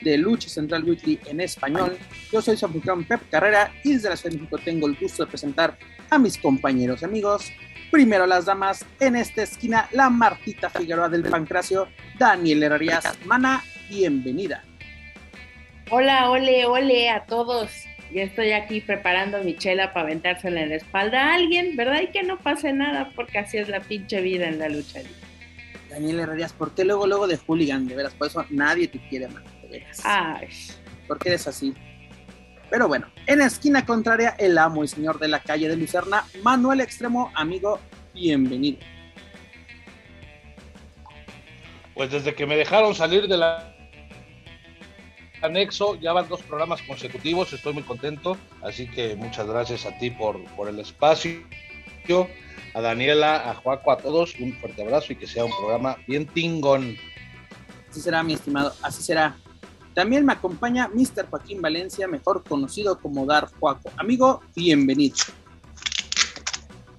de Lucha Central Weekly en español. Yo soy su anfitrión Pep Carrera y desde la Ciudad de México tengo el gusto de presentar a mis compañeros y amigos. Primero las damas, en esta esquina la Martita Figueroa del Pancracio, Daniel Herrerías. Mana, bienvenida. Hola, ole, ole a todos. Ya estoy aquí preparando mi chela para aventársela en la espalda a alguien, ¿verdad? Y que no pase nada porque así es la pinche vida en la lucha Daniel Herrerías, ¿por qué luego, luego de hooligan? De veras, por eso nadie te quiere, más. Ay. Porque eres así. Pero bueno, en la esquina contraria, el amo y señor de la calle de Lucerna, Manuel Extremo, amigo, bienvenido. Pues desde que me dejaron salir de la anexo, ya van dos programas consecutivos, estoy muy contento, así que muchas gracias a ti por, por el espacio, a Daniela, a Juaco, a todos, un fuerte abrazo y que sea un programa bien tingón. Así será, mi estimado, así será. También me acompaña Mr. Joaquín Valencia, mejor conocido como Dar Juaco. Amigo, bienvenido.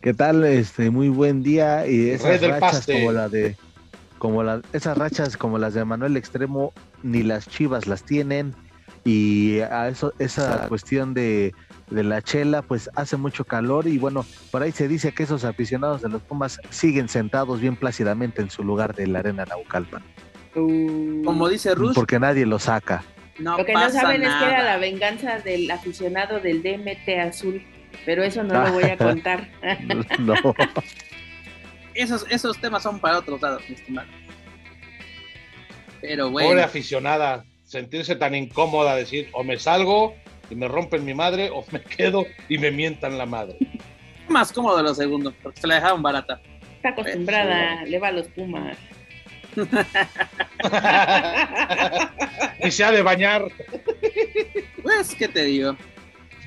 ¿Qué tal? Este, muy buen día y esas rachas como la de como la, esas rachas como las de Manuel Extremo ni las Chivas las tienen y a eso esa cuestión de, de la chela pues hace mucho calor y bueno, por ahí se dice que esos aficionados de los Pumas siguen sentados bien plácidamente en su lugar de la Arena Naucalpan. Como dice Ruth. Porque nadie lo saca. lo que no saben es que era la venganza del aficionado del DMT azul, pero eso no lo voy a contar. no. Esos, esos temas son para otros lados, mi estimado. Pero bueno. Pobre aficionada, sentirse tan incómoda, decir, o me salgo y me rompen mi madre, o me quedo y me mientan la madre. Más cómodo lo segundo, porque se la dejaron barata. Está acostumbrada, le va a los pumas. Y se ha de bañar. Pues, ¿qué te digo?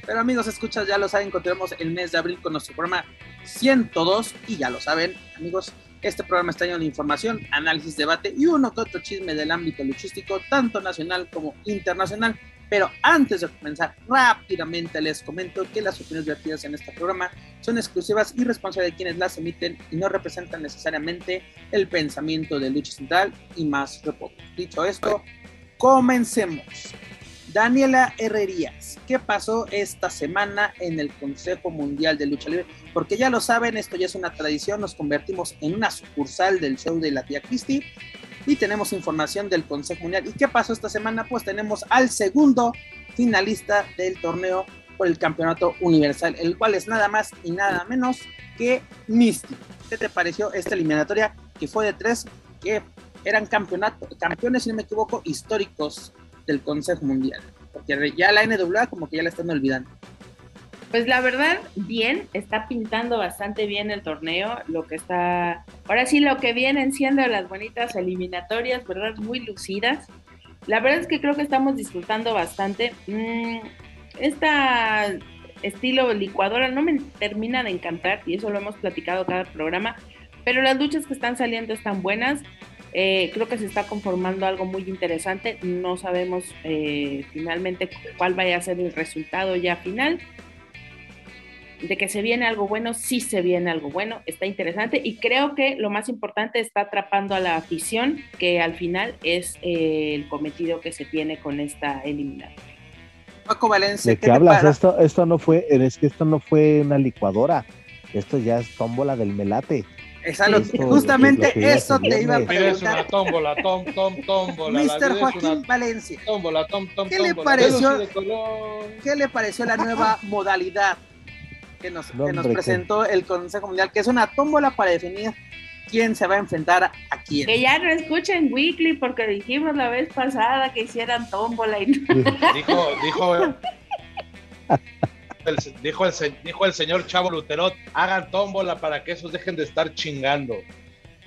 Pero amigos, escuchas, ya lo saben, continuamos el mes de abril con nuestro programa 102 y ya lo saben, amigos, este programa está lleno de información, análisis, debate y uno que otro chisme del ámbito luchístico, tanto nacional como internacional. Pero antes de comenzar, rápidamente les comento que las opiniones vertidas en este programa son exclusivas y responsables de quienes las emiten y no representan necesariamente el pensamiento de Lucha Central y más reportes. Dicho esto, comencemos. Daniela Herrerías, ¿qué pasó esta semana en el Consejo Mundial de Lucha Libre? Porque ya lo saben, esto ya es una tradición, nos convertimos en una sucursal del show de la tía Christie y tenemos información del Consejo Mundial. ¿Y qué pasó esta semana? Pues tenemos al segundo finalista del torneo por el Campeonato Universal, el cual es nada más y nada menos que Misty. ¿Qué te pareció esta eliminatoria que fue de tres que eran campeones, si no me equivoco, históricos del Consejo Mundial? Porque ya la NWA como que ya la están olvidando. Pues la verdad, bien, está pintando bastante bien el torneo, lo que está, ahora sí, lo que vienen siendo las bonitas eliminatorias, ¿verdad? Muy lucidas. La verdad es que creo que estamos disfrutando bastante. Mm, esta estilo licuadora no me termina de encantar y eso lo hemos platicado cada programa, pero las luchas que están saliendo están buenas. Eh, creo que se está conformando algo muy interesante. No sabemos eh, finalmente cuál vaya a ser el resultado ya final de que se viene algo bueno, sí se viene algo bueno, está interesante y creo que lo más importante está atrapando a la afición, que al final es eh, el cometido que se tiene con esta eliminatoria. Paco Valencia. ¿De qué, hablas? Esto, esto no fue, es que esto no fue una licuadora, esto ya es tómbola del melate. justamente eso te iba a preguntar. Es una tómbola, tom, tom, tómbola. Mr. Joaquín Valencia. Tómbola, tom, tom, ¿Qué le pareció? ¿Qué le pareció la nueva modalidad que nos, presentó el Consejo Mundial, que es una tómbola para definir quién se va a enfrentar a quién. Que ya no escuchen Weekly porque dijimos la vez pasada que hicieran tómbola y dijo, dijo, el, dijo, el, dijo el señor Chavo Luterot, hagan tómbola para que esos dejen de estar chingando.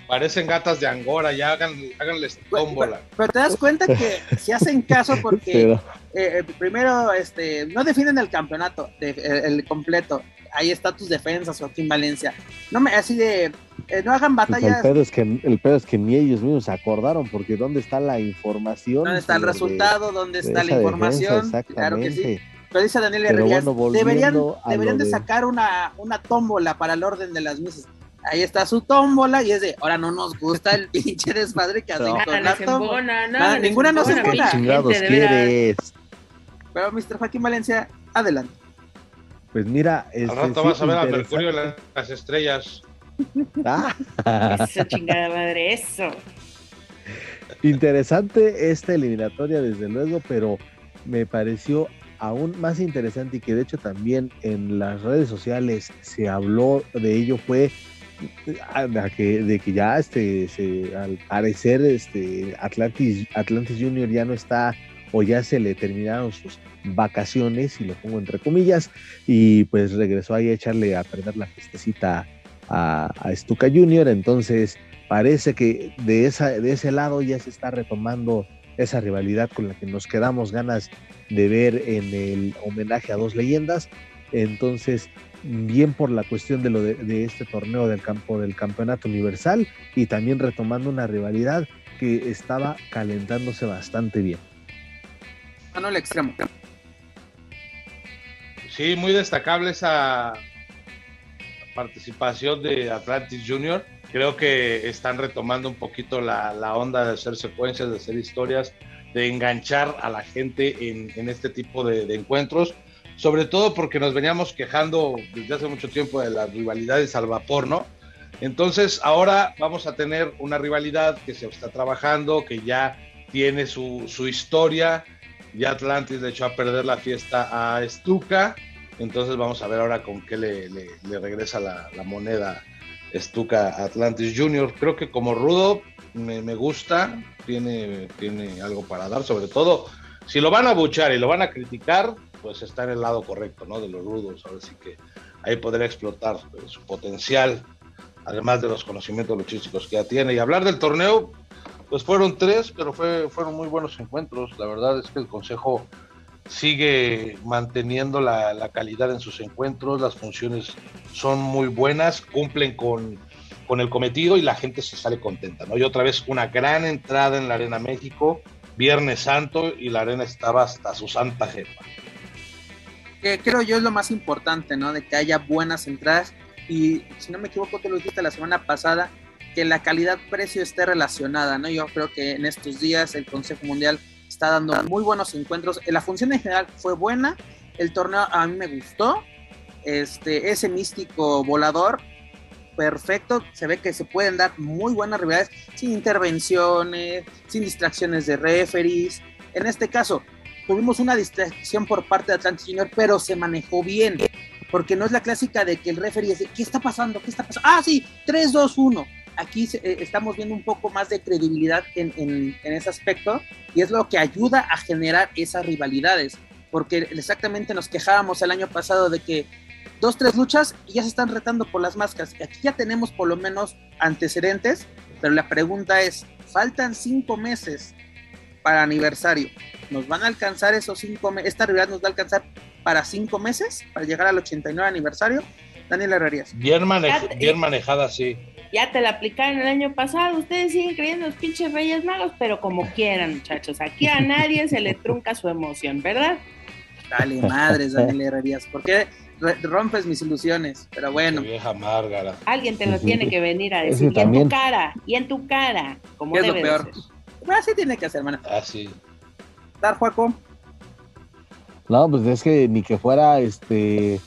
Parecen gatas de Angora, ya hagan, háganles tómbola. Pero, te das cuenta que si hacen caso porque eh, eh, primero este, no defienden el campeonato, el, completo. Ahí está tus defensas, Joaquín Valencia. No me, así de, eh, no hagan pues batallas. el, pedo es que, el pedo es que ni ellos mismos se acordaron, porque ¿dónde está la información? ¿Dónde está el resultado? ¿Dónde está la información? claro que sí. Pero dice Daniel Herrerías, deberían, deberían de sacar una, una tómbola para el orden de las misas ahí está su tómbola y es de, ahora no nos gusta el pinche desmadre que hacen con la tómbola. No, ninguna nos embona. chingados quieres? Pero Mr. Joaquín Valencia, adelante. Pues mira, al rato vas a ver a Mercurio en las estrellas. Ah. Eso chingada madre, eso. Interesante esta eliminatoria, desde luego, pero me pareció aún más interesante y que de hecho también en las redes sociales se habló de ello fue de que, de que ya este, al parecer este, Atlantis, Atlantis Junior ya no está o ya se le terminaron sus vacaciones, y lo pongo entre comillas, y pues regresó ahí a echarle a perder la fiestecita a, a Junior, entonces parece que de, esa, de ese lado ya se está retomando esa rivalidad con la que nos quedamos ganas de ver en el homenaje a dos leyendas, entonces bien por la cuestión de, lo de, este torneo del campo del campeonato universal y también retomando una rivalidad que estaba calentándose bastante bien. el extremo. Sí, muy destacable esa participación de Atlantis Junior. Creo que están retomando un poquito la, onda de hacer secuencias, de hacer historias, de enganchar a la gente en, este tipo de encuentros sobre todo porque nos veníamos quejando desde hace mucho tiempo de las rivalidades al vapor, ¿no? Entonces ahora vamos a tener una rivalidad que se está trabajando, que ya tiene su, historia, ya Atlantis de hecho a perder la fiesta a Stuka, entonces vamos a ver ahora con qué le, regresa la, moneda Stuka Atlantis Junior. Creo que como rudo me, me, gusta, tiene, tiene algo para dar, sobre todo si lo van a buchar y lo van a criticar, pues está en el lado correcto, ¿no? De los rudos, ahora sí que ahí podría explotar eh, su potencial, además de los conocimientos luchísticos que ya tiene. Y hablar del torneo, pues fueron tres, pero fue, fueron muy buenos encuentros. La verdad es que el Consejo sigue manteniendo la, calidad en sus encuentros, las funciones son muy buenas, cumplen con, con el cometido y la gente se sale contenta. Y otra vez una gran entrada en la Arena México, Viernes Santo, y la arena estaba hasta su santa jefa que creo yo es lo más importante, ¿no? De que haya buenas entradas y si no me equivoco, tú lo dijiste la semana pasada, que la calidad-precio esté relacionada, ¿no? Yo creo que en estos días el Consejo Mundial está dando muy buenos encuentros. La función en general fue buena, el torneo a mí me gustó, este, ese místico volador, perfecto, se ve que se pueden dar muy buenas rivalidades sin intervenciones, sin distracciones de referees. En este caso, tuvimos una distracción por parte de Atlantis Junior, pero se manejó bien. Porque no es la clásica de que el referee dice, ¿qué está pasando? ¿Qué está pasando? Ah, sí, 3, 2, 1. Aquí eh, estamos viendo un poco más de credibilidad en, en, ese aspecto y es lo que ayuda a generar esas rivalidades. Porque exactamente nos quejábamos el año pasado de que dos, tres luchas y ya se están retando por las máscaras. Aquí ya tenemos por lo menos antecedentes, pero la pregunta es, faltan cinco meses para aniversario. ¿Nos van a alcanzar esos cinco meses? ¿Esta realidad nos va a alcanzar para cinco meses? Para llegar al 89 aniversario. Daniel Herrerías. Bien, bien manejada, sí. Ya te la aplicaron el año pasado. Ustedes siguen creyendo los pinches Reyes Magos, pero como quieran, muchachos. Aquí a nadie se le trunca su emoción, ¿verdad? Dale, madres, Daniel Herrerías. ¿Por qué rompes mis ilusiones? Pero bueno. vieja Márgara. Alguien te lo tiene que venir a decir. Y en tu cara, y en tu cara. Como ¿Qué es lo peor? Así tiene que hacer, hermano. Así. ¿Dar, Juaco? No, pues es que ni que fuera este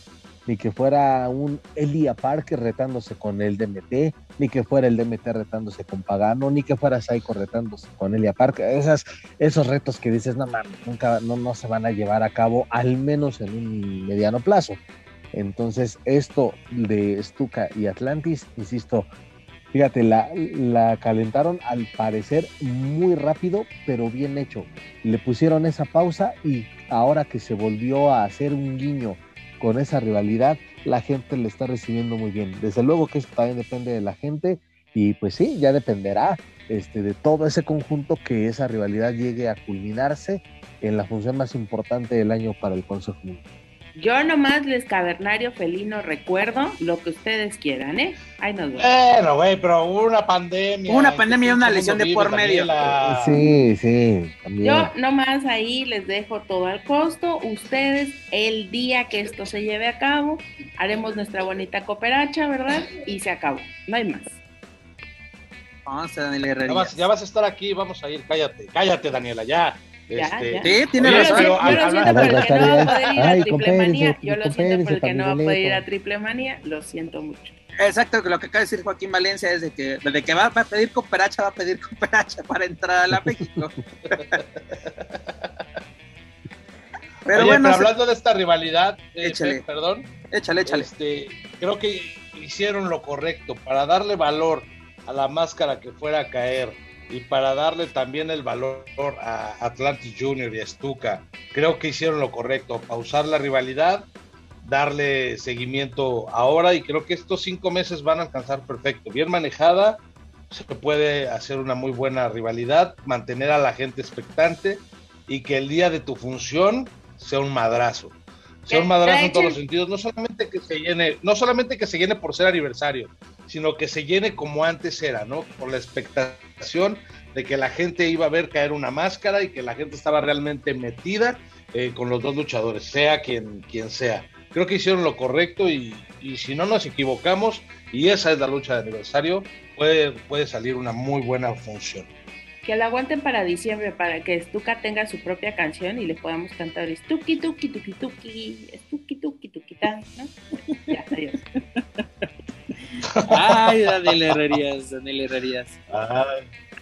ni que fuera un Elia Parker retándose con el DMT, ni que fuera el DMT retándose con Pagano, ni que fuera Saiko retándose con Elia Parker. Esas, esos retos que dices, no mames, nunca no, no se van a llevar a cabo, al menos en un mediano plazo. Entonces, esto de Stuka y Atlantis, insisto, Fíjate, la, calentaron al parecer muy rápido, pero bien hecho. Le pusieron esa pausa y ahora que se volvió a hacer un guiño con esa rivalidad, la gente le está recibiendo muy bien. Desde luego que eso también depende de la gente Y pues sí, ya dependerá este, de todo ese conjunto que esa rivalidad llegue a culminarse en la función más importante del año para el Consejo Mundial. Yo nomás les cavernario felino recuerdo lo que ustedes quieran, ¿eh? Ahí nos vemos. Bueno, güey, pero hubo una pandemia. Una pandemia y una lesión de por medio. Sí, sí. También. Yo nomás ahí les dejo todo al costo. Ustedes, el día que esto se lleve a cabo, haremos nuestra bonita cooperacha, ¿verdad? Y se acabó. No hay más. Vamos a Daniela ya vas, ya vas a estar aquí, vamos a ir. Cállate, cállate, Daniela, ya. Este, sí, tiene razón. Yo lo siento por el que no va a poder ir a Triple Manía. Yo lo siento por el que no va a poder ir a Triple Manía. Lo siento mucho. Exacto, lo que acaba de decir Joaquín Valencia es de que, de que va, a pedir cooperacha, va a pedir cooperacha para entrar a la México. pero bueno, hablando de esta rivalidad, eh, échale. perdón, échale, échale. Este, creo que hicieron lo correcto para darle valor a la máscara que fuera a caer y para darle también el valor a Atlantis Junior y a Stuka. Creo que hicieron lo correcto, pausar la rivalidad, darle seguimiento ahora y creo que estos cinco meses van a alcanzar perfecto. Bien manejada, se puede hacer una muy buena rivalidad, mantener a la gente expectante y que el día de tu función sea un madrazo. Sea un madrazo en todos los sentidos, no solamente que se llene, no solamente que se llene por ser aniversario, sino que se llene como antes era, ¿no? Por la expectación de que la gente iba a ver caer una máscara y que la gente estaba realmente metida eh, con los dos luchadores, sea quien, quien sea. Creo que hicieron lo correcto y, si no nos equivocamos, y esa es la lucha de aniversario, puede, puede salir una muy buena función. Que la aguanten para diciembre, para que Stuka tenga su propia canción y le podamos cantar Stuki, Tuki, Tuki, Tuki, Stuki, Tuki, Tuki, ¿no? Ya, adiós. Ay, Daniel Herrerías, Daniel Herrerías.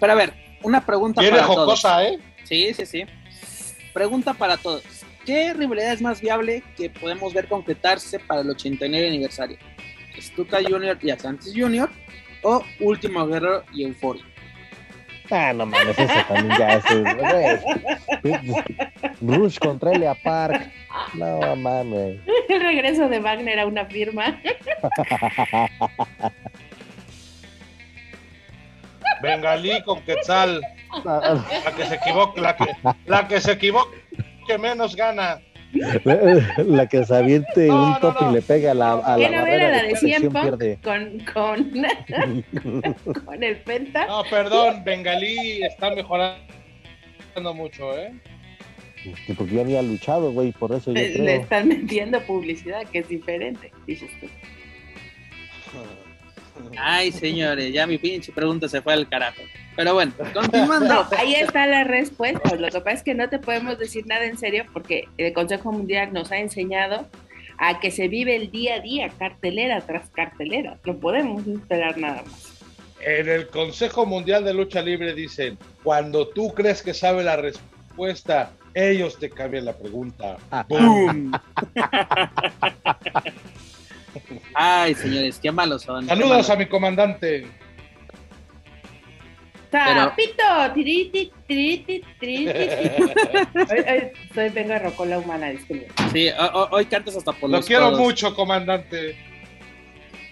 Pero a ver, una pregunta para todos. ¿eh? Sí, sí, sí. Pregunta para todos. ¿Qué rivalidad es más viable que podemos ver concretarse para el 89 aniversario? ¿Stuka Junior y Atlantis Junior? ¿O Último Guerrero y Euphoria? Ah, no mames, eso también ya es. Rush contra Elia Park. No mames. El regreso de Wagner a una firma. Bengalí con Quetzal. La que se equivoque, la que, la que se equivoque menos gana. La, que se aviente un top y le pega a la, a la barrera la de, de con, con, con el penta. No, perdón, Bengalí está mejorando mucho, ¿eh? Porque ya había luchado, güey, por eso yo Le están metiendo publicidad, que es diferente, dices tú. Ay, señores, ya mi pinche pregunta se fue al carajo. Pero bueno, continuando. ahí está la respuesta. Lo que pasa es que no te podemos decir nada en serio porque el Consejo Mundial nos ha enseñado a que se vive el día a día, cartelera tras cartelera. No podemos esperar nada más. En el Consejo Mundial de Lucha Libre dicen, cuando tú crees que sabe la respuesta, ellos te cambian la pregunta. ¡Boom! Ay, señores, qué malos son. Saludos a mi comandante. Tapito, tiriti, tiriti, tiriti. hoy, vengo a Rocola Humana, disculpe. Sí, hoy, cantas hasta por Lo quiero mucho, comandante.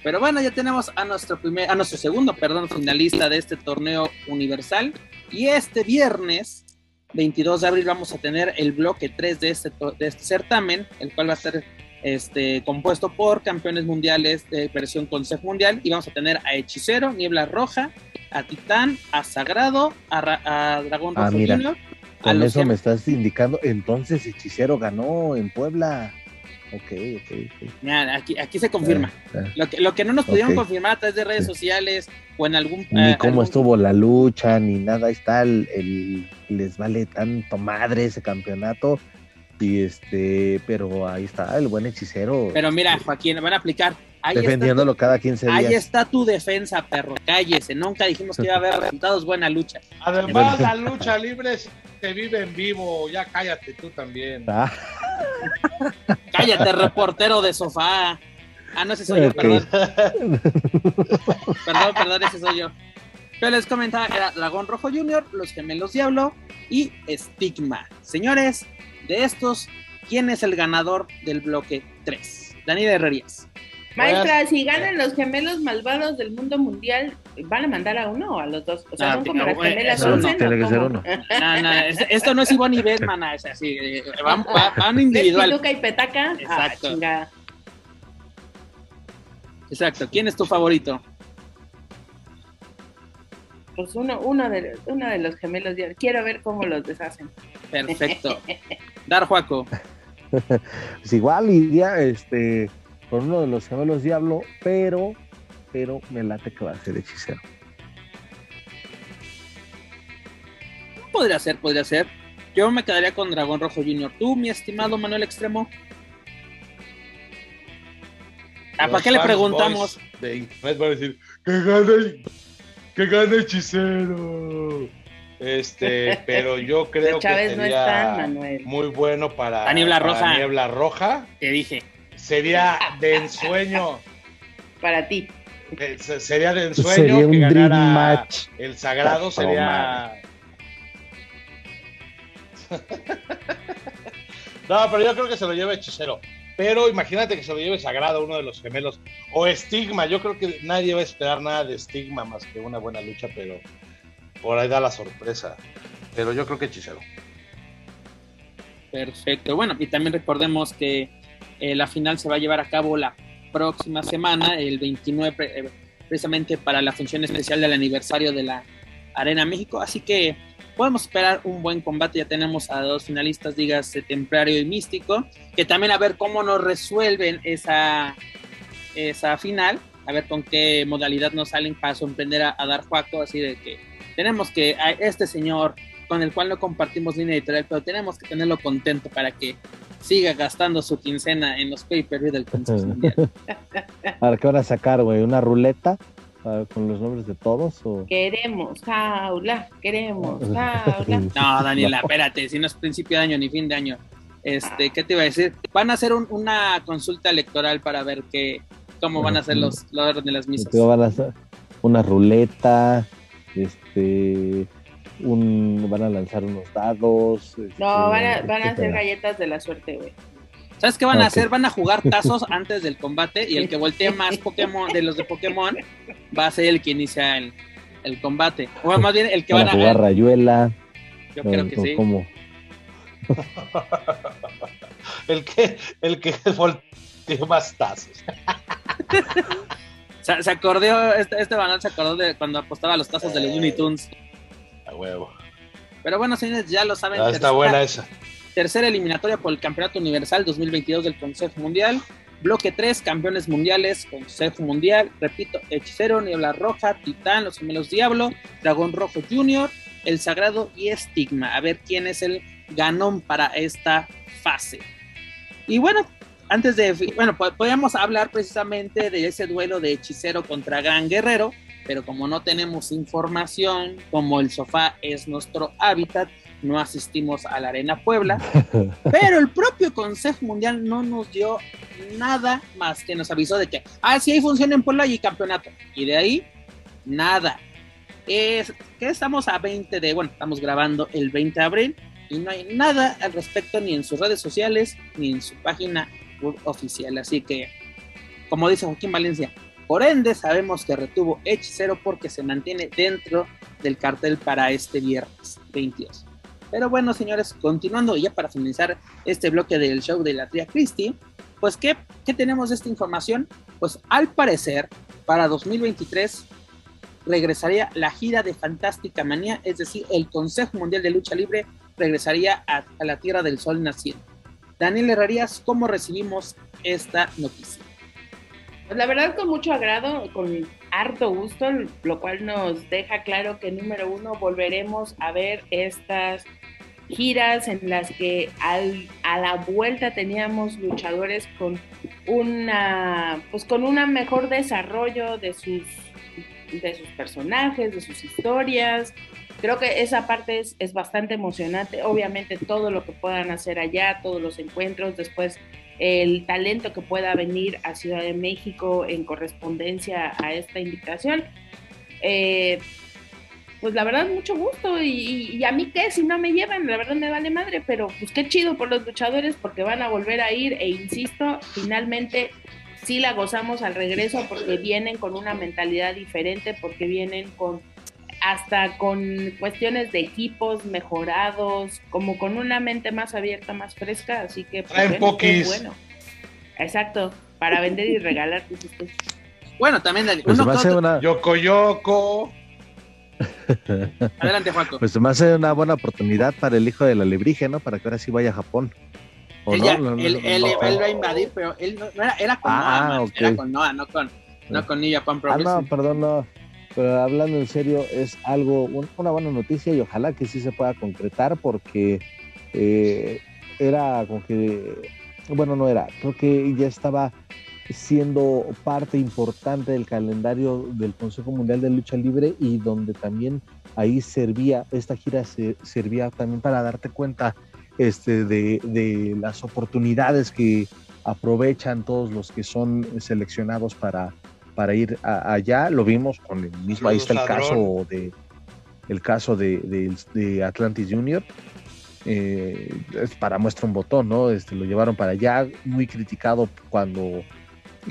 Pero bueno, ya tenemos a nuestro primer, a nuestro segundo, perdón, finalista de este torneo universal. Y este viernes, 22 de abril, vamos a tener el bloque 3 de este, de este certamen, el cual va a ser este, compuesto por campeones mundiales de versión Consejo Mundial. Y vamos a tener a Hechicero, Niebla Roja, a Titán, a Sagrado, a, Dragón ah, Rojo Junior. Con eso me estás indicando, entonces Hechicero ganó en Puebla. Ok, ok, aquí, aquí se confirma. Lo, que, lo que no nos pudieron confirmar a través de redes sociales o en algún. Ni eh, cómo estuvo la lucha, ni nada. Ahí está, el, les vale tanto madre ese campeonato. Y este, pero ahí está el buen hechicero. Pero mira, Joaquín, van a aplicar defendiéndolo cada 15 días. Ahí está tu defensa, perro. Cállese. Nunca dijimos que iba a haber resultados. Buena lucha. Además, la lucha libre se vive en vivo. Ya cállate tú también. Ah. cállate, reportero de sofá. Ah, no, ese soy yo, perdón. perdón, perdón, ese soy yo. Pero les comentaba que era Dragón Rojo Junior, Los Gemelos Diablo y Stigma. Señores, de estos, ¿quién es el ganador del bloque 3? Dani de Herrerías. Maestra, si ganan los gemelos malvados del mundo mundial, ¿van a mandar a uno o a los dos? O sea, son como las gemelas no, no, tiene que ser uno. No, no, esto no es Ivonne y Batman, es así, eh, van, van individual. Luca y Petaca, ah, Exacto. Ah, Exacto. ¿Quién es tu favorito? Pues uno, uno, de, uno de los gemelos. Quiero ver cómo los deshacen. Perfecto. Dar Juaco. pues igual iría este con uno de los gemelos diablo, pero, pero me late que va a ser hechicero. Podría ser, podría ser. Yo me quedaría con Dragón Rojo Junior. Tú, mi estimado Manuel Extremo. ¿A para qué le preguntamos? De internet van a decir que gane, que gane hechicero. Este, pero yo creo que sería muy bueno para la niebla roja. La niebla roja. Te dije. Sería de ensueño. Para ti. Eh, sería de ensueño sería que ganara match. el sagrado. Sería. no, pero yo creo que se lo lleva hechicero. Pero imagínate que se lo lleve Sagrado, uno de los gemelos. O Estigma. Yo creo que nadie va a esperar nada de Estigma más que una buena lucha, pero por ahí da la sorpresa. Pero yo creo que hechicero. Perfecto. Bueno, y también recordemos que eh, la final se va a llevar a cabo la próxima semana, el 29, eh, precisamente para la función especial del aniversario de la Arena México. Así que podemos esperar un buen combate. Ya tenemos a dos finalistas, digas Templario y Místico, que también a ver cómo nos resuelven esa, esa final, a ver con qué modalidad nos salen para sorprender a, Dar Juaco, así de que tenemos que a este señor con el cual no compartimos línea editorial, pero tenemos que tenerlo contento para que siga gastando su quincena en los pay-per-view del Consejo Mundial. Ahora, ¿qué van a sacar, güey? ¿Una ruleta? con los nombres de todos? O... Queremos jaula, queremos jaula. No, Daniela, espérate, si no es principio de año ni fin de año. Este, ¿qué te iba a decir? Van a hacer una consulta electoral para ver qué, cómo van a ser los, los de las misas. Van a hacer una ruleta, este, un, van a lanzar unos dados. no, van a, este, van a hacer galletas de la suerte, güey. ¿Sabes qué van a hacer? Van a jugar tazos antes del combate y el que voltee más Pokémon de los de Pokémon va a ser el que inicia el, el combate. O más bien el que van, a jugar rayuela. Yo creo que sí. ¿Cómo? el que el que voltee más tazos. se, acordó, este, este banal se acordó de cuando apostaba los tazos de los Looney Tunes. A huevo. Pero bueno, señores, ya lo saben. Ah, está buena esa tercera eliminatoria por el Campeonato Universal 2022 del Consejo Mundial. Bloque 3, campeones mundiales, Consejo Mundial, repito, Hechicero, Niebla Roja, Titán, Los Gemelos Diablo, Dragón Rojo Junior, El Sagrado y Estigma. A ver quién es el ganón para esta fase. Y bueno, antes de, bueno, podríamos hablar precisamente de ese duelo de Hechicero contra Gran Guerrero, pero como no tenemos información, como el sofá es nuestro hábitat, no asistimos a la Arena Puebla, pero el propio Consejo Mundial no nos dio nada más que nos avisó de que, ah, sí hay función en Puebla y campeonato. Y de ahí, nada. Es que estamos a 20 de, bueno, estamos grabando el 20 de abril y no hay nada al respecto ni en sus redes sociales ni en su página web oficial. Así que, como dice Joaquín Valencia, por ende sabemos que retuvo Hechicero porque se mantiene dentro del cartel para este viernes 22. Pero bueno, señores, continuando ya para finalizar este bloque del show de la Tria Christie, pues ¿qué, ¿qué tenemos de esta información? Pues al parecer, para 2023 regresaría la gira de Fantástica Manía, es decir, el Consejo Mundial de Lucha Libre regresaría a, la Tierra del Sol naciente. Daniel Herrerías, ¿cómo recibimos esta noticia? Pues la verdad con mucho agrado, con harto gusto, lo cual nos deja claro que número uno volveremos a ver estas giras en las que a la vuelta teníamos luchadores con una pues con un mejor desarrollo de sus de sus personajes, de sus historias. Creo que esa parte es, es bastante emocionante. Obviamente todo lo que puedan hacer allá, todos los encuentros, después el talento que pueda venir a Ciudad de México en correspondencia a esta invitación. Eh, pues la verdad mucho gusto y, a mí qué si no me llevan, la verdad me vale madre, pero pues qué chido por los luchadores porque van a volver a ir e insisto, finalmente sí la gozamos al regreso porque vienen con una mentalidad diferente, porque vienen con hasta con cuestiones de equipos mejorados, como con una mente más abierta, más fresca, así que pues, bueno, Exacto, para vender y regalar Bueno, también pues una... Yoko Yoko. Adelante, Juaco. Pues me hace una buena oportunidad para el hijo de la lebrige, ¿no? Para que ahora sí vaya a Japón. él, él, va a invadir, pero él no, era, era con ah, Noah, era con Noah, no con, no con New Japan Ah, no, perdón, no. Pero hablando en serio, es algo, una buena noticia y ojalá que sí se pueda concretar porque eh, era como que, bueno, no era, creo que ya estaba siendo parte importante del calendario del Consejo Mundial de Lucha Libre y donde también ahí servía, esta gira servía también para darte cuenta este, de, de, las oportunidades que aprovechan todos los que son seleccionados para, para ir allá. Lo vimos con el mismo, ahí está el caso de el caso de, de, Atlantis Junior. Eh, para muestra un botón, ¿no? Este, lo llevaron para allá, muy criticado cuando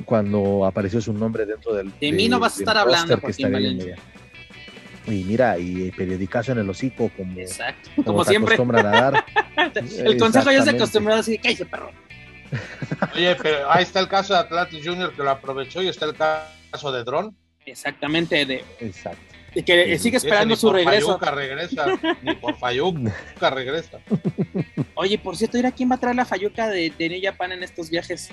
cuando apareció su nombre dentro del. De, mí no vas a estar hablando, Y mira, y periodicazo en el hocico, como, Exacto. como, siempre. acostumbran a dar. el consejo ya se acostumbró así, cállese, perro. Oye, pero ahí está el caso de Atlantis Junior que lo aprovechó y está el caso de Drone. Exactamente, de. Exacto. Y que sigue esperando su regreso. Fayuca regresa, ni por Fayuca regresa. Oye, por cierto, ¿a quién va a traer la Fayuca de, de New Japan en estos viajes?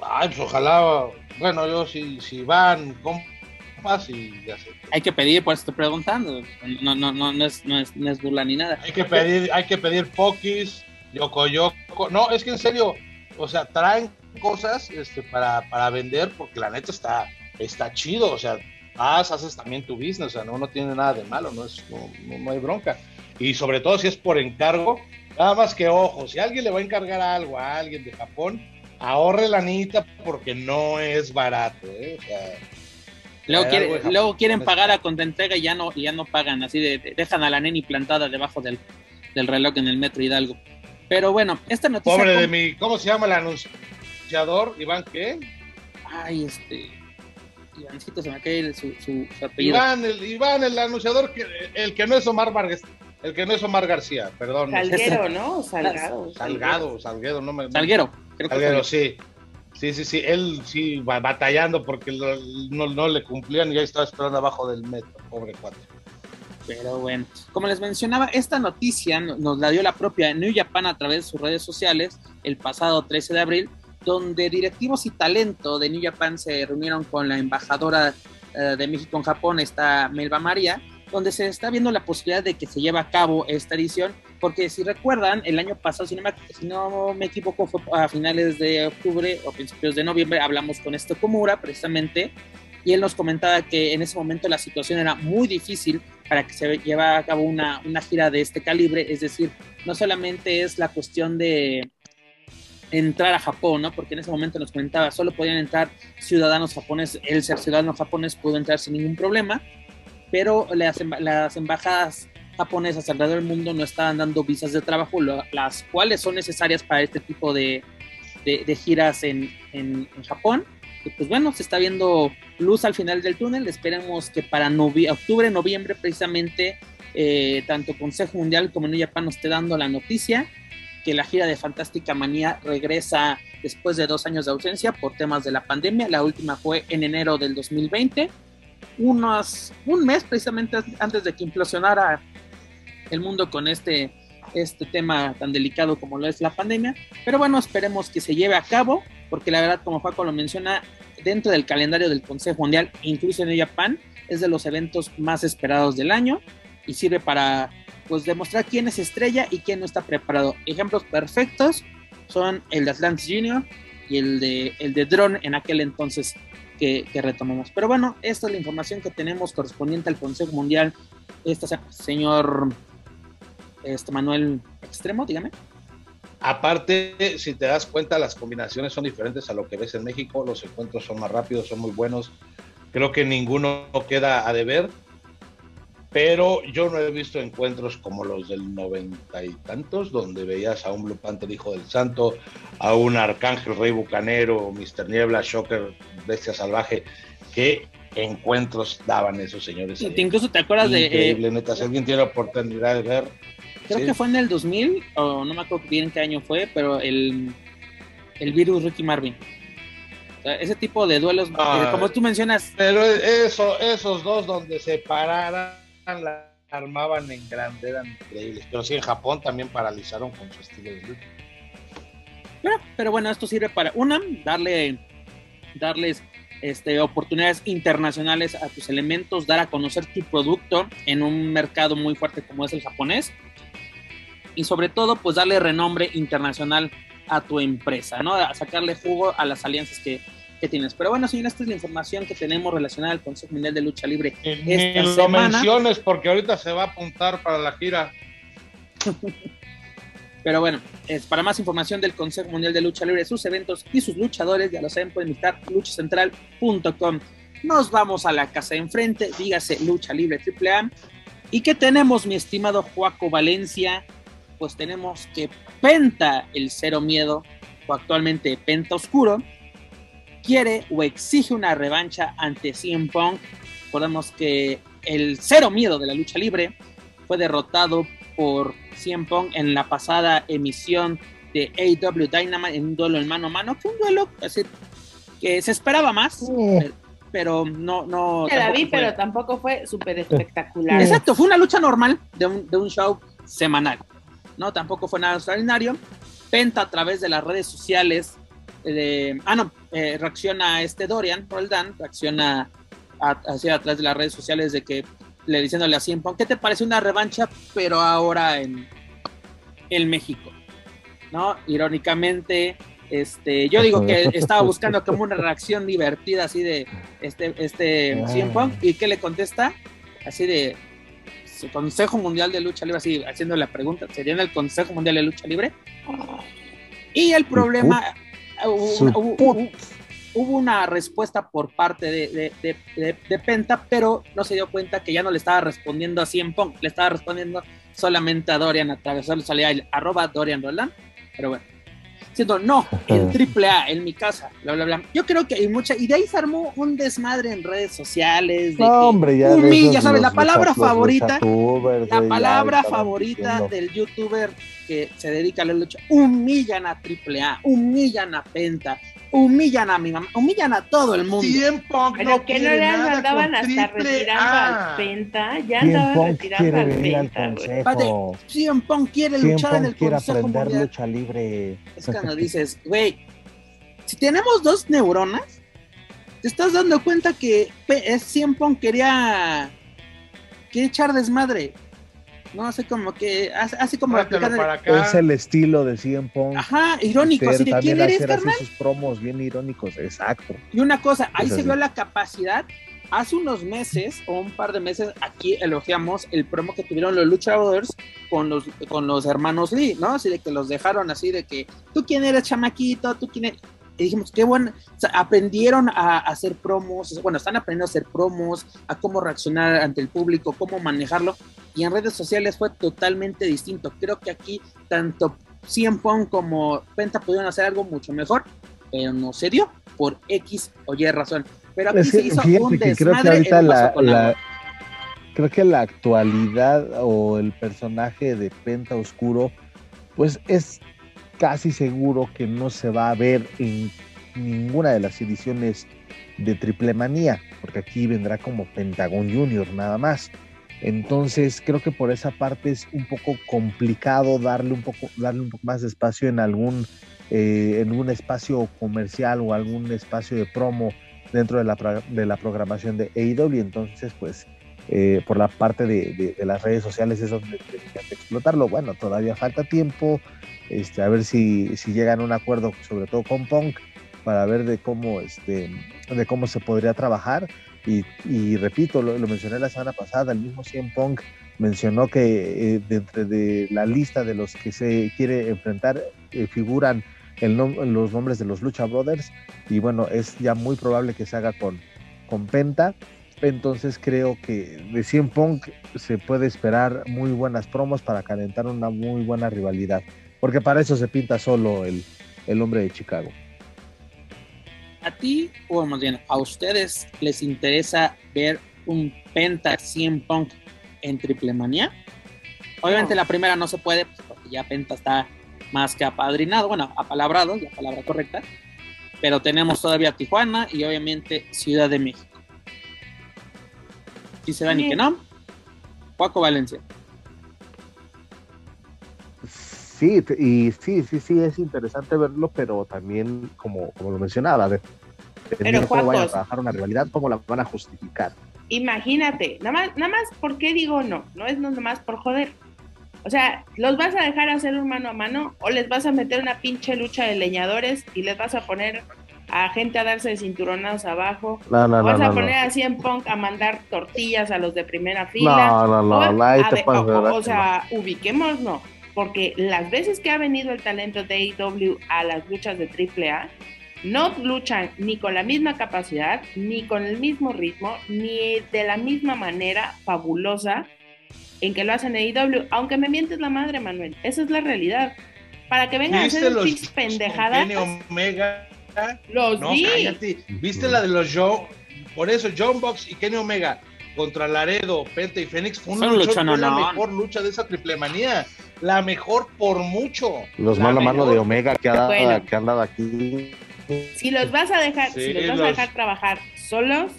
Ay, pues ojalá, bueno, yo si, si van compas y ya sé. Hay que pedir, pues estoy preguntando. No, no, no, no es, no es, no es burla ni nada. Hay que pedir, hay que pedir pokis, yoko yoko. No, es que en serio, o sea, traen cosas este, para, para vender porque la neta está, está chido, o sea, vas, haces también tu business, o sea, no, no tiene nada de malo, no, es, no, no hay bronca. Y sobre todo si es por encargo, nada más que ojo, si alguien le va a encargar algo a alguien de Japón, ahorre la anita porque no es barato, ¿eh? luego, quieren pagar a entrega y ya no, ya no pagan, así de, dejan a la neni plantada debajo del, reloj en el metro Hidalgo. Pero bueno, esta noticia. Pobre de mi, ¿cómo se llama el anunciador? ¿Iván qué? Ay, este. Ivancito se me cae su, su, apellido. Iván el, Iván, el anunciador, que, el que no es Omar Vargas. El que no es Omar García, perdón. Salguero, ¿no? Salgado. Salgado, Salguero, no me. Salguero. Salguero, sí. Sí, sí, sí. Él sí va batallando porque no, no le cumplían y ya estaba esperando abajo del metro, pobre cuate. Pero bueno, como les mencionaba, esta noticia nos la dio la propia New Japan a través de sus redes sociales el pasado 13 de abril, donde directivos y talento de New Japan se reunieron con la embajadora eh, de México en Japón, esta Melba María, donde se está viendo la posibilidad de que se lleve a cabo esta edición, porque si recuerdan, el año pasado, si no me, si no me equivoco, fue a finales de octubre o principios de noviembre, hablamos con este Komura precisamente, y él nos comentaba que en ese momento la situación era muy difícil para que se llevara a cabo una, una gira de este calibre, es decir, no solamente es la cuestión de entrar a Japón, ¿no? Porque en ese momento nos comentaba, solo podían entrar ciudadanos japoneses, el ser ciudadano japonés pudo entrar sin ningún problema, pero las, las embajadas japonesas alrededor del mundo no estaban dando visas de trabajo, las cuales son necesarias para este tipo de, de, giras en, en, Japón. Y pues bueno, se está viendo luz al final del túnel. Esperemos que para octubre, noviembre, precisamente, eh, tanto Consejo Mundial como New Japan nos esté dando la noticia que la gira de Fantástica Manía regresa después de dos años de ausencia por temas de la pandemia. La última fue en enero del 2020 unos, un mes precisamente antes de que implosionara el mundo con este, este tema tan delicado como lo es la pandemia. Pero bueno, esperemos que se lleve a cabo, porque la verdad, como Paco lo menciona, dentro del calendario del Consejo Mundial, incluso en Japón, es de los eventos más esperados del año y sirve para pues demostrar quién es estrella y quién no está preparado. Ejemplos perfectos son el de Atlantis Junior y el de el de Drone en aquel entonces que, retomamos. Pero bueno, esta es la información que tenemos correspondiente al Consejo Mundial. Este señor este Manuel Extremo, dígame. Aparte, si te das cuenta, las combinaciones son diferentes a lo que ves en México. Los encuentros son más rápidos, son muy buenos. Creo que ninguno queda a deber. Pero yo no he visto encuentros como los del noventa y tantos, donde veías a un Blue Panther hijo del santo, a un Arcángel Rey Bucanero, Mr. Niebla, Shocker, Bestia Salvaje, qué encuentros daban esos señores. incluso te acuerdas de... Increíble, neta, si alguien tiene la oportunidad de ver. Creo que fue en el 2000, o no me acuerdo bien qué año fue, pero el, el virus Ricky Marvin. ese tipo de duelos, eh, ah, como tú mencionas. Pero eso, esos dos donde se pararan, la armaban en grande, eran increíbles. Pero sí, en Japón también paralizaron con su estilo de lucha. Pero, pero bueno, esto sirve para, una, darle, darles este, oportunidades internacionales a tus elementos, dar a conocer tu producto en un mercado muy fuerte como es el japonés y sobre todo pues darle renombre internacional a tu empresa, ¿no? A sacarle jugo a las alianzas que, tienes. Pero bueno, señor, esta es la información que tenemos relacionada al Consejo Mundial de Lucha Libre. Esta lo menciones porque ahorita se va a apuntar para la gira. Pero bueno, es, para más información del Consejo Mundial de Lucha Libre, sus eventos y sus luchadores, ya lo saben, pueden visitar luchacentral.com. Nos vamos a la casa de enfrente, dígase Lucha Libre AAA. ¿Y qué tenemos, mi estimado Joaco Valencia? Pues tenemos que Penta, el cero miedo, o actualmente Penta Oscuro, quiere o exige una revancha ante CM Punk. Recordemos que el cero miedo de la lucha libre fue derrotado por CM Punk en la pasada emisión de AW Dynamite en un duelo en mano a mano, fue un duelo así, que se esperaba más, pero, no... no la vi, pero tampoco fue súper espectacular. Exacto, fue una lucha normal de un, de un show semanal, ¿no? Tampoco fue nada extraordinario. Penta a través de las redes sociales, de, ah, no, eh, reacciona a este Dorian, Roldan, reacciona hacia atrás de las redes sociales de que le diciéndole a Cien ¿qué te parece una revancha, pero ahora en, en México? ¿No? Irónicamente, este, yo digo que estaba buscando como una reacción divertida así de este, este Cien ¿y qué le contesta? Así de Consejo Mundial de Lucha Libre, así haciendo la pregunta, ¿sería en el Consejo Mundial de Lucha Libre? Y el problema, hubo una respuesta por parte de, Penta, pero no se dio cuenta que ya no le estaba respondiendo a Cien Pong, le estaba respondiendo solamente a Dorian a través de el arroba Dorian Roland, pero bueno. Siendo, no, el triple A en mi casa, bla, bla, bla. Yo creo que hay mucha, y de ahí se armó un desmadre en redes sociales. De no, hombre, ya. Humilla, ¿sabes? La palabra favorita, la palabra favorita del youtuber que se dedica a la lucha, humillan a triple A, humillan a Penta, humillan a mi mamá, humillan a todo el mundo. Tiempo, Pero no que no le andaban hasta retirando al Penta, ya andaban retirando al Penta. Cien Pong quiere luchar en el quiere Consejo aprender lucha libre. Es cuando dices, güey, si tenemos dos neuronas, te estás dando cuenta que Cien Pong quería, quería echar desmadre. No, hace como que, así como para acá. Es el estilo de CM Punk. Ajá, irónico, así de quién eres, carnal. sus promos bien irónicos, exacto. Y una cosa, ahí se vio la capacidad. Hace unos meses, o un par de meses, aquí elogiamos el promo que tuvieron los Lucha Brothers con los, con los hermanos Lee, ¿no? Así de que los dejaron así de que, ¿tú quién eres, chamaquito? ¿Tú quién eres? Dijimos, qué bueno, aprendieron a, hacer promos, bueno, están aprendiendo a hacer promos, a cómo reaccionar ante el público, cómo manejarlo, y en redes sociales fue totalmente distinto. Creo que aquí tanto CM Punk como Penta pudieron hacer algo mucho mejor, pero no se dio por X o Y razón. Pero aquí se hizo un desmadre creo que la, creo que la actualidad o el personaje de Penta Oscuro, pues es casi seguro que no se va a ver en ninguna de las ediciones de Triple Manía, porque aquí vendrá como Pentagon Junior nada más. Entonces creo que por esa parte es un poco complicado darle un poco, darle un poco más de espacio en algún, eh, en un espacio comercial o algún espacio de promo dentro de la, de la programación de AEW. Entonces, pues eh, por la parte de, las redes sociales es donde que explotarlo. Bueno, todavía falta tiempo, este, a ver si, si llegan a un acuerdo, sobre todo con Punk, para ver de cómo, este, de cómo se podría trabajar. Y, repito, lo, mencioné la semana pasada, el mismo CM Punk mencionó que eh, dentro de la lista de los que se quiere enfrentar eh, figuran el los nombres de los Lucha Brothers y bueno, es ya muy probable que se haga con, con Penta entonces creo que de 100 Punk se puede esperar muy buenas promos para calentar una muy buena rivalidad. Porque para eso se pinta solo el, el hombre de Chicago. ¿A ti, o más bien, a ustedes les interesa ver un Penta 100 Punk en Triple Manía? Obviamente la primera no se puede, pues, porque ya Penta está más que apadrinado, bueno, apalabrado, la palabra correcta, pero tenemos todavía Tijuana y obviamente Ciudad de México. Si se dan y que no, Paco Valencia. Sí, y sí, sí, sí, es interesante verlo, pero también, como, como lo mencionaba, de, pero cómo vayan a trabajar una rivalidad, cómo la van a justificar. Imagínate, nada más, nada más, ¿por qué digo no? No es nada más por joder. O sea, ¿los vas a dejar hacer un mano a mano o les vas a meter una pinche lucha de leñadores y les vas a poner a gente a darse de cinturonados abajo? No, no, ¿O vas no, a no, poner no. así en punk a mandar tortillas a los de primera fila? No, no, no, O- no, ahí a te o- o, sea, ubiquémonos, porque las veces que ha venido el talento de AEW a las luchas de AAA, no luchan ni con la misma capacidad, ni con el mismo ritmo, ni de la misma manera fabulosa en que lo hacen AEW, aunque me mientes la madre, Manuel, esa es la realidad. Para que vengan a ¿Viste hacer los pendejadas, Kenny Omega? los No, vi. cállate. ¿Viste la de los Joe? Por eso, John Box y Kenny Omega contra Laredo, Penta y Fénix fue, una la mejor lucha de esa triple manía. La mejor por mucho. Los La mano a mano de Omega que, ha dado, Bueno. que han dado aquí. Si los vas a dejar, Sí, si los vas a dejar trabajar solos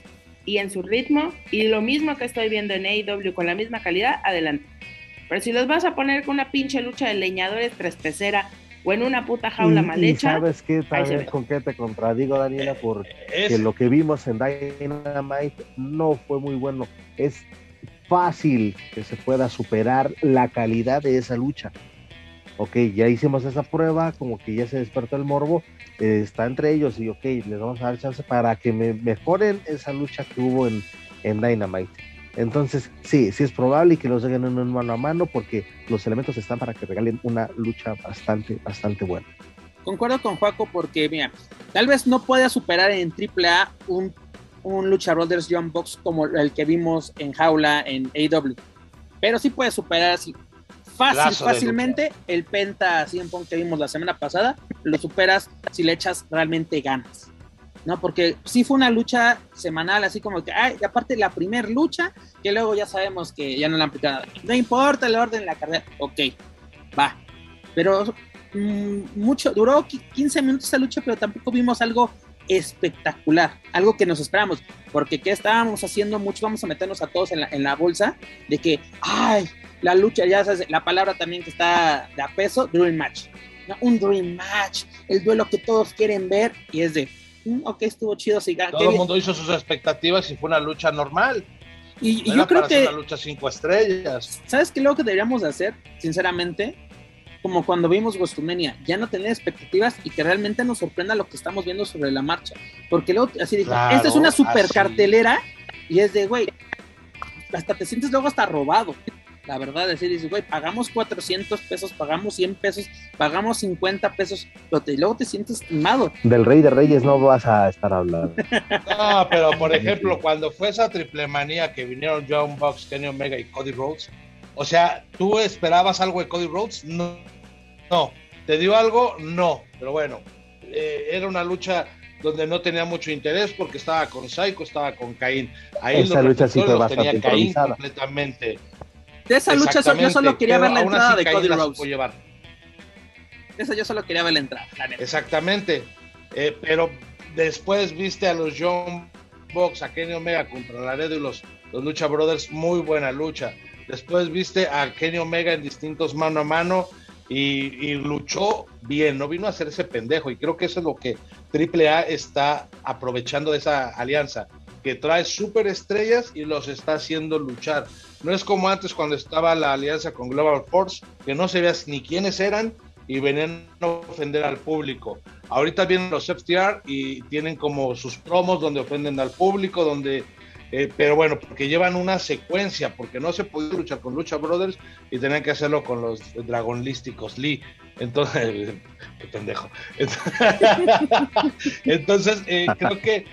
y en su ritmo, y lo mismo que estoy viendo en AEW con la misma calidad, adelante. Pero si los vas a poner con una pinche lucha de leñadores tres pecera o en una puta jaula Y- mal y hecha, sabes qué, también con qué te contradigo, Daniela, porque Es, lo que vimos en Dynamite no fue muy bueno. Es fácil que se pueda superar la calidad de esa lucha. Ok, ya hicimos esa prueba, como que ya se despertó el morbo, eh, está entre ellos y ok, les vamos a dar chance para que me mejoren esa lucha que hubo en, en Dynamite. Entonces, sí, sí es probable que los dejen en un mano a mano porque los elementos están para que regalen una lucha bastante, bastante buena. Concuerdo con Juaco porque, mira, tal vez no pueda superar en AAA un, un Lucha Brothers John Box como el que vimos en Jaula en AW. Pero sí puede superar así fácil, Lazo fácilmente el Penta 100 Punk que vimos la semana pasada. Lo superas si le echas realmente ganas. ¿no? Porque sí fue una lucha semanal, así como que, ay, y aparte la primer lucha, que luego ya sabemos que ya no la han aplicado. No importa el orden de la carrera, ok, va. Pero mm, mucho, duró qui- 15 minutos esa lucha, pero tampoco vimos algo espectacular, algo que nos esperamos, porque ¿qué estábamos haciendo? Mucho vamos a meternos a todos en la, en la bolsa de que, ay, la lucha, ya sabes, la palabra también que está de a peso, Dream Match. ¿no? Un Dream Match, el duelo que todos quieren ver, y es de, "Mm, ok, estuvo chido, qué todo el bien". mundo hizo sus expectativas y fue una lucha normal. Y, yo creo que, una lucha cinco estrellas. ¿sabes qué lo que deberíamos de hacer? Sinceramente, como cuando vimos Gostumenia, ya no tener expectativas y que realmente nos sorprenda lo que estamos viendo sobre la marcha. Porque luego, así dijo, Claro, esta es una super así. cartelera y es de, güey, hasta te sientes luego hasta robado. La verdad, decir, dices, güey, pagamos 400 pesos, pagamos 100 pesos, pagamos 50 pesos, pero te- luego te sientes estimado. Del Rey de Reyes no vas a estar hablando. No, pero por ejemplo, cuando fue esa triple manía que vinieron John Box, Kenny Omega y Cody Rhodes, o sea, ¿tú esperabas algo de Cody Rhodes? No. No. ¿Te dio algo? No. Pero bueno, eh, era una lucha donde no tenía mucho interés porque estaba con Psycho, estaba con Caín. Ahí Esa los lucha sí fue tenía bastante Caín improvisada. completamente. De esa lucha yo solo quería ver la entrada de Caín Cody la Rhodes. llevar. De esa yo solo quería ver la entrada, la. Exactamente. Eh, pero después viste a los John Box, a Kenny Omega contra Laredo y los, los Lucha Brothers, muy buena lucha. Después viste a Kenny Omega en distintos mano a mano y, luchó bien, no vino a hacer ese pendejo. Y creo que eso es lo que AAA está aprovechando de esa alianza, que trae superestrellas y los está haciendo luchar. No es como antes cuando estaba la alianza con Global Force, que no sabías ni quiénes eran y venían a ofender al público. Ahorita vienen los FTR y tienen como sus promos donde ofenden al público, donde, eh, pero bueno, porque llevan una secuencia, porque no se podía luchar con Lucha Brothers y tenían que hacerlo con los dragonlísticos Lee. Entonces, qué pendejo. Entonces, eh, creo que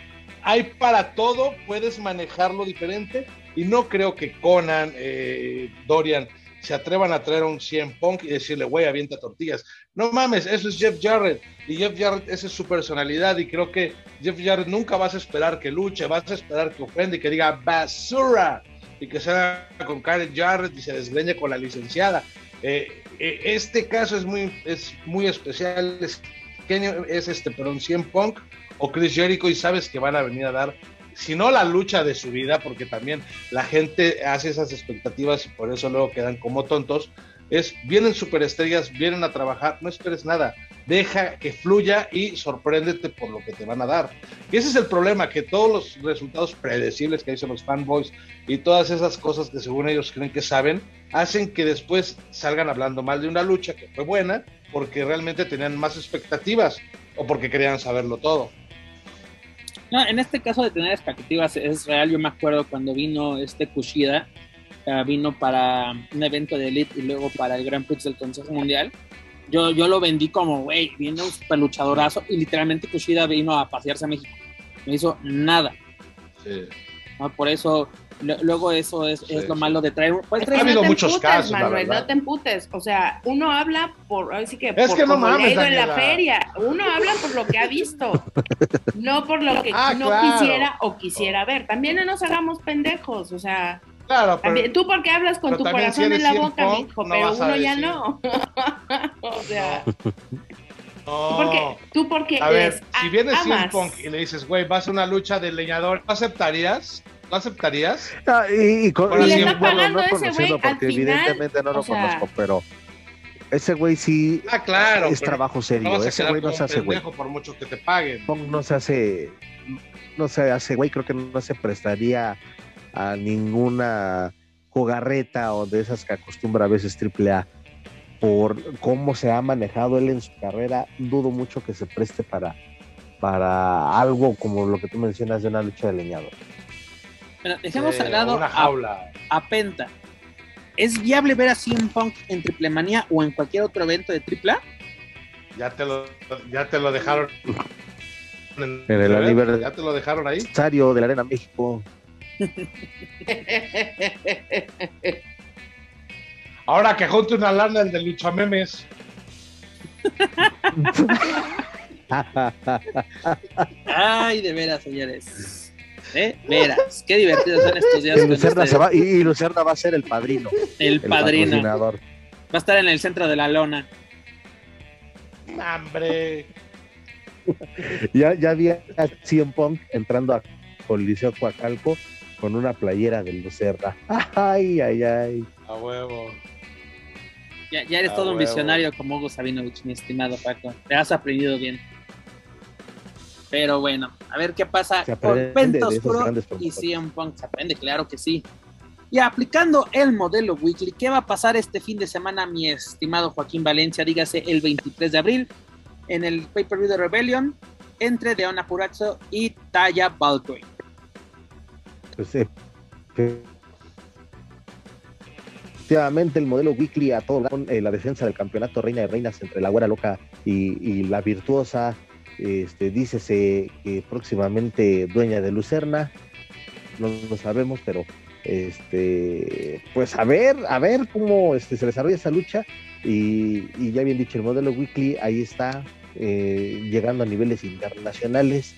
hay para todo, puedes manejarlo diferente y no creo que Conan, eh, Dorian se atrevan a traer un 100 Punk y decirle, güey, avienta tortillas. No mames, eso es Jeff Jarrett. Y Jeff Jarrett, esa es su personalidad. Y creo que Jeff Jarrett nunca vas a esperar que luche, vas a esperar que ofenda y que diga basura. Y que sea con Karen Jarrett y se desgreñe con la licenciada. Eh, eh, este caso es muy, es muy especial. Es, es este, pero un 100 Punk o Chris Jericho y sabes que van a venir a dar si no la lucha de su vida, porque también la gente hace esas expectativas y por eso luego quedan como tontos, es vienen superestrellas, vienen a trabajar, no esperes nada, deja que fluya y sorpréndete por lo que te van a dar. Y ese es el problema, que todos los resultados predecibles que dicen los fanboys y todas esas cosas que según ellos creen que saben, hacen que después salgan hablando mal de una lucha que fue buena porque realmente tenían más expectativas o porque querían saberlo todo. No, en este caso de tener expectativas es real. Yo me acuerdo cuando vino este Kushida, uh, vino para un evento de Elite y luego para el Grand Prix del Consejo Mundial. Yo, yo lo vendí como, güey, viene un super luchadorazo y literalmente Kushida vino a pasearse a México. No hizo nada. Sí. Por eso Luego eso es, lo malo de traer. Pues, ha habido muchos casos, Manuel, no te emputes. O sea, uno habla por, así que es que no mames, en la feria. Uno habla por lo que ha visto, no por lo que ah, no quisiera o quisiera ver. También no nos hagamos pendejos, o sea. Claro, pero, tú porque hablas con tu corazón en la boca, mijo, pero uno ya no. o sea. No. ¿Tú porque, tú porque a ver, si vienes CM Punk y le dices, güey, vas a una lucha de leñador, ¿aceptarías? ¿Lo aceptarías? Ah, y, y, con, y, bueno, no conociendo porque evidentemente no lo conozco, pero ese güey sí ah, claro, es trabajo serio. ese güey no se hace güey. Por mucho que te paguen. No se hace, no se hace güey, creo que no se prestaría a ninguna jugarreta o de esas que acostumbra a veces AAA por cómo se ha manejado él en su carrera, dudo mucho que se preste para, para algo como lo que tú mencionas de una lucha de leñador. Bueno, dejemos al lado a, Penta. ¿Es viable ver a CM Punk en Triple Manía o en cualquier otro evento de AAA? Ya te lo, ya te lo dejaron. En, el aniversario. Ya te lo dejaron ahí. de la Arena México. Ahora que junte una lana el de Lucha Memes. Ay, de veras, señores. ¿Eh? Verás, qué divertidos son estos días. Y Lucerna, se va, y, Lucerna va a ser el padrino. El, padrino. Va a estar en el centro de la lona. ¡Hombre! ya, ya había a Cien Punk entrando a Coliseo Coacalco con una playera de Lucerna. ¡Ay, ay, ay! A huevo. Ya, ya eres todo un visionario como Hugo Sabinovich, mi estimado Paco. Te has aprendido bien. Pero bueno, a ver qué pasa con Pentos Pro y CM Punk. Se aprende, claro que sí. Y aplicando el modelo weekly, ¿qué va a pasar este fin de semana, mi estimado Joaquín Valencia? Dígase el 23 de abril en el pay-per-view de Rebellion entre Deona Purazzo y Taya Valkyrie. Pues sí. Efectivamente, el modelo weekly a todo con eh, la defensa del campeonato Reina de Reinas entre la güera loca y la virtuosa este, dícese que próximamente dueña de Lucerna, no lo sabemos, pero este, pues a ver, a ver cómo este, se desarrolla esa lucha. Y, ya bien dicho, el modelo weekly ahí está, eh, llegando a niveles internacionales.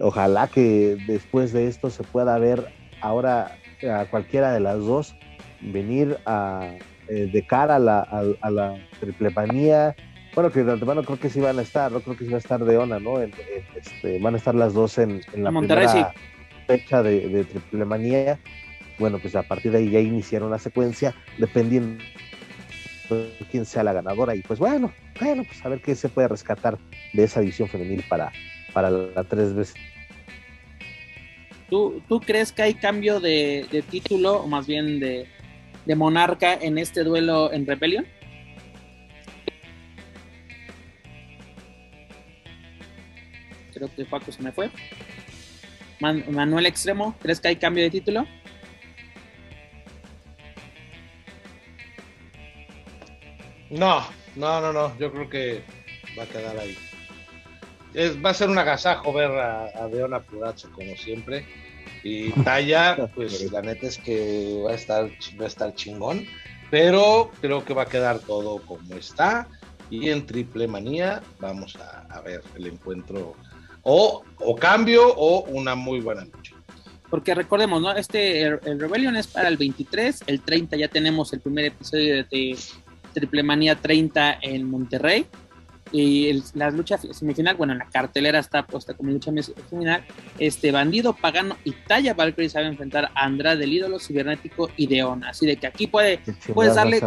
Ojalá que después de esto se pueda ver ahora a cualquiera de las dos venir a, eh, de cara a la, a, la bueno, que de antemano creo que sí van a estar, no creo que sí va a estar de ONA, ¿no? este, van a estar las dos en, la primera fecha de, Triple Manía. Bueno, pues a partir de ahí ya iniciaron la secuencia, dependiendo de quién sea la ganadora. Y pues bueno, bueno, pues a ver qué se puede rescatar de esa edición femenil para, para la tres veces. ¿Tú, ¿Tú crees que hay cambio de, título, o más bien de, de monarca en este duelo en Rebellion? Creo que Paco se me fue. Manuel Extremo, ¿crees que hay cambio de título? No, no, no, no. Yo creo que va a quedar ahí. va a ser un agasajo ver a, a Deona Purazzo como siempre. Y Taya, pues la neta es que va a estar, va a estar chingón. pero creo que va a quedar todo como está. Y en Triple Manía vamos a, ver el encuentro o, o, cambio o una muy buena lucha. Porque recordemos, ¿no? Este, el, Rebellion es para el 23, el 30 ya tenemos el primer episodio de Triple Manía 30 en Monterrey. Y el, la lucha semifinal, bueno, en la cartelera está puesta como lucha semifinal. Este Bandido, Pagano y Talla Valkyrie saben enfrentar a Andrade, el ídolo cibernético y Deona. Así de que aquí puede, puedes darle.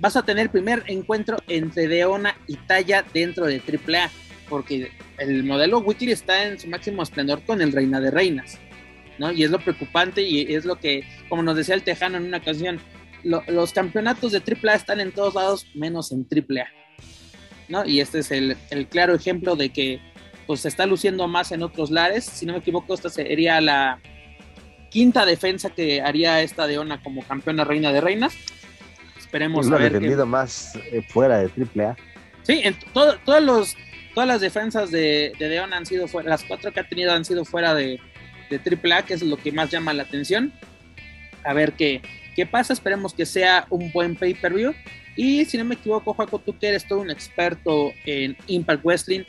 Vas a tener el primer encuentro entre Deona y Talla dentro de AAA. Porque el modelo Weekly está en su máximo esplendor con el Reina de Reinas. ¿no? Y es lo preocupante y es lo que, como nos decía el Tejano en una ocasión, los campeonatos de AAA están en todos lados menos en AAA. ¿no? Y este es el, claro ejemplo de que pues se está luciendo más en otros lares. Si no me equivoco, esta sería la quinta defensa que haría esta Deona como campeona reina de reinas. Esperemos y defendido más eh, fuera de AAA. Sí, en todos los, todas las defensas de, de Deona han sido fuera, las cuatro que ha tenido han sido fuera de, de AAA, que es lo que más llama la atención. A ver qué, qué pasa, esperemos que sea un buen pay-per-view. Y si no me equivoco, Juaco, tú que eres todo un experto en Impact Wrestling,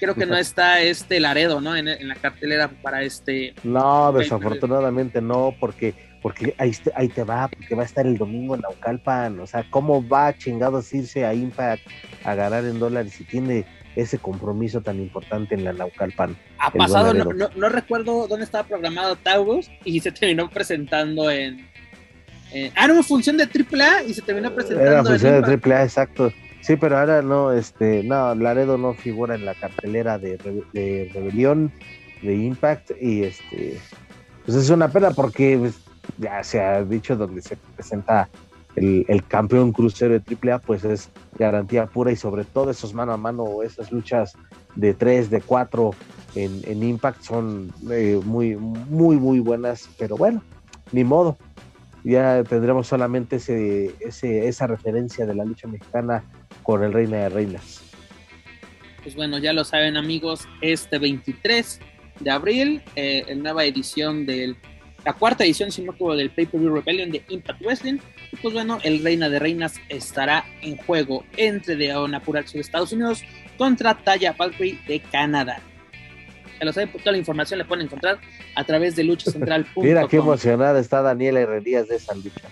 creo que no está este Laredo, ¿no? En, la cartelera para este. No, desafortunadamente no, porque porque ahí, ahí te va, porque va a estar el domingo en Naucalpan. O sea, ¿cómo va chingados irse a Impact a ganar en dólares si tiene ese compromiso tan importante en la Naucalpan? Ha pasado, no, no, recuerdo dónde estaba programado Taurus y se terminó presentando en, ah, una función de AAA y se terminó presentando. Era función de AAA, exacto. Sí, pero ahora no, este, no, Laredo no figura en la cartelera de, de Rebelión, de Impact, y este, pues es una pena porque pues, ya se ha dicho donde se presenta el, campeón crucero de AAA, pues es garantía pura y sobre todo esos mano a mano, esas luchas de 3, de 4 en, en Impact son eh, muy, muy, muy buenas, pero bueno, ni modo ya tendremos solamente ese, esa referencia de la lucha mexicana con el Reina de Reinas. Pues bueno, ya lo saben amigos, este 23 de abril, eh, en nueva edición del, la cuarta edición, si no del Pay-Per-View Rebellion de Impact Wrestling, pues bueno, el Reina de Reinas estará en juego entre Deona Puraxo de Estados Unidos contra Taya Valkyrie de Canadá lo saben, toda la información la pueden encontrar a través de luchacentral.com. Mira qué emocionada está Daniela Herrerías de esa lucha.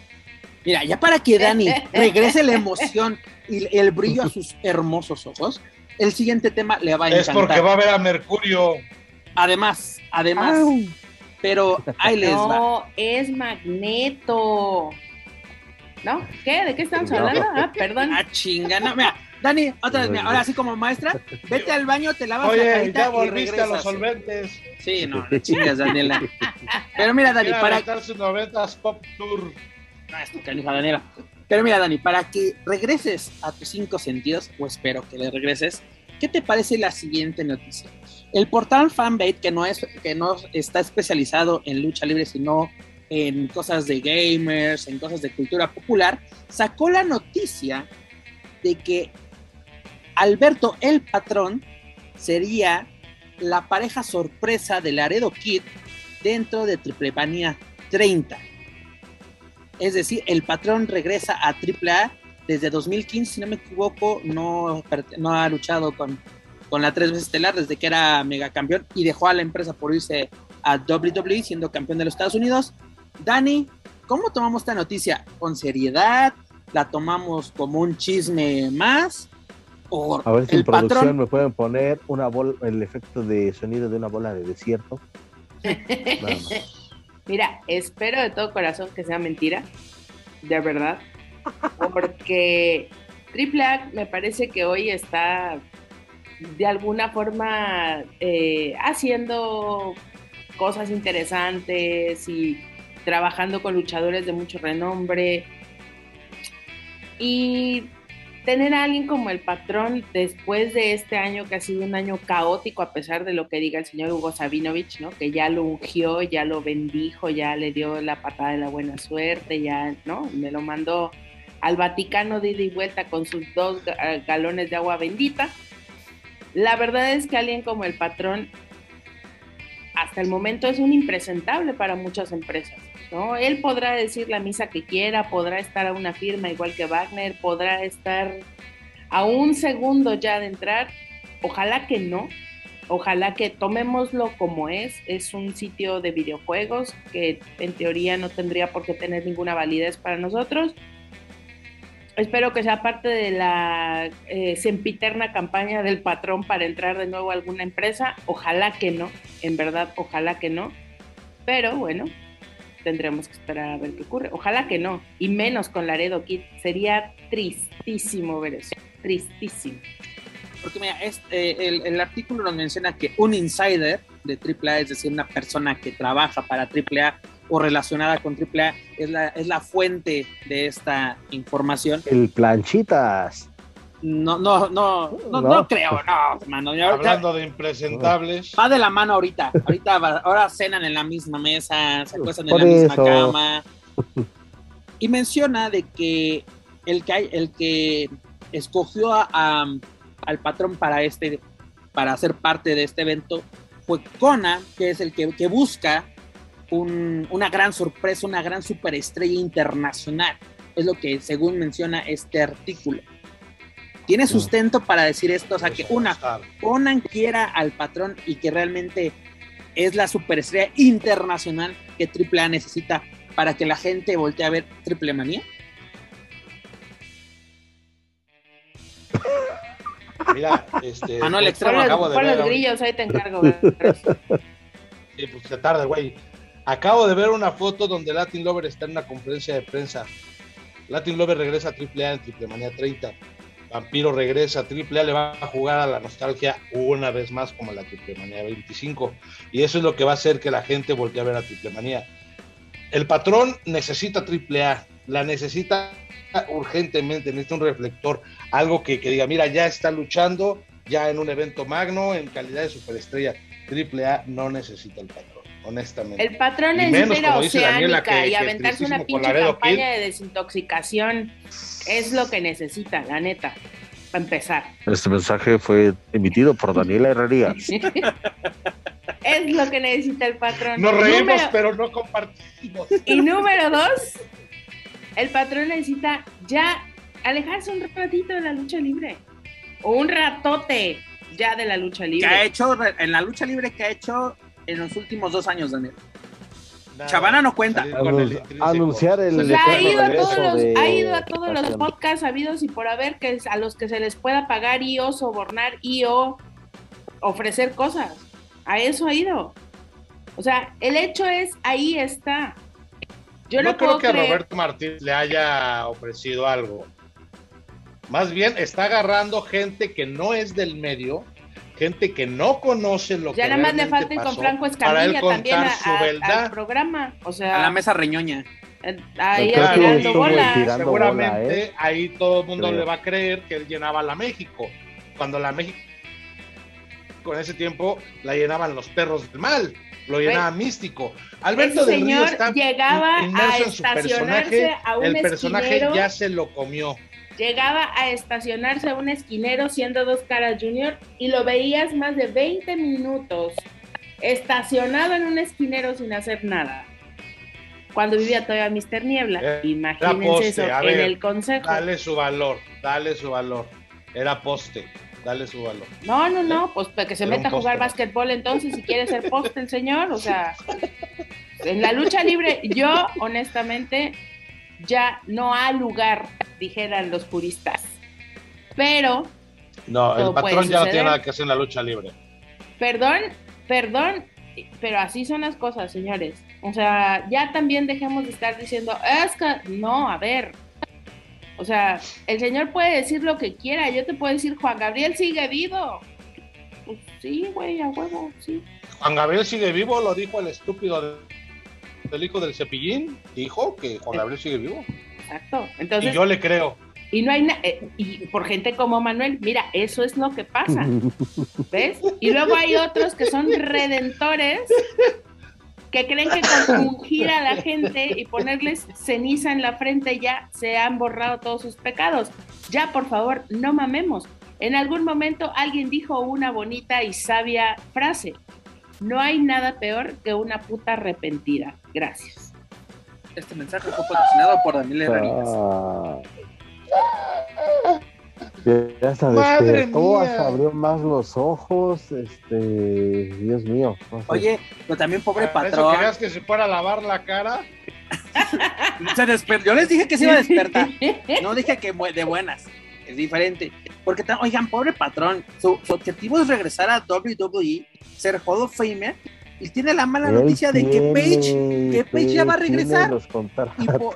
Mira, ya para que Dani regrese la emoción y el brillo a sus hermosos ojos, el siguiente tema le va a encantar. Es porque va a ver a Mercurio. Además, además, pero ahí les va. No, es Magneto. ¿No? ¿Qué? ¿De qué estamos hablando? Ah, perdón. Ah, chingana. Mira, Dani, otra vez, ahora sí como maestra, vete al baño, te lavas la carita ya volviste a los solventes. Sí, no, no chingas, Daniela. Pero mira, Dani, mira, para... sus noventas Pop Tour. No, es tu canija, Daniela. Pero mira, Dani, para que regreses a tus cinco sentidos, o espero que le regreses, ¿qué te parece la siguiente noticia? El portal Fanbait, que no, es, que no está especializado en lucha libre, sino en cosas de gamers, en cosas de cultura popular, sacó la noticia de que Alberto el Patrón sería la pareja sorpresa de Laredo Kid dentro de Triplepanía 30. Es decir, el patrón regresa a AAA desde 2015, si no me equivoco, no, no ha luchado con, con la tres veces estelar desde que era megacampeón y dejó a la empresa por irse a WWE siendo campeón de los Estados Unidos. Dani, ¿cómo tomamos esta noticia? ¿Con seriedad? ¿La tomamos como un chisme más? a ver si en producción me pueden poner una bola, el efecto de sonido de una bola de desierto. Mira, espero de todo corazón que sea mentira, de verdad, porque Triple A me parece que hoy está de alguna forma eh, haciendo cosas interesantes y trabajando con luchadores de mucho renombre. Y tener a alguien como el patrón después de este año que ha sido un año caótico a pesar de lo que diga el señor Hugo Sabinovich, ¿no? Que ya lo ungió, ya lo bendijo, ya le dio la patada de la buena suerte, ya, ¿no? Me lo mandó al Vaticano de ida y vuelta con sus dos galones de agua bendita. La verdad es que alguien como el patrón hasta el momento es un impresentable para muchas empresas. Él podrá decir la misa que quiera, podrá estar a una firma igual que Wagner, podrá estar a un segundo ya de entrar. Ojalá que no, ojalá que tomémoslo como es. Es un sitio de videojuegos que en teoría no tendría por qué tener ninguna validez para nosotros. Espero que sea parte de la eh, sempiterna campaña del patrón para entrar de nuevo a alguna empresa. Ojalá que no, en verdad, ojalá que no. Pero bueno, tendremos que esperar a ver qué ocurre. Ojalá que no, y menos con Laredo Kid. Sería tristísimo ver eso, tristísimo. Porque mira, eh, el, artículo nos menciona que un insider de AAA, es decir, una persona que trabaja para AAA o relacionada con AAA, es la, es la fuente de esta información. El planchitas. No, no, no, no, no, creo, no, hermano. Hablando de impresentables. Va de la mano ahorita. Ahorita, ahora cenan en la misma mesa, se acuestan en la misma cama. Y menciona de que el que, el que escogió a, al patrón para este, para ser parte de este evento, fue Kona, que es el que, que busca un, una gran sorpresa, una gran superestrella internacional. Es lo que según menciona este artículo tiene sustento para decir esto, o sea, que una, Conan quiera al patrón y que realmente es la superestrella internacional que AAA necesita para que la gente voltee a ver Triple Manía. Mira, este. Manuel pues, Extremo, acabo de ver. los grillos, ahí te encargo. sí, pues se tarda, güey. Acabo de ver una foto donde Latin Lover está en una conferencia de prensa. Latin Lover regresa a AAA en Triple Manía 30. Vampiro regresa a AAA, le va a jugar a la nostalgia una vez más como la Triple Manía 25. Y eso es lo que va a hacer que la gente voltee a ver a Triple Manía. El patrón necesita AAA, la necesita urgentemente, necesita un reflector, algo que, que diga, mira, ya está luchando, ya en un evento magno, en calidad de superestrella. AAA no necesita el patrón, honestamente. El patrón necesita ir a Oceánica y aventarse una pinche campaña de desintoxicación es lo que necesita, la neta, para empezar. Este mensaje fue emitido por Daniela Herrería. es lo que necesita el patrón. Nos reímos, pero no compartimos. Y número dos, el patrón necesita ya alejarse un ratito de la lucha libre. O un ratote ya de la lucha libre. ¿Qué ha hecho en la lucha libre que ha hecho en los últimos dos años, Daniel? Chavana no cuenta. anunciar el. Pues ha, ido a todos los, ha ido a todos los podcasts habidos y por haber que a los que se les pueda pagar y o sobornar y o ofrecer cosas. A eso ha ido. O sea, el hecho es, ahí está. Yo no, creo que a Roberto Martínez le haya ofrecido algo. Más bien está agarrando gente que no es del medio gente que no conoce lo ya que Ya nada más le falta ir con Franco Escamilla también al programa, o sea... A la mesa reñoña. Eh, ahí tirando bola. Seguramente ¿eh? ahí todo el mundo le va a creer que él llenaba la México. Cuando la México con ese tiempo la llenaban los perros del mal, lo llenaba místico. Alberto del Río está llegaba a en su personaje, a un el personaje ya se lo comió llegaba a estacionarse a un esquinero siendo dos caras junior y lo veías más de 20 minutos estacionado en un esquinero sin hacer nada. Cuando vivía todavía Mr. Niebla. Eh, Imagínense eso en el consejo. Dale su valor, dale su valor. Era poste, dale su valor. No, no, no, pues para que se meta a jugar básquetbol entonces si quiere ser poste el señor. O sea, en la lucha libre, yo honestamente ya no hay lugar, dijeran los puristas. Pero. No, el patrón ya no tiene nada que hacer en la lucha libre. Perdón, perdón, pero así son las cosas, señores. O sea, ya también dejemos de estar diciendo, es que. No, a ver. O sea, el señor puede decir lo que quiera. Yo te puedo decir, Juan Gabriel sigue vivo. Pues sí, güey, a huevo, sí. Juan Gabriel sigue vivo, lo dijo el estúpido de el hijo del cepillín dijo que Juan Gabriel sigue vivo. Exacto. Entonces, y yo le creo. Y no hay eh, y por gente como Manuel, mira, eso es lo que pasa. ¿Ves? Y luego hay otros que son redentores que creen que con ungir a la gente y ponerles ceniza en la frente ya se han borrado todos sus pecados. Ya, por favor, no mamemos. En algún momento alguien dijo una bonita y sabia frase. No hay nada peor que una puta arrepentida. Gracias. Este mensaje fue patrocinado por Daniel Hernández. Ah. Ya hasta despertó, hasta abrió más los ojos, este, Dios mío. Oye, pero también pobre patrón. ¿Querías que se fuera a lavar la cara? se despertó. Yo les dije que se iba a despertar. No dije que de buenas. Es diferente. Porque, oigan, pobre patrón. Su, objetivo es regresar a WWE, ser Hall of Famer y tiene la mala noticia de que Page, que Page ya va a regresar.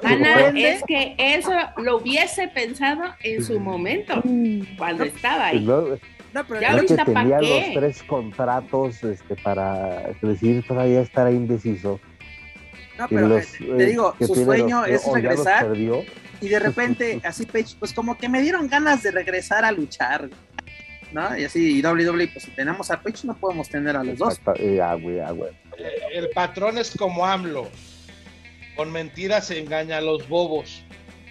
Ana, es que eso lo hubiese pensado en su momento, cuando estaba ahí. No, pero ya ahorita tenía los tres contratos este, para decir todavía estar indeciso. No, pero eh, te digo, su sueño es regresar. Y de repente, así Page, pues como que me dieron ganas de regresar a luchar. ¿No? Y así, y WWE, pues si tenemos a Page, no podemos tener a los dos. Eh, el patrón es como AMLO. Con mentiras se engaña a los bobos.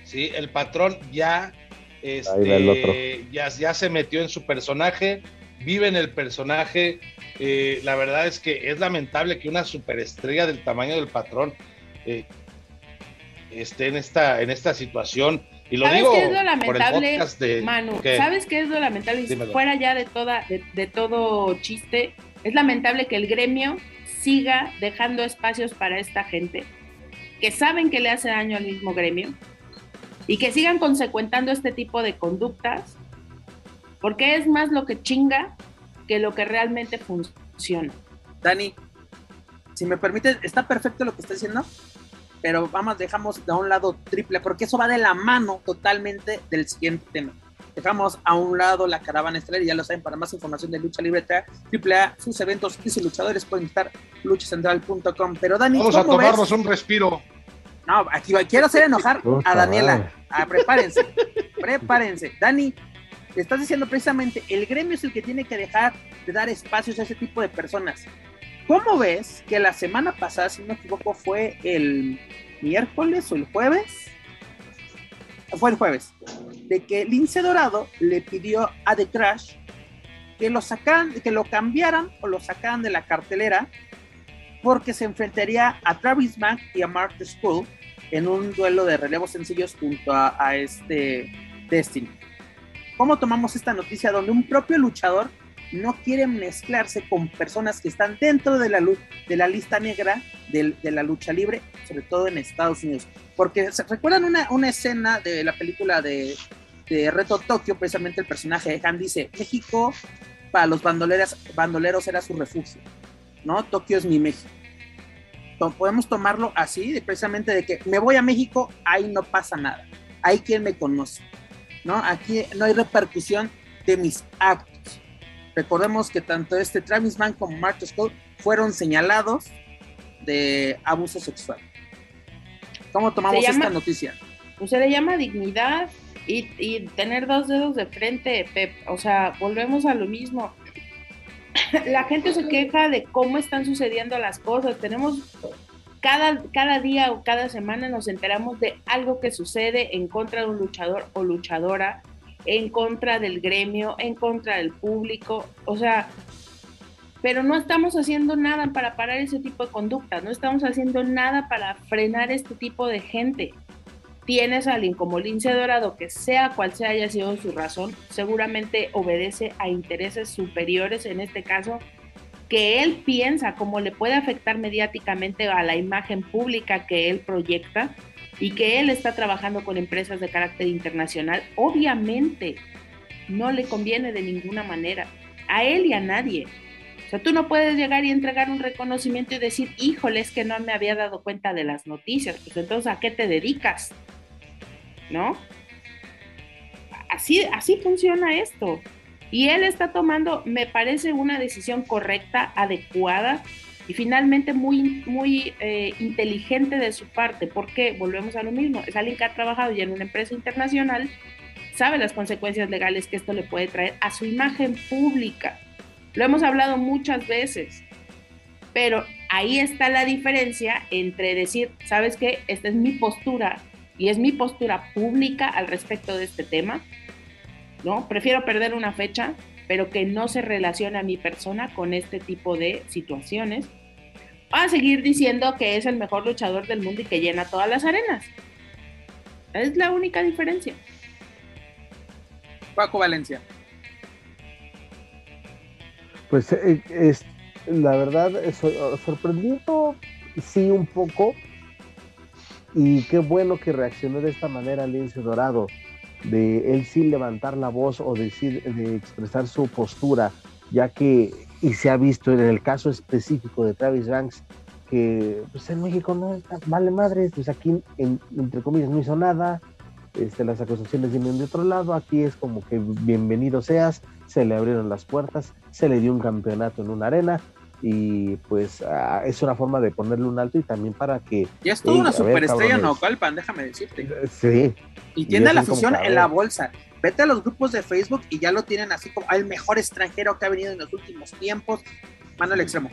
¿sí? El patrón ya, este, ya, ya se metió en su personaje, vive en el personaje. Eh, la verdad es que es lamentable que una superestrella del tamaño del patrón eh, esté en esta, en esta situación. Y lo ¿Sabes qué es lo lamentable, Manu? ¿Sabes qué es lo lamentable? fuera ya de, toda, de, todo chiste, es lamentable que el gremio siga dejando espacios para esta gente que saben que le hace daño al mismo gremio y que sigan consecuentando este tipo de conductas, porque es más lo que chinga que lo que realmente funciona. Dani, si me permite, está perfecto lo que está diciendo, pero vamos, dejamos de un lado triple, porque eso va de la mano totalmente del siguiente tema. Dejamos a un lado la caravana estelar y ya lo saben, para más información de Lucha Libre Triple A, sus eventos y sus luchadores pueden estar luchacentral.com. Pero Dani, vamos a tomarnos un respiro. No, aquí quiero hacer enojar a Daniela. Ah, prepárense, prepárense. Dani, le estás diciendo precisamente, el gremio es el que tiene que dejar de dar espacios a ese tipo de personas. ¿Cómo ves que la semana pasada, si no me equivoco, fue el miércoles o el jueves? Fue el jueves. De que Lince Dorado le pidió a The Crash que lo que lo cambiaran o lo sacaran de la cartelera porque se enfrentaría a Travis Mack y a Mark School en un duelo de relevos sencillos junto a este Destiny. ¿Cómo tomamos esta noticia donde un propio luchador no quieren mezclarse con personas que están dentro de la, de la lista negra de, la lucha libre, sobre todo en Estados Unidos. Porque ¿se recuerdan una, una escena de la película de, de Reto Tokio? Precisamente el personaje de Han dice, México para los bandoleros, bandoleros era su refugio, ¿no? Tokio es mi México. podemos tomarlo así, precisamente de que me voy a México, ahí no pasa nada, hay quien me conoce, ¿no? Aquí no hay repercusión de mis actos. Recordemos que tanto este Travis Mann como Marcus Scott fueron señalados de abuso sexual. ¿Cómo tomamos esta noticia? Pues se le llama dignidad y, tener dos dedos de frente, Pep. O sea, volvemos a lo mismo. La gente se queja de cómo están sucediendo las cosas. Tenemos cada, cada día o cada semana nos enteramos de algo que sucede en contra de un luchador o luchadora en contra del gremio, en contra del público, o sea, pero no estamos haciendo nada para parar ese tipo de conductas, no estamos haciendo nada para frenar este tipo de gente. Tienes a alguien como Lince Dorado, que sea cual sea haya sido su razón, seguramente obedece a intereses superiores, en este caso, que él piensa cómo le puede afectar mediáticamente a la imagen pública que él proyecta y que él está trabajando con empresas de carácter internacional, obviamente no le conviene de ninguna manera, a él y a nadie. O sea, tú no puedes llegar y entregar un reconocimiento y decir, híjole, es que no me había dado cuenta de las noticias, pues entonces ¿a qué te dedicas? ¿No? Así, así funciona esto. Y él está tomando, me parece, una decisión correcta, adecuada, y finalmente muy, muy eh, inteligente de su parte, porque volvemos a lo mismo, es alguien que ha trabajado ya en una empresa internacional, sabe las consecuencias legales que esto le puede traer a su imagen pública. Lo hemos hablado muchas veces, pero ahí está la diferencia entre decir, sabes qué, esta es mi postura y es mi postura pública al respecto de este tema, ¿no? Prefiero perder una fecha pero que no se relaciona a mi persona con este tipo de situaciones, a seguir diciendo que es el mejor luchador del mundo y que llena todas las arenas. Es la única diferencia. Paco Valencia. Pues eh, es, la verdad, sorprendido, sí, un poco. Y qué bueno que reaccionó de esta manera Lince Dorado, de él sí levantar la voz o decir, de expresar su postura, ya que, y se ha visto en el caso específico de Travis Banks, que pues en México no vale madre, pues aquí entre comillas no hizo nada, este, las acusaciones vienen de otro lado, aquí es como que bienvenido seas, se le abrieron las puertas, se le dio un campeonato en una arena y pues ah, es una forma de ponerle un alto y también para que... Ya es toda una superestrella no Calpan, déjame decirte. Eh, sí. Y tiene la afición en la bolsa. Vete a los grupos de Facebook y ya lo tienen así como el mejor extranjero que ha venido en los últimos tiempos. Manuel Extremo.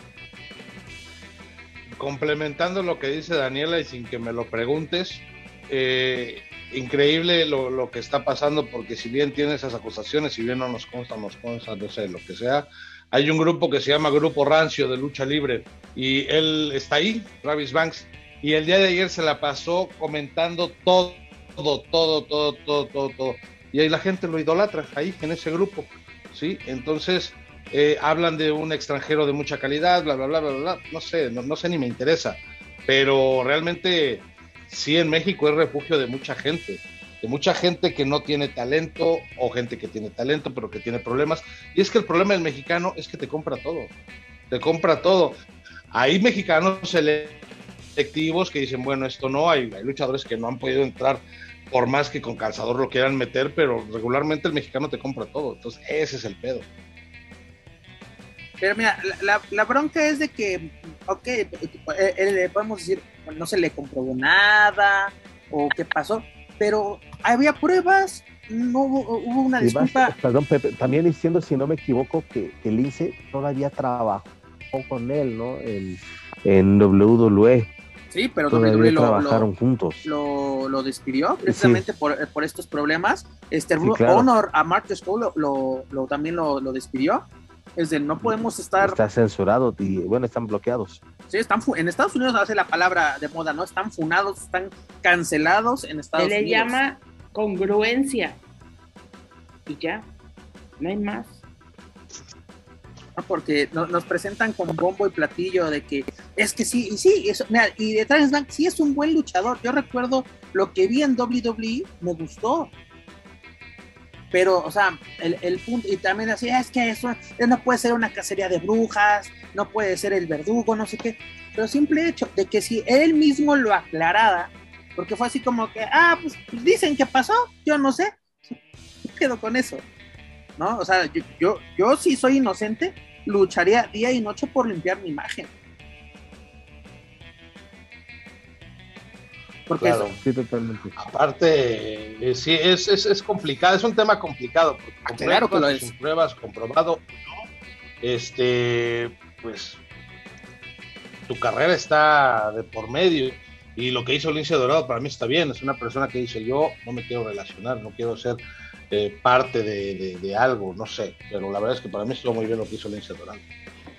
Complementando lo que dice Daniela y sin que me lo preguntes, eh, increíble lo, lo, que está pasando, porque si bien tiene esas acusaciones, si bien no nos consta, nos consta, no sé, lo que sea, hay un grupo que se llama Grupo Rancio de Lucha Libre y él está ahí, Travis Banks, y el día de ayer se la pasó comentando todo, todo, todo, todo, todo, todo, todo. Y ahí la gente lo idolatra, ahí, en ese grupo, ¿sí? Entonces, eh, hablan de un extranjero de mucha calidad, bla, bla, bla, bla, bla, no sé, no, no sé ni me interesa, pero realmente sí en México es refugio de mucha gente, de mucha gente que no tiene talento o gente que tiene talento pero que tiene problemas. Y es que el problema del mexicano es que te compra todo, te compra todo. Hay mexicanos selectivos que dicen, bueno, esto no, hay, hay luchadores que no han podido entrar por más que con calzador lo quieran meter, pero regularmente el mexicano te compra todo. Entonces, ese es el pedo. Pero mira, la, bronca es de que, ok, eh, eh, podemos decir, no se le comprobó nada o qué pasó, pero había pruebas, no hubo, una disculpa. perdón, Pepe, también diciendo, si no me equivoco, que, el INSE todavía trabajó con él, ¿no? En, en WWE. Sí, pero WWE lo, trabajaron juntos. Lo, lo, despidió precisamente por, por, estos problemas. Este Honor a Mark Skull lo, lo, también lo, despidió. Es de no podemos estar. Está censurado y bueno, están bloqueados. Sí, están en Estados Unidos hace la palabra de moda, ¿no? Están funados, están cancelados en Estados Unidos. Se le llama congruencia. Y ya, no hay más. Porque nos presentan con bombo y platillo de que es que sí, y sí, eso, mira, y de Bank sí es un buen luchador. Yo recuerdo lo que vi en WWE, me gustó pero, o sea, el, punto, y también así, es que eso no puede ser una cacería de brujas, no puede ser el verdugo, no sé qué, pero simple hecho de que si él mismo lo aclarara, porque fue así como que, ah, pues, dicen que pasó, yo no sé, ¿qué quedo con eso? ¿No? O sea, yo, yo, yo si soy inocente, lucharía día y noche por limpiar mi imagen. Claro. sí, totalmente. Aparte, eh, sí, es, es, es, complicado, es un tema complicado. Porque ah, claro que lo es. pruebas, comprobado, este, pues, tu carrera está de por medio. Y lo que hizo Lince Dorado para mí está bien. Es una persona que dice: Yo no me quiero relacionar, no quiero ser eh, parte de, de, de, algo, no sé. Pero la verdad es que para mí estuvo muy bien lo que hizo Lince Dorado.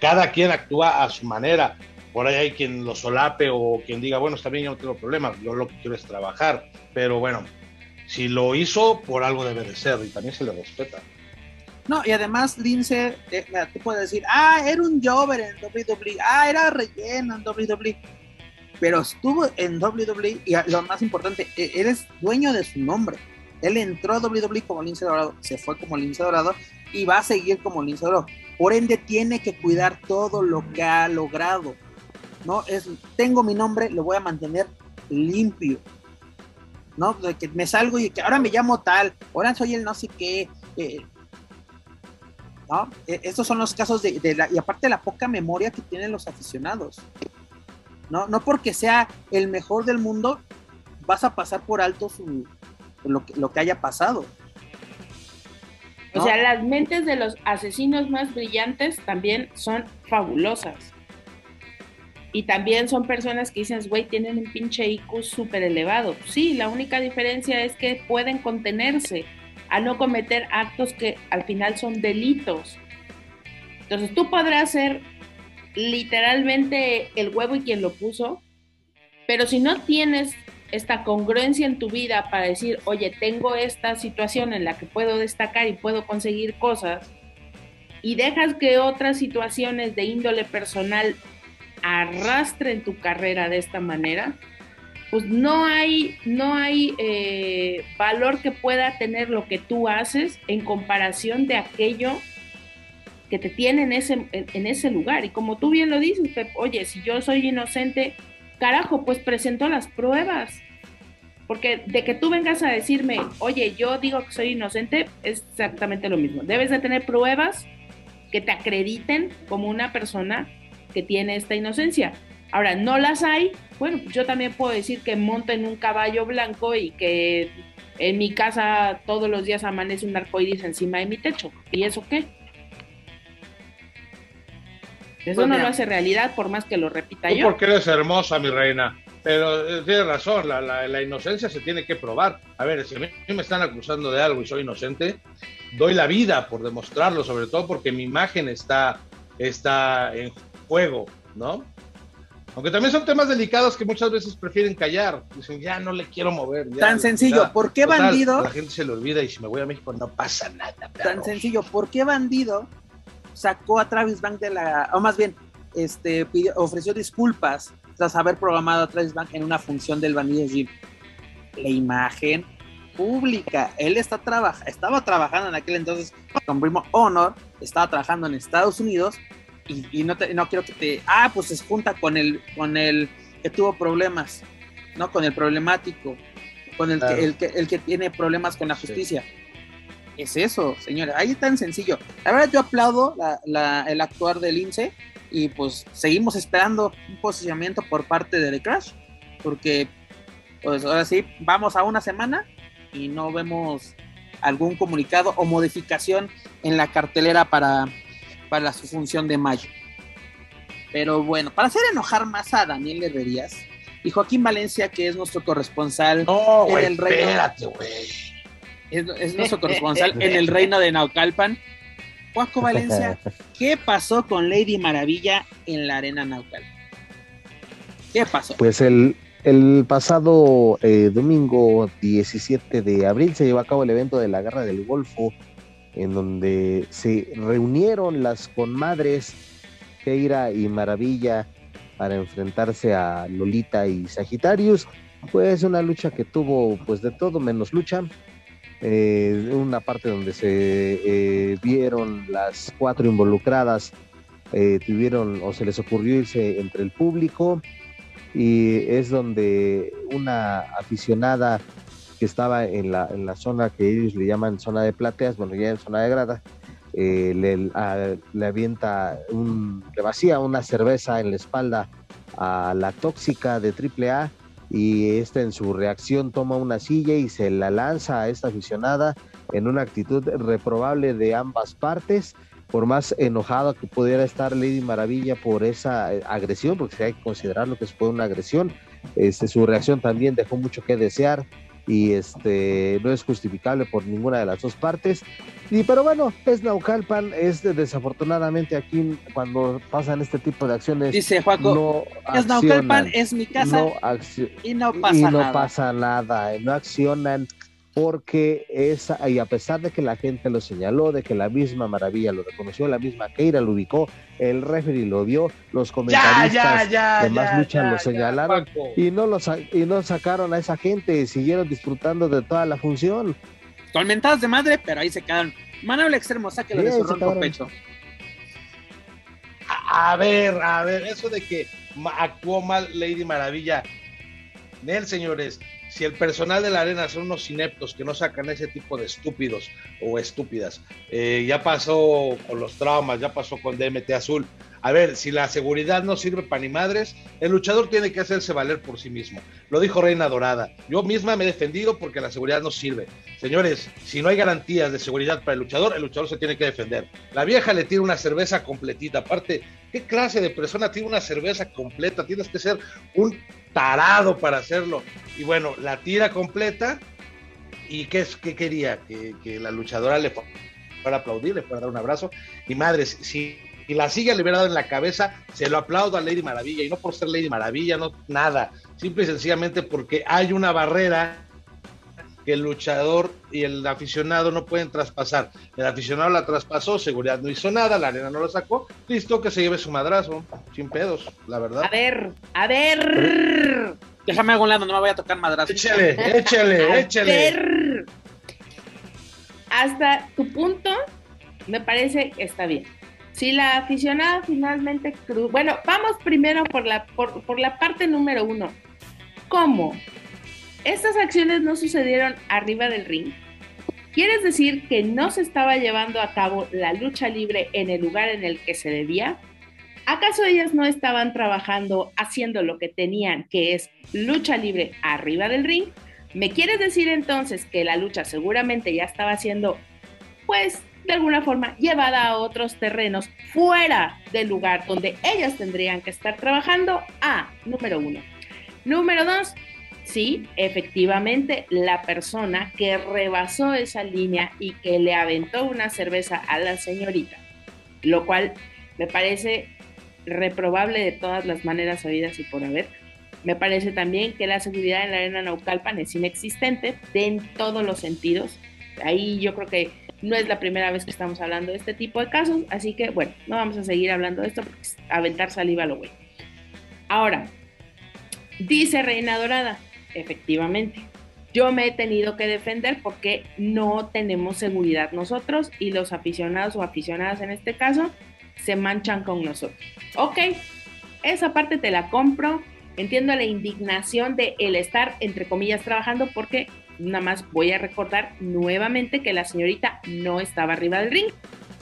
Cada quien actúa a su manera por ahí hay quien lo solape o quien diga, bueno, está bien, yo no tengo problema, yo lo que quiero es trabajar. Pero bueno, si lo hizo, por algo debe de ser y también se le respeta. No, y además Lince, eh, te puede decir, ah, era un Jover en WWE, ah, era relleno en WWE. Pero estuvo en WWE y lo más importante, e-, eres dueño de su nombre. Él entró a WWE como Lince Dorado, se fue como Lince Dorado y va a seguir como Lince Dorado. Por ende, tiene que cuidar todo lo que ha logrado ¿no? Es, tengo mi nombre, lo voy a mantener limpio, ¿no? De que me salgo y que ahora me llamo tal, ahora soy el no sé qué, eh, ¿no? E, estos son los casos de, la, y aparte la poca memoria que tienen los aficionados, ¿no? No porque sea el mejor del mundo, vas a pasar por alto su, lo, que, lo que haya pasado. O sea, las mentes de los asesinos más brillantes también son fabulosas. Y también son personas que dicen, güey, tienen un pinche IQ súper elevado. Sí, la única diferencia es que pueden contenerse a no cometer actos que al final son delitos. Entonces tú podrás ser literalmente el huevo y quien lo puso, pero si no tienes esta congruencia en tu vida para decir, oye, tengo esta situación en la que puedo destacar y puedo conseguir cosas, y dejas que otras situaciones de índole personal arrastren tu carrera de esta manera, pues no hay, no hay eh, valor que pueda tener lo que tú haces en comparación de aquello que te tiene en ese, en, ese lugar. Y como tú bien lo dices, oye, si yo soy inocente, carajo, pues presento las pruebas. Porque de que tú vengas a decirme, oye, yo digo que soy inocente, es exactamente lo mismo. Debes de tener pruebas que te acrediten como una persona que tiene esta inocencia. Ahora, no las hay, bueno, yo también puedo decir que monto en un caballo blanco y que en mi casa todos los días amanece un arcoíris encima de mi techo. ¿Y eso qué? Eso pues no lo hace realidad por más que lo repita Tú yo. Porque eres hermosa, mi reina. Pero eh, tienes razón, la, la, inocencia se tiene que probar. A ver, si a mí me están acusando de algo y soy inocente, doy la vida por demostrarlo, sobre todo porque mi imagen está, está en juego, ¿no? Aunque también son temas delicados que muchas veces prefieren callar. Dicen, ya no le quiero mover. Tan sencillo, ¿por qué bandido? La gente se le olvida y si me voy a México no pasa nada. Tan sencillo, ¿por qué bandido sacó a Travis Bank de la. o más bien, este, ofreció disculpas tras haber programado a Travis Bank en una función del Vanilla Gym? La imagen pública. Él está trabaja, estaba trabajando en aquel entonces con Primo Honor, estaba trabajando en Estados Unidos y, no, no quiero que te, ah, pues se junta con el, con el que tuvo problemas, ¿no? Con el problemático, con el, que, el, que, el que tiene problemas con la justicia. Es eso, señores, ahí es tan sencillo. La verdad yo aplaudo la, el actuar del INSE y pues seguimos esperando un posicionamiento por parte de The Crash, porque pues ahora sí, vamos a una semana y no vemos algún comunicado o modificación en la cartelera para, para su función de mayo. Pero bueno, para hacer enojar más a Daniel Herrerías y Joaquín Valencia, que es nuestro corresponsal en el reino. Es, nuestro corresponsal en el reino de Naucalpan. Juaco Valencia, ¿qué pasó con Lady Maravilla en la arena Naucalpan? ¿Qué pasó? Pues el, el pasado eh, domingo 17 de abril se llevó a cabo el evento de la Guerra del Golfo en donde se reunieron las conmadres Keira y Maravilla para enfrentarse a Lolita y Sagitarius. Pues una lucha que tuvo pues de todo menos lucha. Eh, una parte donde se eh, vieron las cuatro involucradas, eh, tuvieron o se les ocurrió irse entre el público y es donde una aficionada que estaba en la, en la zona que ellos le llaman zona de plateas, bueno, ya en zona de grada, eh, le, avienta, un, le vacía una cerveza en la espalda a la tóxica de AAA y esta en su reacción toma una silla y se la lanza a esta aficionada en una actitud reprobable de ambas partes por más enojado que pudiera estar Lady Maravilla por esa eh, agresión, porque hay que considerarlo que fue una agresión, este, su reacción también dejó mucho que desear y este no es justificable por ninguna de las dos partes. Y pero bueno, es Naucalpan, es desafortunadamente aquí cuando pasan este tipo de acciones. Dice Juaco, es Naucalpan, es mi casa y no pasa y no pasa nada, no accionan porque esa, y a pesar de que la gente lo señaló, de que la misma Maravilla lo reconoció, la misma Keira lo ubicó, el referee lo vio, los comentaristas de más lucha lo señalaron y no, los, y no sacaron a esa gente, siguieron disfrutando de toda la función. Con de madre, pero ahí se quedaron. Manuel Extremo, sáquelo de su ronco pecho. A, ver, a ver, eso de que actuó mal Lady Maravilla. Nel, señores, si el personal de la arena son unos ineptos que no sacan ese tipo de estúpidos o estúpidas, eh, ya pasó con los traumas, ya pasó con DMT Azul. A ver, si la seguridad no sirve para ni madres, el luchador tiene que hacerse valer por sí mismo. Lo dijo Reina Dorada. Yo misma me he defendido porque la seguridad no sirve. Señores, si no hay garantías de seguridad para el luchador, el luchador se tiene que defender. La vieja le tira una cerveza completita. Aparte, ¿qué clase de persona tiene una cerveza completa? Tienes que ser un tarado para hacerlo. Y bueno, la tira completa. ¿Y qué, qué quería? Que, la luchadora le fuera a aplaudir, le fuera a dar un abrazo. Y madres, si y la sigue liberada en la cabeza, se lo aplaudo a Lady Maravilla, y no por ser Lady Maravilla, no nada, simple y sencillamente porque hay una barrera que el luchador y el aficionado no pueden traspasar. El aficionado la traspasó, seguridad no hizo nada, la arena no lo sacó, listo que se lleve su madrazo, sin pedos, la verdad. A ver, a ver. Déjame a un lado, no me voy a tocar madrazo. Échale, échale, échale. Ver. Hasta tu punto, me parece que está bien. Si la aficionada finalmente Bueno, vamos primero por la, por, por la parte número uno. ¿Cómo? Estas acciones no sucedieron arriba del ring. ¿Quieres decir que no se estaba llevando a cabo la lucha libre en el lugar en el que se debía? ¿Acaso ellas no estaban trabajando haciendo lo que tenían, que es lucha libre arriba del ring? ¿Me quieres decir entonces que la lucha seguramente ya estaba siendo, pues, de alguna forma llevada a otros terrenos fuera del lugar donde ellas tendrían que estar trabajando? Ah, número uno. Número dos, sí, efectivamente, la persona que rebasó esa línea y que le aventó una cerveza a la señorita, lo cual me parece reprobable de todas las maneras sabidas y por haber. Me parece también que la seguridad en la arena Naucalpan es inexistente en todos los sentidos. Ahí yo creo que no es la primera vez que estamos hablando de este tipo de casos, así que bueno, no vamos a seguir hablando de esto porque aventar saliva lo güey. Ahora, dice Reina Dorada, efectivamente. Yo me he tenido que defender porque no tenemos seguridad nosotros y los aficionados o aficionadas en este caso se manchan con nosotros. Ok, esa parte te la compro. Entiendo la indignación de el estar, entre comillas, trabajando porque nada más voy a recordar nuevamente que la señorita no estaba arriba del ring,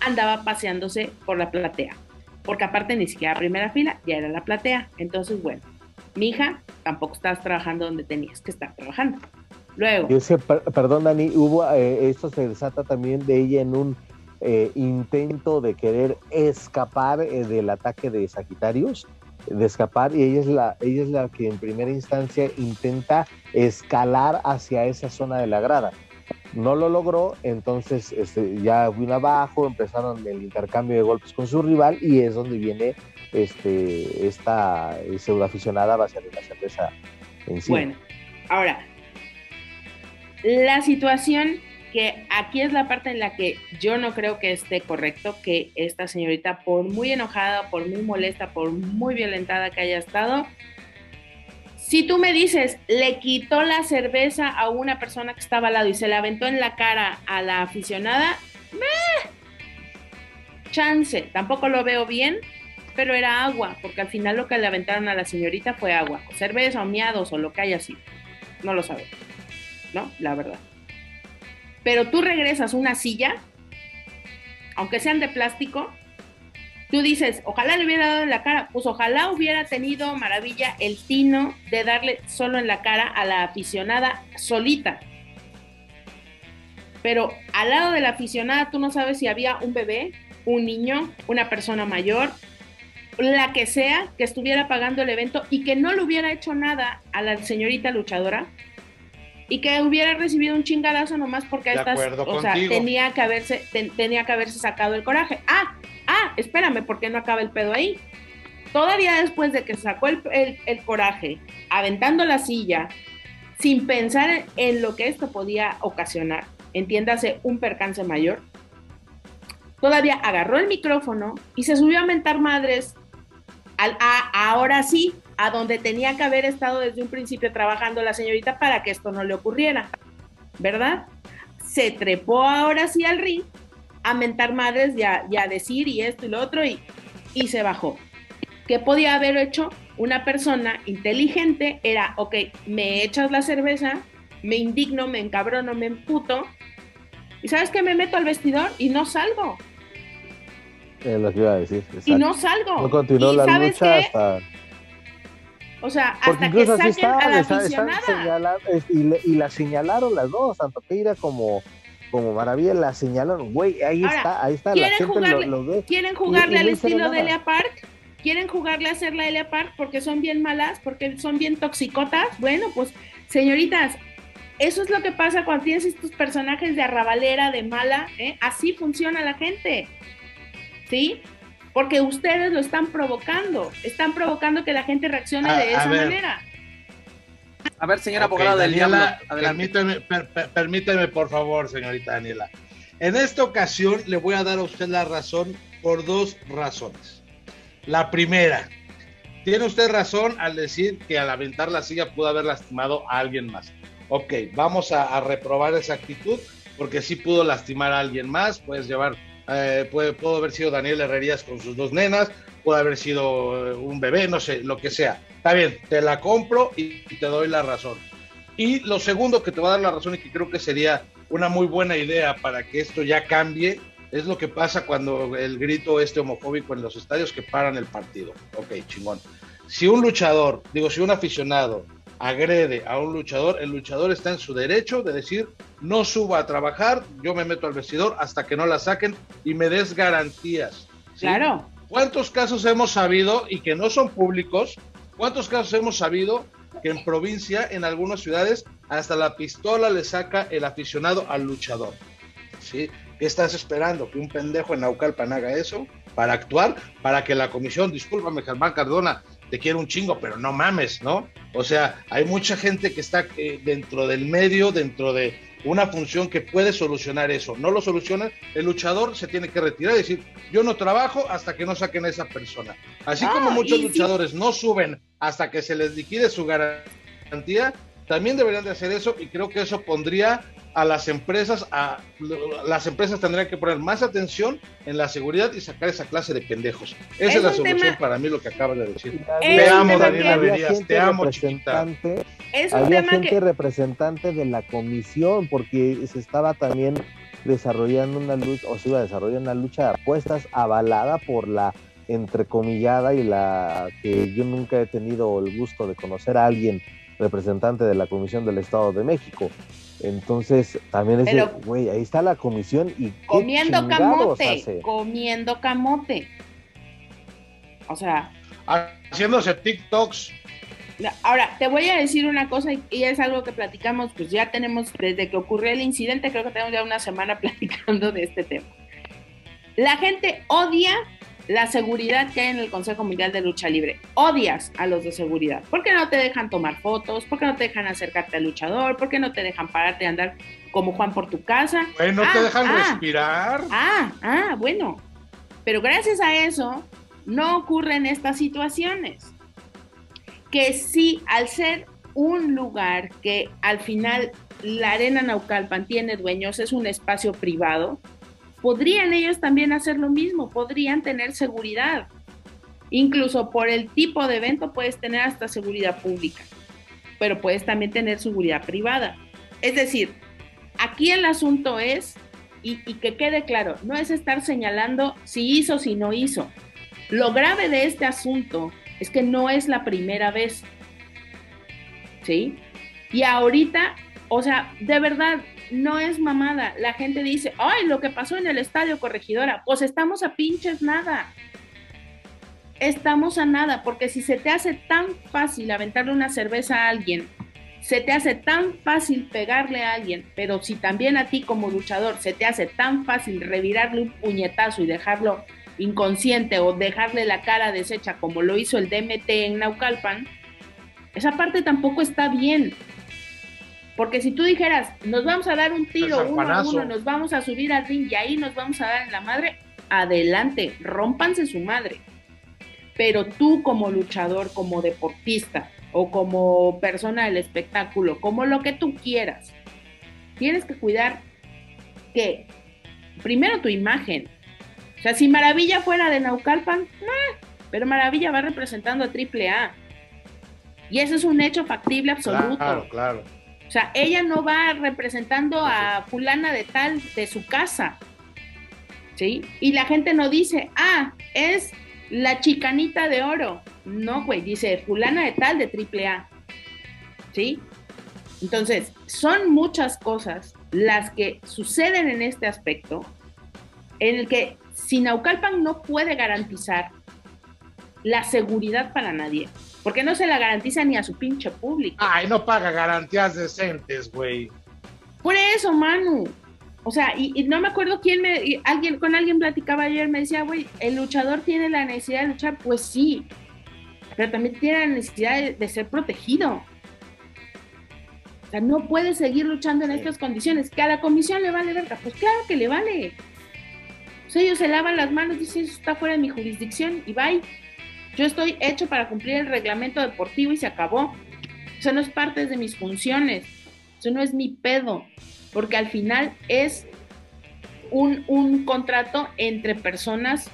andaba paseándose por la platea. Porque aparte ni siquiera primera fila, ya era la platea. Entonces, bueno, hija, tampoco estás trabajando donde tenías que estar trabajando. Luego. perdón, Dani, hubo, eh, esto se desata también de ella en un eh, intento de querer escapar eh, del ataque de Sagitarios, de escapar, y ella es, la, ella es la que en primera instancia intenta escalar hacia esa zona de la grada. No lo logró, entonces este, ya vino abajo, empezaron el intercambio de golpes con su rival y es donde viene este, esta pseudo aficionada va a ser la cerveza en sí. Bueno, ahora, la situación que aquí es la parte en la que yo no creo que esté correcto que esta señorita, por muy enojada, por muy molesta, por muy violentada que haya estado, si tú me dices, le quitó la cerveza a una persona que estaba al lado y se la aventó en la cara a la aficionada, ¡meh! chance, tampoco lo veo bien, pero era agua, porque al final lo que le aventaron a la señorita fue agua, o cerveza o miados o lo que haya sido. No lo sabes, ¿no? La verdad. Pero tú regresas una silla, aunque sean de plástico, tú dices, ojalá le hubiera dado en la cara, pues ojalá hubiera tenido maravilla el tino de darle solo en la cara a la aficionada solita. Pero al lado de la aficionada tú no sabes si había un bebé, un niño, una persona mayor, la que sea que estuviera pagando el evento y que no le hubiera hecho nada a la señorita luchadora y que hubiera recibido un chingadazo nomás porque estas, o sea, tenía que haberse tenía que haberse sacado el coraje. Ah, ah, espérame, ¿por qué no acaba el pedo ahí? Todavía después de que sacó el, el coraje, aventando la silla, sin pensar en lo que esto podía ocasionar, entiéndase un percance mayor, todavía agarró el micrófono y se subió a mentar madres ahora sí, a donde tenía que haber estado desde un principio trabajando la señorita para que esto no le ocurriera, ¿verdad? Se trepó ahora sí al ring a mentar madres y a, decir y esto y lo otro y, y se bajó. ¿Qué podía haber hecho una persona inteligente? Era, ok, me echas la cerveza, me indigno, me encabrono, me emputo, y sabes que me meto al vestidor y no salgo. Es lo que iba a decir. Y no salgo. No continuó la lucha hasta. O sea, hasta que saquen a la aficionada. y, la señalaron las dos, tanto Keira como, como Maravilla la señalaron. Güey, ahí está, ahí está. ¿Quieren jugarle, ¿quieren jugarle al estilo de Elia Park? ¿Quieren jugarle a hacer la Elia Park porque son bien malas, porque son bien toxicotas? Bueno, pues, señoritas, eso es lo que pasa cuando tienes estos personajes de arrabalera, de mala, ¿eh? Así funciona la gente. ¿Sí? porque ustedes lo están provocando, están provocando que la gente reaccione de esa manera. A ver, señora abogada del Daniela, permíteme, permíteme, por favor, señorita Daniela. En esta ocasión le voy a dar a usted la razón por dos razones. La primera, tiene usted razón al decir que al aventar la silla pudo haber lastimado a alguien más. Ok, vamos a, reprobar esa actitud porque sí pudo lastimar a alguien más. Puedes llevar, eh, puede, pudo haber sido Daniel Herrerías con sus dos nenas, puede haber sido eh, un bebé, no sé, lo que sea. Está bien, te la compro y te doy la razón. Y lo segundo que te va a dar la razón y que creo que sería una muy buena idea para que esto ya cambie es lo que pasa cuando el grito este homofóbico en los estadios que paran el partido. Ok, chingón. Si un luchador, digo, si un aficionado agrede a un luchador, el luchador está en su derecho de decir, no suba a trabajar, yo me meto al vestidor hasta que no la saquen y me des garantías. Claro. ¿Cuántos casos hemos sabido y que no son públicos? ¿Cuántos casos hemos sabido que en provincia, en algunas ciudades, hasta la pistola le saca el aficionado al luchador? ¿Sí? ¿Qué estás esperando? ¿Que un pendejo en Naucalpan haga eso? Para actuar, para que la comisión, discúlpame Germán Cardona, te quiero un chingo, pero no mames, ¿no? O sea, hay mucha gente que está eh, dentro del medio, dentro de una función que puede solucionar eso. No lo soluciona, el luchador se tiene que retirar y decir, yo no trabajo hasta que no saquen a esa persona. Así como muchos luchadores no suben hasta que se les liquide su garantía, también deberían de hacer eso y creo que eso pondría a las empresas, a, las empresas tendrían que poner más atención en la seguridad y sacar esa clase de pendejos. Esa es, la solución para mí lo que acabas de decir. Te amo, Daniela Verías, te amo, chiquita. había gente representante de la comisión porque se estaba también desarrollando una lucha, o se iba a desarrollar una lucha de apuestas avalada por la entrecomillada y la que yo nunca he tenido el gusto de conocer a alguien representante de la Comisión del Estado de México. Entonces, también es güey, ahí está la comisión y comiendo camote, comiendo camote. O sea, haciéndose TikToks. Ahora, te voy a decir una cosa y es algo que platicamos, pues ya tenemos, desde que ocurrió el incidente, creo que tenemos ya una semana platicando de este tema. La gente odia la seguridad que hay en el Consejo Mundial de Lucha Libre. Odias a los de seguridad. ¿Por qué no te dejan tomar fotos? ¿Por qué no te dejan acercarte al luchador? ¿Por qué no te dejan pararte y andar como Juan por tu casa? no te ah, dejan ah. respirar. Ah, ah, bueno. Pero gracias a eso no ocurren estas situaciones. Que sí, al ser un lugar que al final la Arena Naucalpan tiene dueños, es un espacio privado, podrían ellos también hacer lo mismo, podrían tener seguridad. Incluso por el tipo de evento puedes tener hasta seguridad pública, pero puedes también tener seguridad privada. Es decir, aquí el asunto es, y, que quede claro, no es estar señalando si hizo, si no hizo. Lo grave de este asunto es que no es la primera vez. ¿Sí? Y ahorita, o sea, de verdad, no es mamada. La gente dice, ay, lo que pasó en el estadio corregidora, pues estamos a pinches nada. Estamos a nada, porque si se te hace tan fácil aventarle una cerveza a alguien, se te hace tan fácil pegarle a alguien, pero si también a ti como luchador se te hace tan fácil revirarle un puñetazo y dejarlo inconsciente o dejarle la cara deshecha como lo hizo el DMT en Naucalpan, esa parte tampoco está bien. Porque si tú dijeras, nos vamos a dar un tiro uno a uno, nos vamos a subir al ring y ahí nos vamos a dar en la madre, adelante, rompanse su madre. Pero tú como luchador, como deportista o como persona del espectáculo, como lo que tú quieras, tienes que cuidar que primero tu imagen. O sea, si Maravilla fuera de Naucalpan, pero Maravilla va representando a AAA. Y eso es un hecho factible absoluto. Claro, claro. O sea, ella no va representando a fulana de tal de su casa. ¿Sí? Y la gente no dice, ah, es la chicanita de oro. No, güey, dice fulana de tal de triple A. ¿Sí? Entonces, son muchas cosas las que suceden en este aspecto, en el que Sinaucalpan no puede garantizar la seguridad para nadie. Porque no se la garantiza ni a su pinche público. Ay, no paga garantías decentes, güey. Por eso, Manu. O sea, y, no me acuerdo quién me, alguien, con alguien platicaba ayer, me decía, güey, el luchador tiene la necesidad de luchar, pues sí, pero también tiene la necesidad de, ser protegido. O sea, no puede seguir luchando en estas condiciones. ¿Que a la comisión le vale verga? Pues claro que le vale. O sea, ellos se lavan las manos, dicen, eso está fuera de mi jurisdicción y bye. Yo estoy hecho para cumplir el reglamento deportivo y se acabó. Eso no es parte de mis funciones. Eso no es mi pedo. Porque al final es un, un contrato entre personas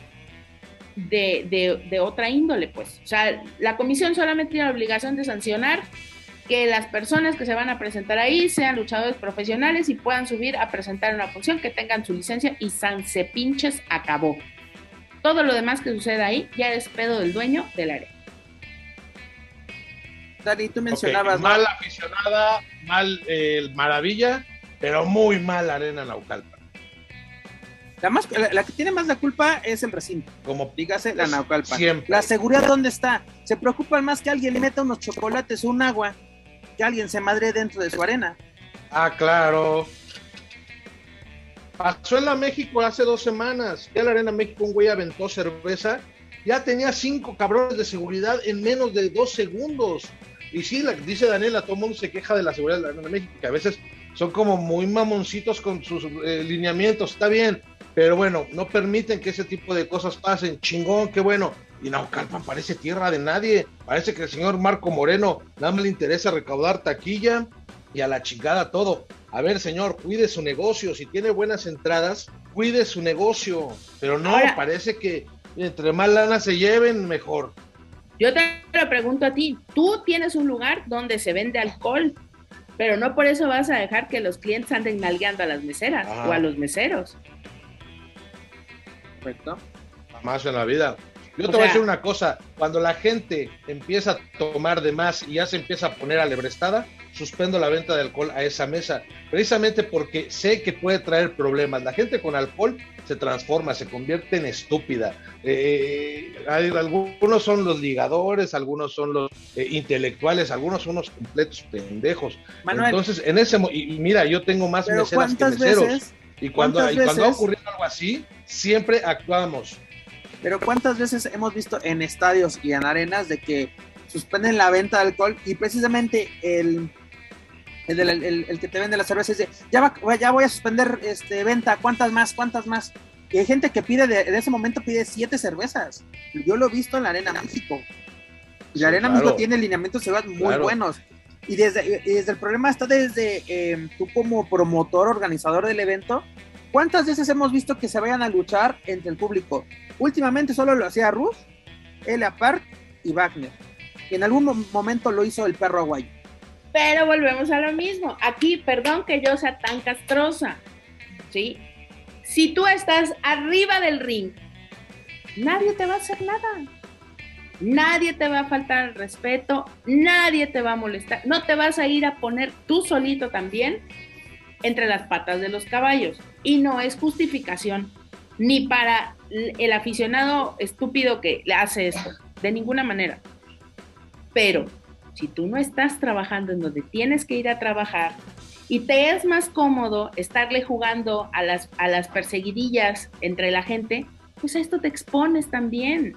de, de, otra índole, pues. O sea, la comisión solamente tiene la obligación de sancionar que las personas que se van a presentar ahí sean luchadores profesionales y puedan subir a presentar una función, que tengan su licencia y san se acabó. Todo lo demás que suceda ahí ya es pedo del dueño del área. Dani, tú mencionabas. Mal aficionada, mal el maravilla, pero muy mal arena Naucalpan. La, más, la, que tiene más la culpa es el recinto. Como dígase la Naucalpan. Siempre. La seguridad, ¿dónde está? Se preocupan más que alguien le meta unos chocolates o un agua, que alguien se madre dentro de su arena. Ah, claro. Pasó en la México hace dos semanas. Ya la Arena México un güey aventó cerveza. Ya tenía cinco cabrones de seguridad en menos de dos segundos. Y sí, la, dice Daniela, todo el mundo se queja de la seguridad de la Arena México, que a veces son como muy mamoncitos con sus eh, lineamientos. Está bien, pero bueno, no permiten que ese tipo de cosas pasen. Chingón, qué bueno. Y Naucalpan parece tierra de nadie. Parece que el señor Marco Moreno nada más le interesa recaudar taquilla y a la chingada todo. A ver, señor, cuide su negocio. Si tiene buenas entradas, cuide su negocio. Pero no, parece que entre más lana se lleven, mejor. Yo te lo pregunto a ti. Tú tienes un lugar donde se vende alcohol, pero no por eso vas a dejar que los clientes anden nalgueando a las meseras o a los meseros. Perfecto. Más en la vida. Yo te voy a decir una cosa, cuando la gente empieza a tomar de más y ya se empieza a poner alebrestada, suspendo la venta de alcohol a esa mesa, precisamente porque sé que puede traer problemas. La gente con alcohol se transforma, se convierte en estúpida. Eh, algunos son los ligadores, algunos son los eh, intelectuales, algunos son los completos pendejos. Entonces, en ese y mira, yo tengo más meseras que meseros. y cuando, y cuando ha ocurrido algo así, siempre actuamos pero ¿cuántas veces hemos visto en estadios y en arenas de que suspenden la venta de alcohol y precisamente el, el, que te vende la cerveza dice, ya, ya voy a suspender este, venta, ¿cuántas más? ¿Cuántas más? Y hay gente que pide, de, en ese momento pide siete cervezas. Yo lo he visto en la Arena México. Y la Arena México tiene lineamientos de muy buenos. Y desde, desde el problema está desde eh, tú como promotor, organizador del evento, ¿Cuántas veces hemos visto que se vayan a luchar entre el público? Últimamente solo lo hacía Ruth, Elia Park y Wagner. Y en algún momento lo hizo el perro aguayo. Pero volvemos a lo mismo. Aquí, perdón que yo sea tan castrosa, ¿sí? Si tú estás arriba del ring, nadie te va a hacer nada. Nadie te va a faltar el respeto, nadie te va a molestar. No te vas a ir a poner tú solito también entre las patas de los caballos. Y no es justificación ni para el aficionado estúpido que le hace esto, de ninguna manera. Pero si tú no estás trabajando en donde tienes que ir a trabajar y te es más cómodo estarle jugando a las, a las perseguidillas entre la gente, pues a esto te expones también.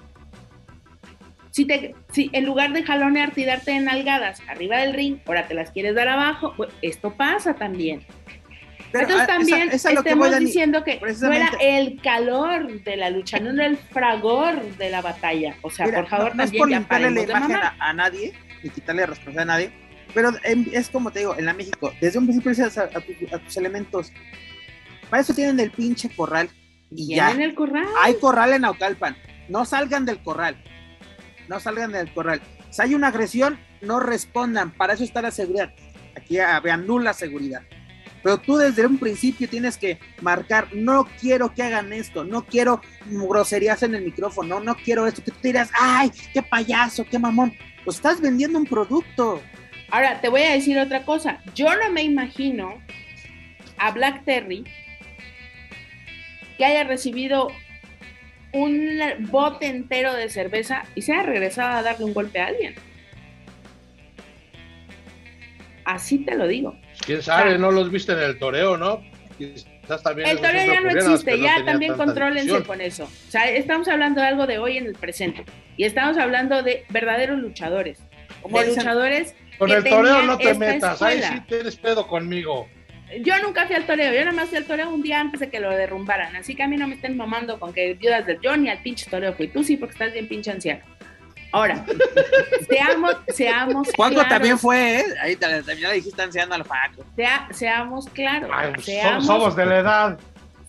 Si, te, si en lugar de jalonearte y darte en nalgadas arriba del ring, ahora te las quieres dar abajo, pues esto pasa también. Entonces ah, también estamos diciendo que no era el calor de la lucha, no era el fragor de la batalla. O sea, por favor, no, es por la imagen a, nadie, ni quitarle responsabilidad a nadie, pero es como te digo, en la México, desde un principio dices a, tus elementos, para eso tienen el pinche corral. Y ya. el corral. Hay corral en Naucalpan. No salgan del corral. No salgan del corral. Si hay una agresión, no respondan. Para eso está la seguridad. Aquí vean nula seguridad. Pero tú desde un principio tienes que marcar, no quiero que hagan esto, no quiero groserías en el micrófono, no quiero esto, que tú dirás, ay, qué payaso, qué mamón. Pues estás vendiendo un producto. Ahora, te voy a decir otra cosa. Yo no me imagino a Black Terry que haya recibido un bote entero de cerveza y se haya regresado a darle un golpe a alguien. Así te lo digo. Quién sabe, no los viste en el toreo, ¿no? el toreo ya no existe, ya también contrólense con eso. O sea, estamos hablando de algo de hoy en el presente. Y estamos hablando de verdaderos luchadores. De luchadores. Con el toreo no te metas, ahí sí tienes pedo conmigo. Yo nunca fui al toreo, yo nada más fui al toreo un día antes de que lo derrumbaran. Así que a mí no me estén mamando con que viudas del John ni al pinche toreo fui. Tú sí, porque estás bien pinche anciano. Ahora, seamos, seamos Juanco también fue, ¿eh? Ahí también le dijiste anciano al Paco. seamos claros. Pues, somos de la edad.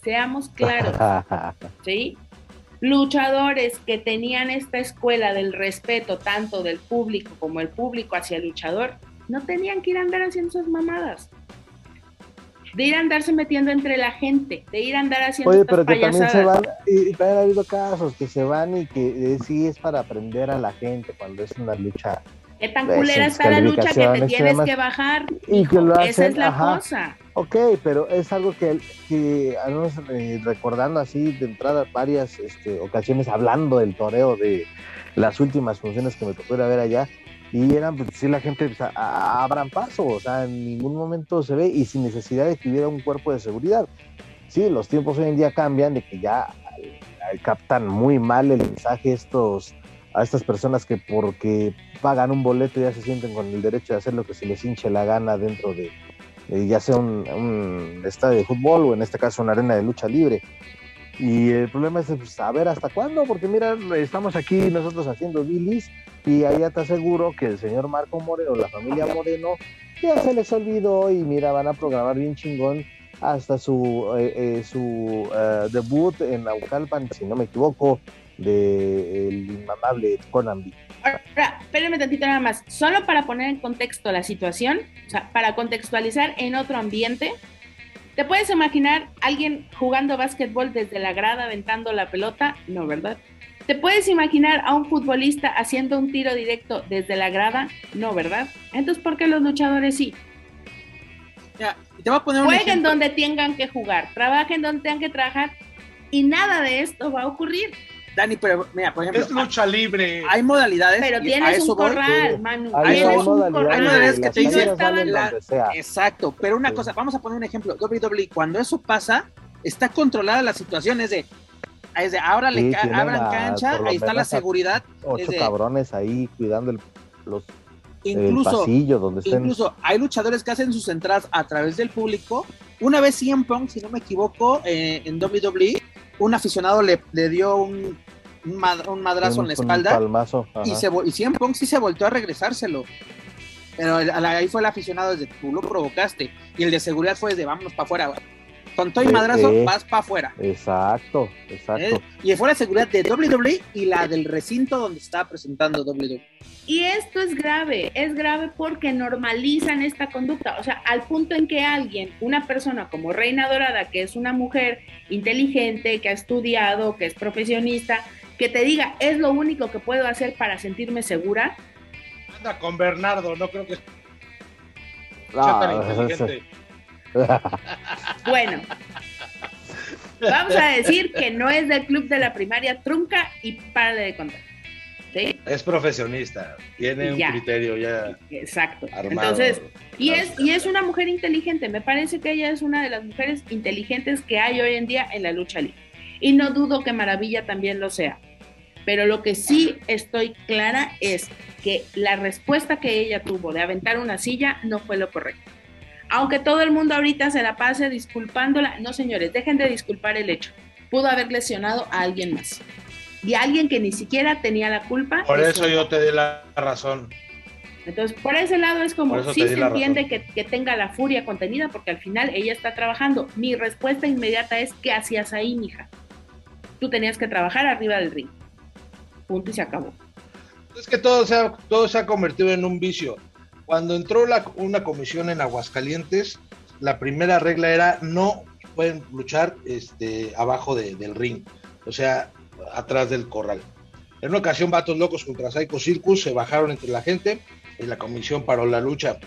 Seamos claros. ¿Sí? Luchadores que tenían esta escuela del respeto tanto del público como el público hacia el luchador, no tenían que ir a andar haciendo esas mamadas de ir a andarse metiendo entre la gente, de ir a andar haciendo Oye, pero que también se van, y, también ha habido casos que se van y que eh, sí es para aprender a la gente cuando es una lucha. ¿Qué tan culera está la lucha que te tienes que bajar? Y que lo hacen, Esa es la cosa. Ok, pero es algo que, que eh, recordando así de entrada varias este, ocasiones hablando del toreo de las últimas funciones que me tocó ir a ver allá, y eran, pues sí, la gente pues, abran paso, o sea, en ningún momento se ve y sin necesidad de que hubiera un cuerpo de seguridad. Sí, los tiempos hoy en día cambian de que ya captan muy mal el mensaje estos a estas personas que porque pagan un boleto ya se sienten con el derecho de hacer lo que se les hinche la gana dentro de, ya sea un, un, estadio de fútbol o en este caso una arena de lucha libre. Y el problema es pues, saber hasta cuándo, porque mira, estamos aquí nosotros haciendo bilis y allá te aseguro que el señor Marco Moreno, la familia Moreno, ya se les olvidó y mira, van a programar bien chingón hasta su, eh, eh, su eh, debut en Naucalpan, si no me equivoco, de el inmamable Conan Ahora, espérenme tantito nada más. Solo para poner en contexto la situación, o sea, para contextualizar en otro ambiente, ¿Te puedes imaginar alguien jugando básquetbol desde la grada aventando la pelota? No, ¿verdad? ¿Te puedes imaginar a un futbolista haciendo un tiro directo desde la grada? No, ¿verdad? Entonces, ¿por qué los luchadores sí? Ya, te voy a poner un Jueguen donde tengan que jugar, trabajen donde tengan que trabajar y nada de esto va a ocurrir. Dani, pero mira, por ejemplo. Es lucha libre. Hay modalidades. Pero tienes un corral, Manu. tienes un corral. Hay modalidades que te dicen. Exacto, pero una cosa, vamos a poner un ejemplo. WWE, cuando eso pasa, está controlada la situación, es de. Es de ahora le abran cancha, ahí está la seguridad. Ocho cabrones ahí cuidando el, los incluso, pasillo donde estén. Incluso hay luchadores que hacen sus entradas a través del público. Una vez CM Punk, si no me equivoco, eh, en WWE, un aficionado le, le dio un, un, madrazo en la espalda. y, se, y CM Punk sí se volvió a regresárselo. Pero ahí fue el aficionado desde tú lo provocaste. Y el de seguridad fue desde vámonos para afuera. Con todo y madrazo, vas para afuera. Exacto, exacto. ¿Eh? Y fue la seguridad de WWE y la del recinto donde estaba presentando WWE. Y esto es grave, es grave porque normalizan esta conducta, o sea, al punto en que alguien, una persona como Reina Dorada, que es una mujer inteligente, que ha estudiado, que es profesionista, que te diga, es lo único que puedo hacer para sentirme segura. Anda con Bernardo, no creo que... bueno, vamos a decir que no es del club de la primaria trunca y para de contar. Es profesionista, tiene un criterio ya. Exacto. Entonces, y es, y es una mujer inteligente. Me parece que ella es una de las mujeres inteligentes que hay hoy en día en la lucha libre. Y no dudo que Maravilla también lo sea. Pero lo que sí estoy clara es que la respuesta que ella tuvo de aventar una silla no fue lo correcto. Aunque todo el mundo ahorita se la pase disculpándola, no señores, dejen de disculpar el hecho. Pudo haber lesionado a alguien más y alguien que ni siquiera tenía la culpa. Por eso yo te di la razón. Entonces, por ese lado es como sí se entiende que, que, tenga la furia contenida, porque al final ella está trabajando. Mi respuesta inmediata es: ¿qué hacías ahí, mija? Tú tenías que trabajar arriba del ring. Punto y se acabó. Es que todo se ha, todo se ha convertido en un vicio. Cuando entró una comisión en Aguascalientes, la primera regla era no pueden luchar este, abajo del ring. O sea, atrás del corral. En una ocasión, Vatos Locos contra Psycho Circus se bajaron entre la gente y la comisión paró la lucha.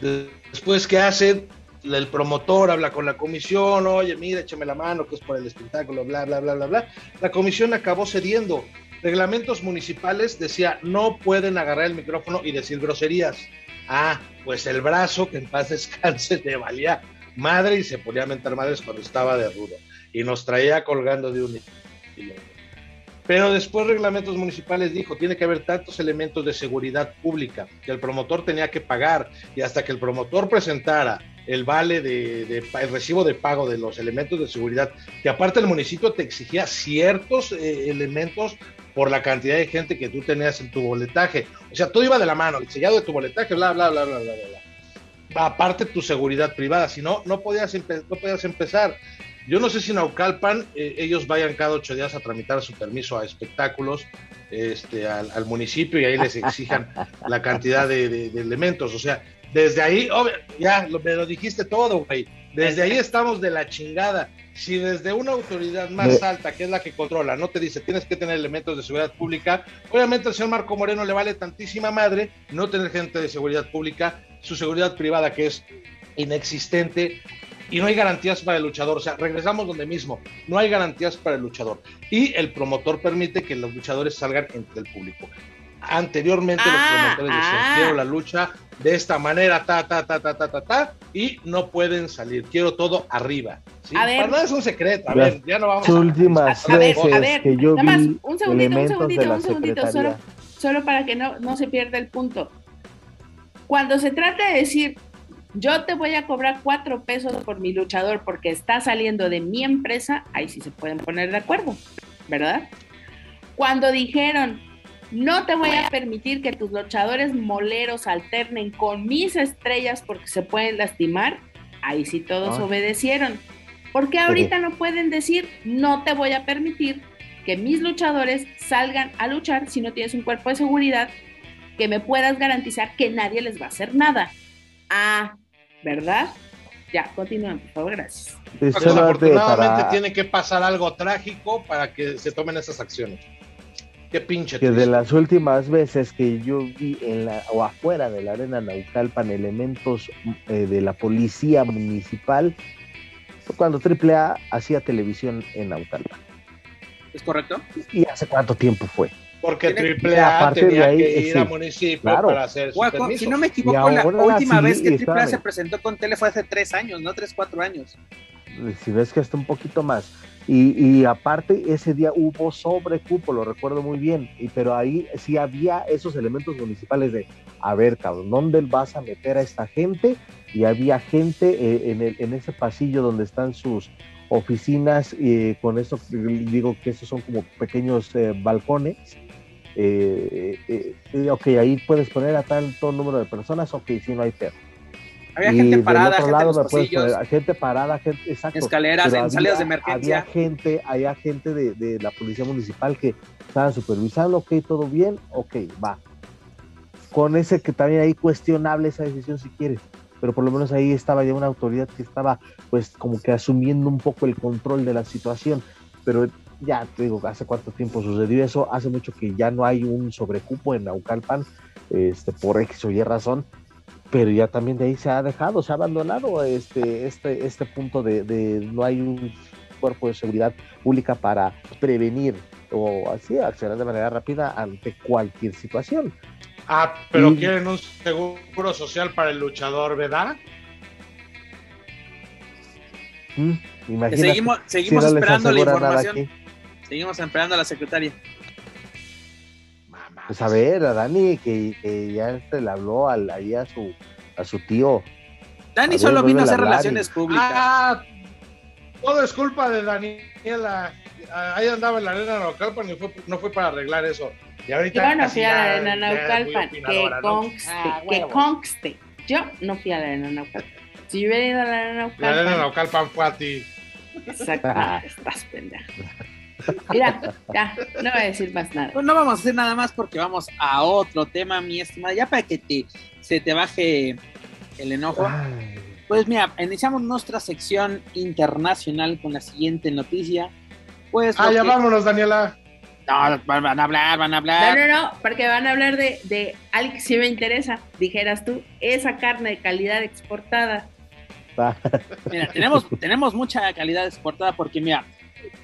Después, ¿qué hace? El promotor habla con la comisión, oye, mira, échame la mano, que es por el espectáculo, bla, bla, bla, bla, bla. La comisión acabó cediendo. Reglamentos municipales decía, no pueden agarrar el micrófono y decir groserías. Ah, pues el brazo, que en paz descanse, te valía madre y se ponía a mentar madres cuando estaba de rudo y nos traía colgando de un. Pero después reglamentos municipales dijo, tiene que haber tantos elementos de seguridad pública que el promotor tenía que pagar y hasta que el promotor presentara el vale de, el recibo de pago de los elementos de seguridad, que aparte el municipio te exigía ciertos eh, elementos por la cantidad de gente que tú tenías en tu boletaje. O sea, todo iba de la mano, el sellado de tu boletaje, bla, bla, bla, bla, bla, bla. Aparte tu seguridad privada, si no, no podías, no podías empezar. Yo no sé si en Aucalpan eh, ellos vayan cada ocho días a tramitar su permiso a espectáculos este, al, municipio y ahí les exijan la cantidad de, elementos. O sea, desde ahí, ya lo, me lo dijiste todo, güey. Desde ahí estamos de la chingada. Si desde una autoridad más alta, que es la que controla, no te dice tienes que tener elementos de seguridad pública, obviamente al señor Marco Moreno le vale tantísima madre no tener gente de seguridad pública, su seguridad privada que es inexistente, y no hay garantías para el luchador. O sea, regresamos donde mismo, no hay garantías para el luchador. Y el promotor permite que los luchadores salgan entre el público. Anteriormente los ah, promotores decían, ah. quiero la lucha de esta manera, ta, ta, ta, ta, ta, ta, ta, y no pueden salir. Quiero todo arriba. ¿sí? A ver, para nada es un secreto. A ver, ya no vamos a... Últimas a, ver, a ver, que yo nada más, un segundito, un segundito, un segundito, solo, solo para que no, no se pierda el punto. Cuando se trata de decir, yo te voy a cobrar cuatro pesos por mi luchador porque está saliendo de mi empresa, ahí sí se pueden poner de acuerdo, ¿verdad? Cuando dijeron, no te voy a permitir que tus luchadores moleros alternen con mis estrellas porque se pueden lastimar, ahí sí todos obedecieron. ¿Por qué ahorita no pueden decir, no te voy a permitir que mis luchadores salgan a luchar si no tienes un cuerpo de seguridad que me puedas garantizar que nadie les va a hacer nada? Ah, ¿verdad? Ya, continúan, por favor, gracias. Desafortunadamente tiene que pasar algo trágico para que se tomen esas acciones. Qué pinche. Que de las últimas veces que yo vi en la o afuera de la arena Naucalpan elementos eh, de la policía municipal fue cuando AAA hacía televisión en Naucalpan. ¿Es correcto? ¿Y hace cuánto tiempo fue? Porque AAA tenía que ir al municipio para hacer su permiso. Si no me equivoco, la última vez que AAA se presentó con tele fue hace tres años, ¿no? Tres, cuatro años. Si ves que hasta un poquito más. Y, y, aparte, ese día hubo sobrecupo, lo recuerdo muy bien, y, pero ahí sí había esos elementos municipales de, a ver, cabrón, ¿dónde vas a meter a esta gente? Y había gente eh, en, el, en ese pasillo donde están sus oficinas, y con eso digo que esos son como pequeños eh, balcones, eh, eh, eh, ok, ahí puedes poner a tanto número de personas, ok, si no hay perro. Había gente parada, gente lado gente parada, gente, exacto. Escaleras, en salidas de emergencia. Había gente, había gente de, de, la policía municipal que estaban supervisando, ok, todo bien, ok, va. Con ese que también ahí cuestionable esa decisión si quieres, pero por lo menos ahí estaba ya una autoridad que estaba pues como que asumiendo un poco el control de la situación, pero ya te digo, hace cuánto tiempo sucedió eso, hace mucho que ya no hay un sobrecupo en Naucalpan, este, por X o Y razón, pero ya también de ahí se ha dejado, se ha abandonado este, este, este punto de, no hay un cuerpo de seguridad pública para prevenir o así accionar de manera rápida ante cualquier situación. Ah, pero quieren un seguro social para el luchador, ¿verdad? Mm, seguimos seguimos esperando la información. Seguimos esperando a la secretaria. Pues a ver, a Dani, que, ya este le habló al, ahí a su, a su tío. Dani solo vino a hacer relaciones públicas. Ah, todo es culpa de Daniela. Ahí andaba en la arena Naucalpan y fue, no fue para arreglar eso. Y ahorita Yo no fui a la arena Naucalpan, que, conste, ah, que conste. Yo no fui a la arena Naucalpan. Si yo hubiera ido a la arena Naucalpan. La arena Naucalpan fue a ti. Exacto, estás pendejo. Mira, ya, no voy a decir más nada. Pues no vamos a hacer nada más porque vamos a otro tema, mi estimada, ya para que te, se te baje el enojo. Pues mira, iniciamos nuestra sección internacional con la siguiente noticia. Pues ah, ya vámonos, Daniela. No, van a hablar, van a hablar. No, no, no, porque van a hablar de, de algo que sí me interesa, dijeras tú, esa carne de calidad exportada. Mira, tenemos, tenemos mucha calidad exportada porque, mira,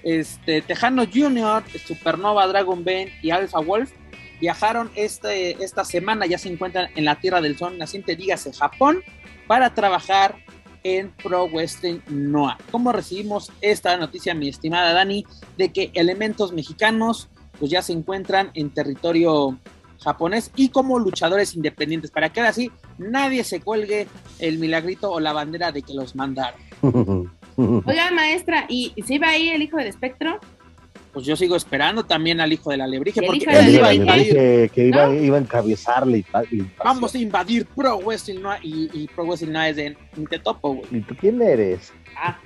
este, Tejano Junior, Supernova, Dragon Ben y Alpha Wolf viajaron este, esta semana, ya se encuentran en la Tierra del Sol naciente, dígase Japón, para trabajar en Pro Western Noah. ¿Cómo recibimos esta noticia, mi estimada Dani, de que elementos mexicanos pues ya se encuentran en territorio japonés y como luchadores independientes, para que ahora nadie se cuelgue el milagrito o la bandera de que los mandaron. Oiga, maestra, ¿y si va ahí el hijo del espectro? Pues yo sigo esperando también al hijo de la lebrige, porque él iba a invadir. Que, iba, a encabezarle. Vamos a invadir Pro Wrestling y, y, Pro Wrestling no es de Topo, ¿Y tú quién eres? Ah,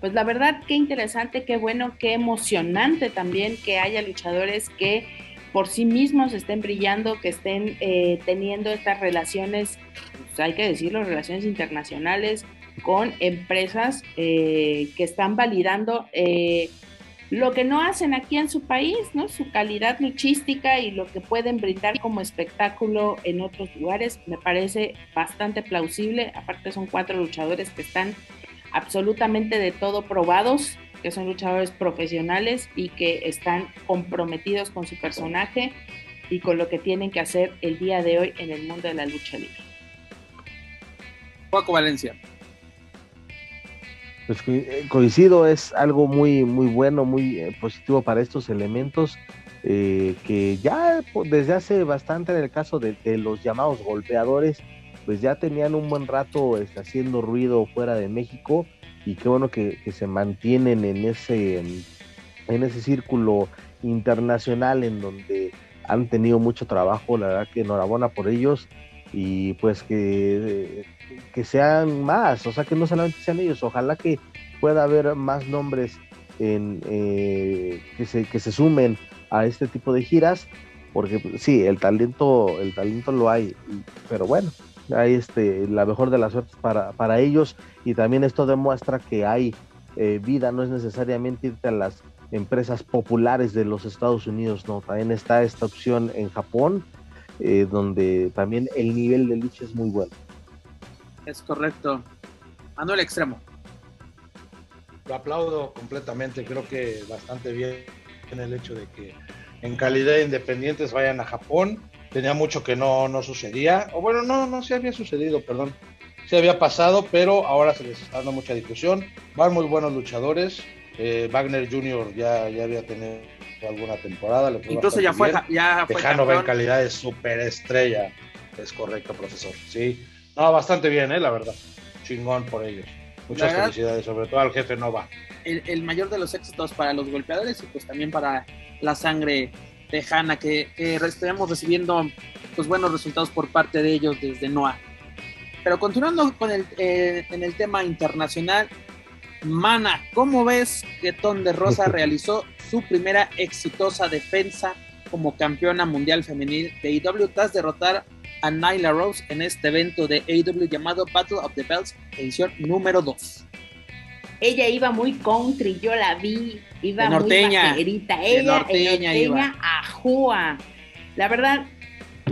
pues la verdad, qué interesante, qué bueno, qué emocionante también que haya luchadores que por sí mismos estén brillando, que estén eh, teniendo estas relaciones, pues hay que decirlo, relaciones internacionales con empresas eh, que están validando eh, lo que no hacen aquí en su país. Su calidad luchística y lo que pueden brindar como espectáculo en otros lugares, me parece bastante plausible. Aparte son cuatro luchadores que están absolutamente de todo probados que son luchadores profesionales y que están comprometidos con su personaje y con lo que tienen que hacer el día de hoy en el mundo de la lucha libre. Paco Valencia. Pues eh, coincido, es algo muy, muy bueno, muy eh, positivo para estos elementos. Eh, que ya desde hace bastante en el caso de, los llamados golpeadores, pues ya tenían un buen rato este, haciendo ruido fuera de México y qué bueno que, se mantienen en ese, en ese círculo internacional en donde han tenido mucho trabajo, la verdad que enhorabuena por ellos y pues que, que sean más, o sea que no solamente sean ellos, ojalá que pueda haber más nombres en, eh, que, se, que se sumen a este tipo de giras, porque sí, el talento, el talento lo hay, pero bueno, hay este, la mejor de las suertes para, para ellos y también esto demuestra que hay eh, vida, no es necesariamente irte a las empresas populares de los Estados Unidos, no, también está esta opción en Japón, eh, donde también el nivel de lucha es muy bueno. Es correcto. Manuel Extremo. Lo aplaudo completamente, creo que bastante bien en el hecho de que en calidad de independientes vayan a Japón. Tenía mucho que no, no sucedía, o bueno, no, no, sí había sucedido, perdón, sí había pasado, pero ahora se les está dando mucha difusión, van muy buenos luchadores, eh, Wagner Jr. ya, ya había tenido alguna temporada, incluso ya fue, ya fue Tejano va en calidad de superestrella, es correcto, profesor, sí, no, bastante bien, eh, la verdad, chingón por ellos. Muchas felicidades, sobre todo al jefe Nova. El, el, mayor de los éxitos para los golpeadores y pues también para la sangre tejana, que, que estemos recibiendo pues, buenos resultados por parte de ellos desde NOAA. Pero continuando con el, eh, en el tema internacional, Mana, ¿cómo ves que Ton de Rosa realizó su primera exitosa defensa como campeona mundial femenil de AEW tras derrotar a Nyla Rose en este evento de AEW llamado Battle of the Bells, edición número 2? ella iba muy country, yo la vi, iba norteña, muy vaquerita, ella norteña, norteña ajúa. La verdad,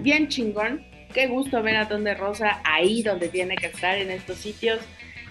bien chingón, qué gusto ver a Tonde Rosa ahí donde tiene que estar en estos sitios.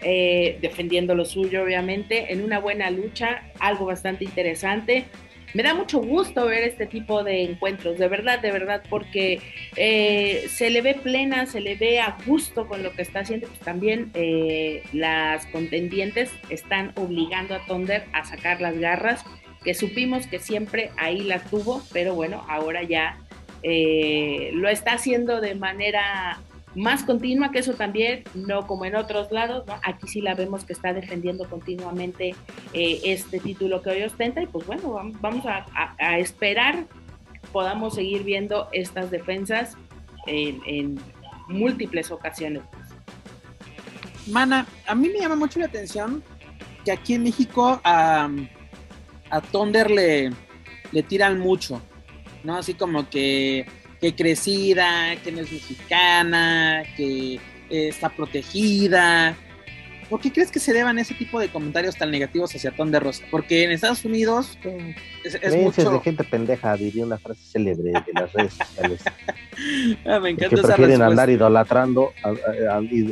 Eh, defendiendo lo suyo, obviamente, en una buena lucha, algo bastante interesante me da mucho gusto ver este tipo de encuentros, de verdad, de verdad, porque eh, se le ve plena, se le ve a gusto con lo que está haciendo, pues también eh, las contendientes están obligando a Thunder a sacar las garras, que supimos que siempre ahí las tuvo, pero bueno, ahora ya eh, lo está haciendo de manera más continua, que eso también, no como en otros lados, ¿no? aquí sí la vemos que está defendiendo continuamente eh, este título que hoy ostenta y pues bueno, vamos a, esperar podamos seguir viendo estas defensas en, múltiples ocasiones. Mana, a mí me llama mucho la atención que aquí en México a, a Thunder le, le tiran mucho, ¿no? Así como que que crecida, que no es mexicana, que eh, está protegida. ¿Por qué crees que se deban ese tipo de comentarios tan negativos hacia Ton de Rosa? Porque en Estados Unidos es, es mucho... de gente pendeja, diría una frase célebre de las redes sociales. ah, me encanta que prefieren andar idolatrando,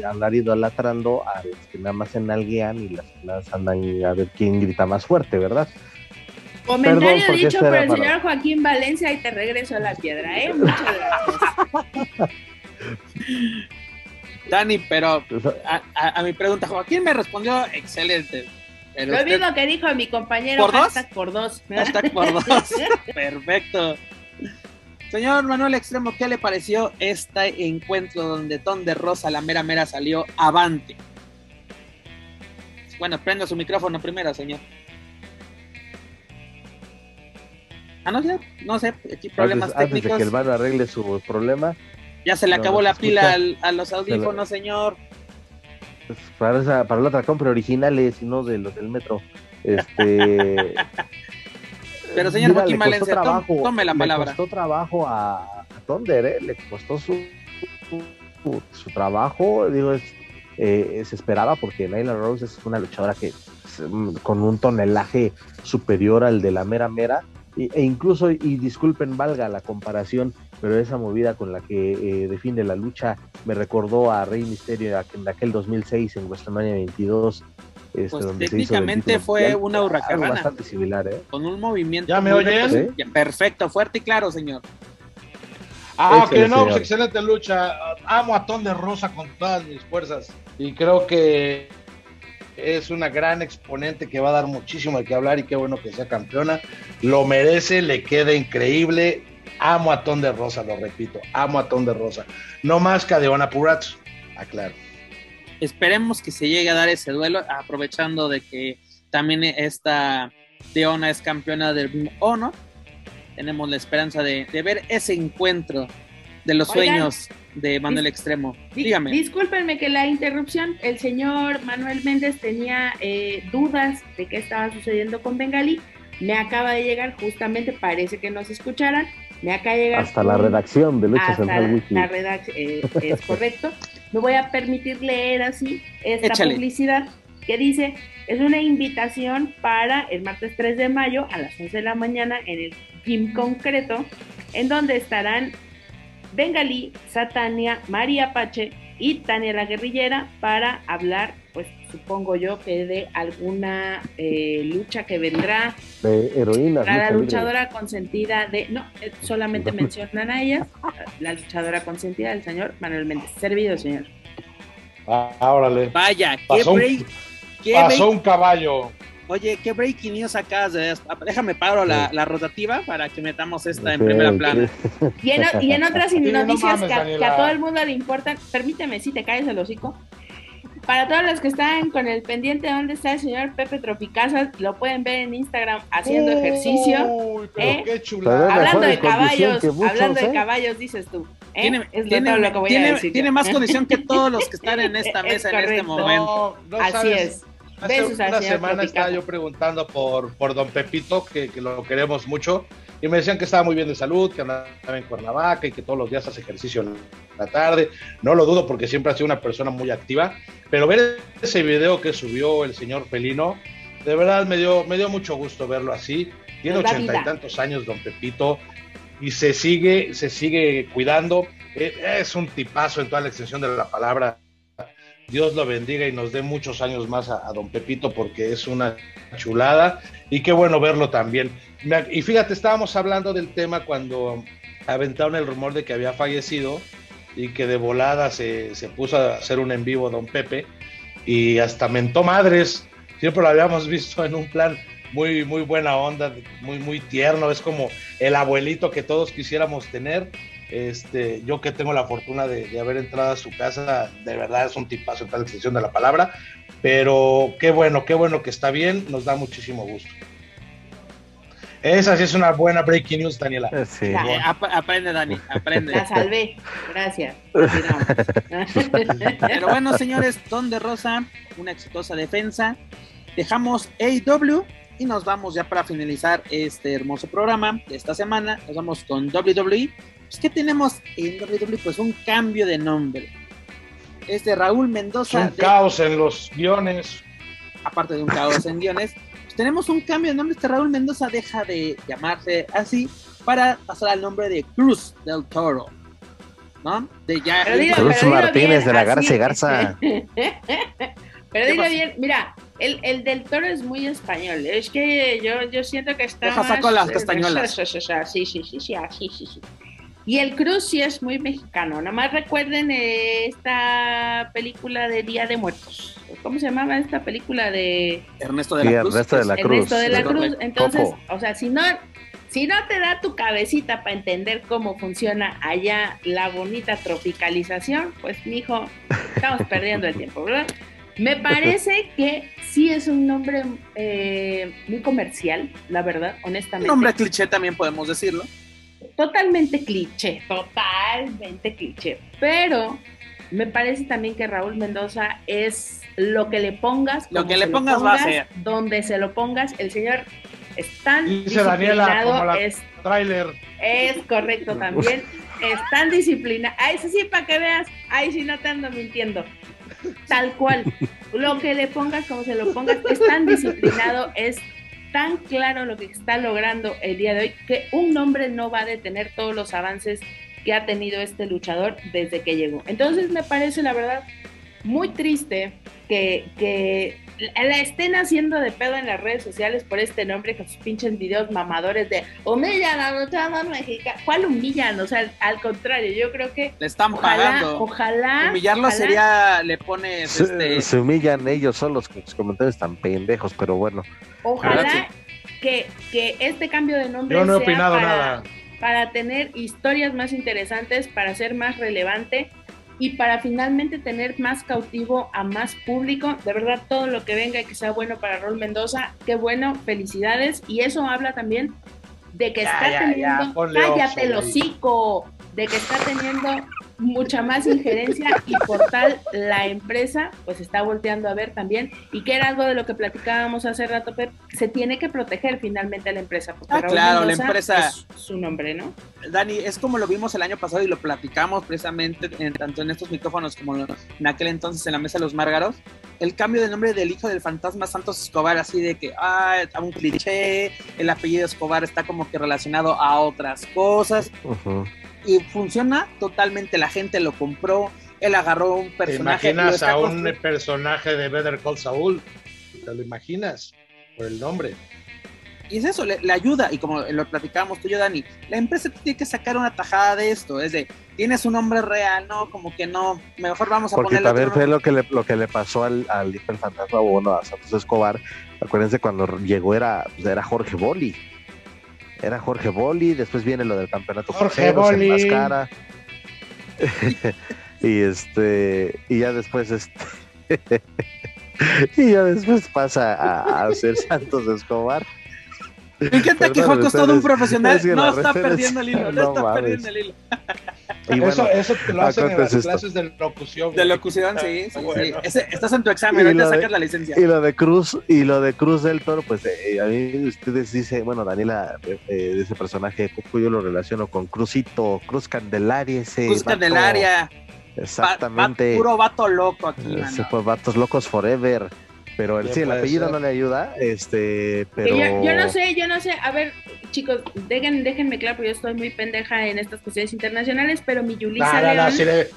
andar idolatrando a los que nada más se nalguean y las más andan a ver quién grita más fuerte, ¿verdad? Comentario dicho por el señor Joaquín Valencia y te regreso a la piedra, ¿eh? Muchas gracias. Dani, pero a, mi pregunta, Joaquín me respondió excelente. Lo mismo que dijo mi compañero. ¿Por dos? por dos. Hashtag por dos. Perfecto. Señor Manuel Extremo, ¿qué le pareció este encuentro donde Ton de Rosa, la mera mera, salió avante? Bueno, prenda su micrófono primero, señor. Ah, no sé, no sé, aquí problemas técnicos. Antes de que el bar arregle su problema. Ya se le acabó la pila a los audífonos, señor. Pues, para, para la otra compra originales y no de los del metro. Este. Pero señor Joaquín Valencia, tome la palabra. Le costó trabajo a, a Thunder, ¿eh? le costó su, su, trabajo, digo, es, eh, se esperaba porque Nyla Rose es una luchadora que con un tonelaje superior al de la mera mera, e incluso, y disculpen, valga la comparación, pero esa movida con la que eh, define la lucha me recordó a Rey Misterio en aquel 2006 en WrestleMania 22. Este, pues técnicamente fue una huracana. bastante similar, ¿eh? Con un movimiento. ¿Ya me oyes? Perfecto, fuerte y claro, señor. Ah, que no, pues excelente lucha. Amo a Ton de Rosa con todas mis fuerzas. Y creo que es una gran exponente que va a dar muchísimo de qué hablar y qué bueno que sea campeona. Lo merece, le queda increíble. Amo a Ton de Rosa, lo repito, amo a Ton de Rosa. No más que a Deona Purazzo, aclaro. Esperemos que se llegue a dar ese duelo, aprovechando de que también esta Deona es campeona del Ring Honor. Tenemos la esperanza de, ver ese encuentro de los sueños de Manuel Extremo. Dígame. Discúlpenme que la interrupción, el señor Manuel Méndez tenía eh, dudas de qué estaba sucediendo con Bengali. Me acaba de llegar, justamente parece que nos escucharan. Me acaba de llegar. Hasta la redacción de Lucha Central Wiki. La redacción, eh, es correcto. Me voy a permitir leer así esta publicidad que dice: es una invitación para el martes 3 de mayo a las 11 de la mañana en el gym concreto, en donde estarán Bengali, Satania, María Pache y Tania la Guerrillera para hablar, pues supongo yo que de alguna eh, lucha que vendrá. De heroína. La luchadora consentida de. No, eh, solamente mencionan a ella, la luchadora consentida del señor Manuel Méndez. Servido, señor. Ah, órale. Vaya, qué break. pasó un caballo. Oye, ¿qué breaking news acabas de Déjame paro la, rotativa para que metamos esta en primera plana. Y en, otras noticias que, a, todo el mundo le importan, permíteme si te caes el hocico. Para todos los que están con el pendiente de dónde está el señor Pepe Tropicasa, lo pueden ver en Instagram haciendo ejercicio. Uy, ¿eh? qué chulada. Hablando de caballos, hablando de ¿eh? caballos, dices tú. ¿eh? Tiene, tiene, más condición que todos los que están en esta mesa en este momento. Así es. Hace una semana estaba yo preguntando por, por don Pepito, que, lo queremos mucho, y me decían que estaba muy bien de salud, que andaba en Cuernavaca y que todos los días hace ejercicio en la tarde. No lo dudo porque siempre ha sido una persona muy activa, pero ver ese video que subió el señor Felino, de verdad me dio, me dio mucho gusto verlo así. Tiene ochenta y tantos años don Pepito y se sigue, se sigue cuidando. Eh, es un tipazo en toda la extensión de la palabra Dios lo bendiga y nos dé muchos años más a, don Pepito porque es una chulada y qué bueno verlo también. Y fíjate, estábamos hablando del tema cuando aventaron el rumor de que había fallecido y que de volada se, puso a hacer un en vivo don Pepe y hasta mentó madres. Siempre lo habíamos visto en un plan muy, muy buena onda, muy, muy tierno. Es como el abuelito que todos quisiéramos tener este, yo que tengo la fortuna de, haber entrado a su casa, de verdad es un tipazo en tal extensión de la palabra, pero qué bueno, qué bueno que está bien, nos da muchísimo gusto. Esa sí es una buena breaking news, Daniela. Eh, aprende, Dani, aprende. La salvé, gracias. Pero bueno, señores, Don de Rosa, una exitosa defensa. Dejamos AW y nos vamos ya para finalizar este hermoso programa de esta semana. Nos vamos con WWE pues, ¿qué tenemos en WWE? Pues un cambio de nombre. Es de Raúl Mendoza. Un caos en los guiones. Aparte de un caos en guiones. Pues tenemos un cambio de nombre. Este Raúl Mendoza deja de llamarse así para pasar al nombre de Cruz del Toro. ¿No? De ya. Cruz Martínez de la Garza Garza. pero diga bien, mira, el, el, del toro es muy español. Es que yo, yo siento que está. Deja saco las castañuelas. Sí, sí, sí, sí, sí, sí, sí. Y el Cruz sí es muy mexicano. Nada más recuerden eh, esta película de Día de Muertos. ¿Cómo se llamaba esta película de Ernesto de la Cruz? Ernesto de la Cruz. Ernesto de la Cruz. Entonces, o sea, si no, si no te da tu cabecita para entender cómo funciona allá la bonita tropicalización, pues mijo, estamos perdiendo el tiempo, ¿verdad? Me parece que sí es un nombre eh, muy comercial, la verdad, honestamente. Un nombre cliché también podemos decirlo totalmente cliché, totalmente cliché. Pero me parece también que Raúl Mendoza es lo que le pongas, lo que le pongas, va a ser. donde se lo pongas, el señor es tan Dice Daniela, como la es, trailer. Es correcto también. es tan disciplinado. Ahí sí, sí, para que veas. Ahí sí no te ando mintiendo. Tal cual. Lo que le pongas, como se lo pongas, es tan disciplinado, es tan claro lo que está logrando el día de hoy que un nombre no va a detener todos los avances que ha tenido este luchador desde que llegó. Entonces me parece la verdad muy triste que, que la estén haciendo de pedo en las redes sociales por este nombre con sus pinches videos mamadores de humillan a luchador mexicana. ¿Cuál humillan? O sea, al contrario, yo creo que le están pagando. Ojalá. Humillarlo sería, le pones. Se, este... se humillan ellos solos con sus comentarios tan pendejos, pero bueno. Ojalá que, que, este cambio de nombre Yo no he sea opinado para, nada. para tener historias más interesantes, para ser más relevante y para finalmente tener más cautivo a más público. De verdad, todo lo que venga y que sea bueno para Rol Mendoza, qué bueno, felicidades. Y eso habla también de que Ya, está ya, teniendo, ya, cállate el hocico, de que está teniendo mucha más injerencia y por tal la empresa pues está volteando a ver también y que era algo de lo que platicábamos hace rato Pep, se tiene que proteger finalmente a la empresa porque Ah, Raúl claro, la empresa- es su nombre no Dani, es como lo vimos el año pasado y lo platicamos precisamente en, tanto en estos micrófonos como en aquel entonces en la mesa de los Márgaros. El cambio de nombre del hijo del fantasma Santos Escobar, así de que, ah, un cliché, el apellido Escobar está como que relacionado a otras cosas. Y funciona totalmente. La gente lo compró, él agarró un ¿Te personaje. lo imaginas a un personaje de Better Call Saul? ¿Te lo imaginas? Por el nombre. Y es eso, le, le ayuda. Y como lo platicábamos tú y yo, Dani, la empresa tiene que sacar una tajada de esto. Es de, tienes un nombre real, ¿no? Como que no, mejor vamos a Porque ponerle también fue lo que le, lo que le pasó al, al fantasma, o bueno, a Santos Escobar. Acuérdense cuando llegó era, pues, era Jorge Boli. Era Jorge Boli, después viene lo del campeonato Jorge se Boli. enmascara. y este, y ya después este y ya después pasa a, a ser Santos Escobar. Me encanta que Perdón, Joaco es todo un profesional. es que No está referencia- perdiendo el hilo, no, no está mames. perdiendo el hilo. Y bueno, eso, eso te lo hacen en las esto. clases de locución. De locución, sí, sí, sí. Bueno. Ese- estás en tu examen, Y ahorita lo de- sacas la licencia. Y lo de Cruz, y lo de Cruz del Toro, pues eh, a mí ustedes dicen, bueno, Daniela, eh, eh, de ese personaje, Coco, yo lo relaciono con Cruzito, Cruz Candelaria, ese. Cruz vato- Candelaria, Exactamente. va- va- puro vato loco aquí, Ese fue Vatos Locos Forever. Pero el, Bien sí, el apellido ser. no le ayuda, este, pero. yo, yo no sé, yo no sé. A ver, chicos, dejen, déjenme claro, porque yo estoy muy pendeja en estas cuestiones internacionales, pero mi Yulisa Nah, nah, nah, León. sí le-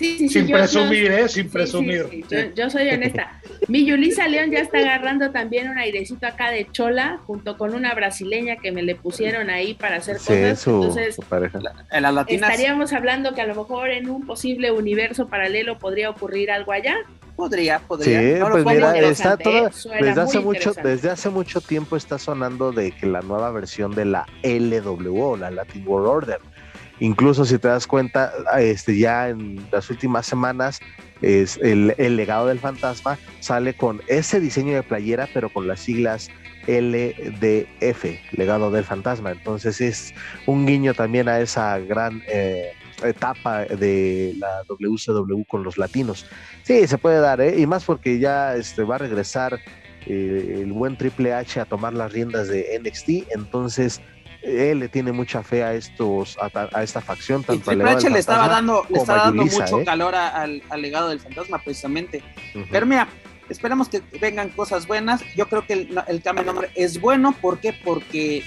Sí, sí, sí, sin yo- yo- presumir, ¿eh? Sin sí, sí, presumir. sí, Yo, yo soy honesta. Mi Yulisa León ya está agarrando también un airecito acá de chola, junto con una brasileña que me le pusieron ahí para hacer Sí, cosas. su, Entonces, su pareja. En las latinas estaríamos hablando que a lo mejor en un posible universo paralelo podría ocurrir algo allá. podría, Sí, podría. No lo pues mira, está toda, ¿eh? Desde hace mucho, desde hace mucho tiempo está sonando de que la nueva versión de la LWO, la Latin World Order. Incluso si te das cuenta, este ya en las últimas semanas es el, legado del fantasma sale con ese diseño de playera, pero con las siglas LDF, legado del fantasma. Entonces es un guiño también a esa gran eh, etapa de la WCW con los latinos. Sí, se puede dar, ¿eh? y más porque ya este, va a regresar eh, el buen Triple H a tomar las riendas de NXT, entonces él le tiene mucha fe a estos a, a esta facción Y tanto Triple legado H le estaba dando, le estaba dando Yulisa, mucho ¿eh? calor a- al, al legado del fantasma, precisamente. Pero mira, esperamos que vengan cosas buenas. Yo creo que el, el cambio de nombre es bueno. ¿Por qué? Porque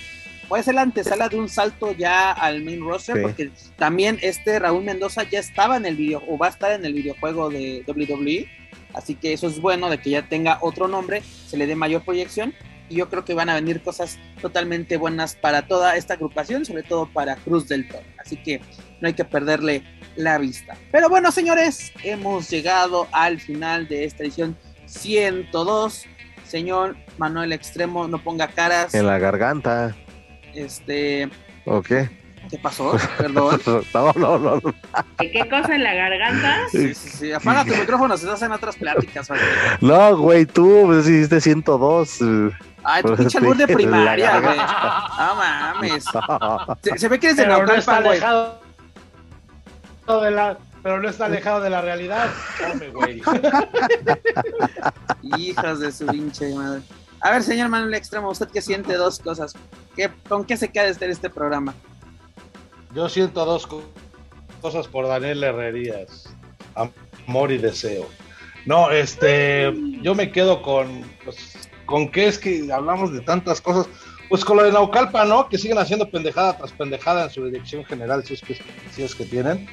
puede ser la antesala de un salto ya al main roster. Sí. Porque también este Raúl Mendoza ya estaba en el video o va a estar en el videojuego de WWE. Así que eso es bueno de que ya tenga otro nombre, se le dé mayor proyección. Y yo creo que van a venir cosas totalmente buenas para toda esta agrupación, sobre todo para Cruz del Toro. Así que no hay que perderle la vista. Pero bueno, señores, hemos llegado al final de esta edición 102. Señor Manuel Extremo, no ponga caras. En la garganta. Este. ¿O qué? ¿Qué pasó? Perdón. no, no, no. ¿Qué, cosa en la garganta? Sí, sí, sí. Apaga tu micrófono, se hacen otras pláticas. No, güey, tú pues, hiciste 102. Ay, tu pinche albur de primaria, güey. No mames. Se, ve que eres de Naucalpan, güey. De la, pero no está alejado de la realidad. Hombre, güey. Hijas de su pinche madre. A ver, señor Manuel Extremo, usted que siente dos cosas. ¿Qué, ¿Con qué se queda de este programa? Yo siento dos cosas por Daniel Herrerías. Amor y deseo. No, este, yo me quedo con, pues, con qué es que hablamos de tantas cosas. Pues con lo de Naucalpa, ¿no? Que siguen haciendo pendejada tras pendejada en su dirección general, si es que, es que tienen.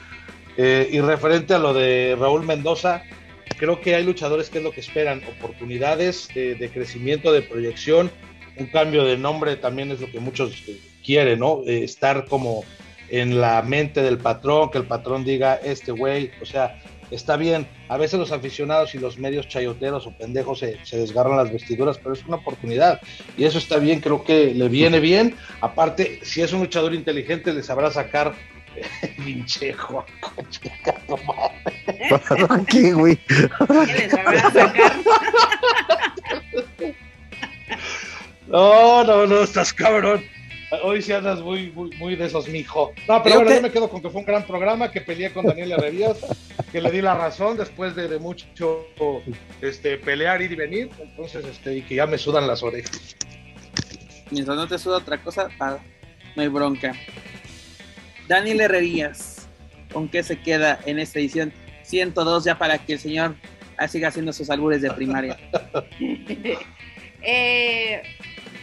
Eh, y referente a lo de Raúl Mendoza, creo que hay luchadores que es lo que esperan, oportunidades de, crecimiento, de proyección, un cambio de nombre también es lo que muchos eh, quieren, ¿no? Eh, estar como en la mente del patrón, que el patrón diga, este güey, o sea, está bien. A veces los aficionados y los medios chayoteros o pendejos se, se, desgarran las vestiduras, pero es una oportunidad. Y eso está bien, creo que le viene bien. Aparte, si es un luchador inteligente, le sabrá sacar Vinchejo. ¿Qué, güey? No, no, no, estás cabrón. Hoy sí andas muy, muy, muy de esos, mijo. No, pero bueno, yo me quedo con que fue un gran programa, que peleé con Daniel Herrerías, que le di la razón después de, mucho este, pelear, ir y venir. Entonces, este, y que ya me sudan las orejas. Mientras no te suda otra cosa, no hay bronca. Daniel Herrerías, ¿con qué se queda en esta edición 102 ya para que el señor siga haciendo sus albures de primaria? eh,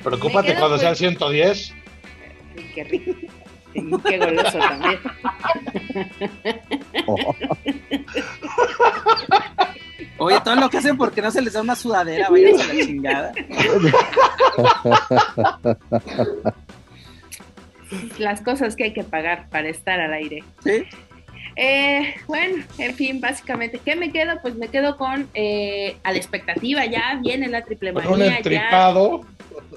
Preocúpate cuando sea el 110. Qué rico. Qué goloso también. Oye, todo lo que hacen porque no se les da una sudadera, vayan a la chingada. las cosas que hay que pagar para estar al aire. Sí. Eh, bueno, en fin, básicamente, ¿qué me quedo? Pues me quedo con eh, a la expectativa, ya viene la triple manía. Un entripado.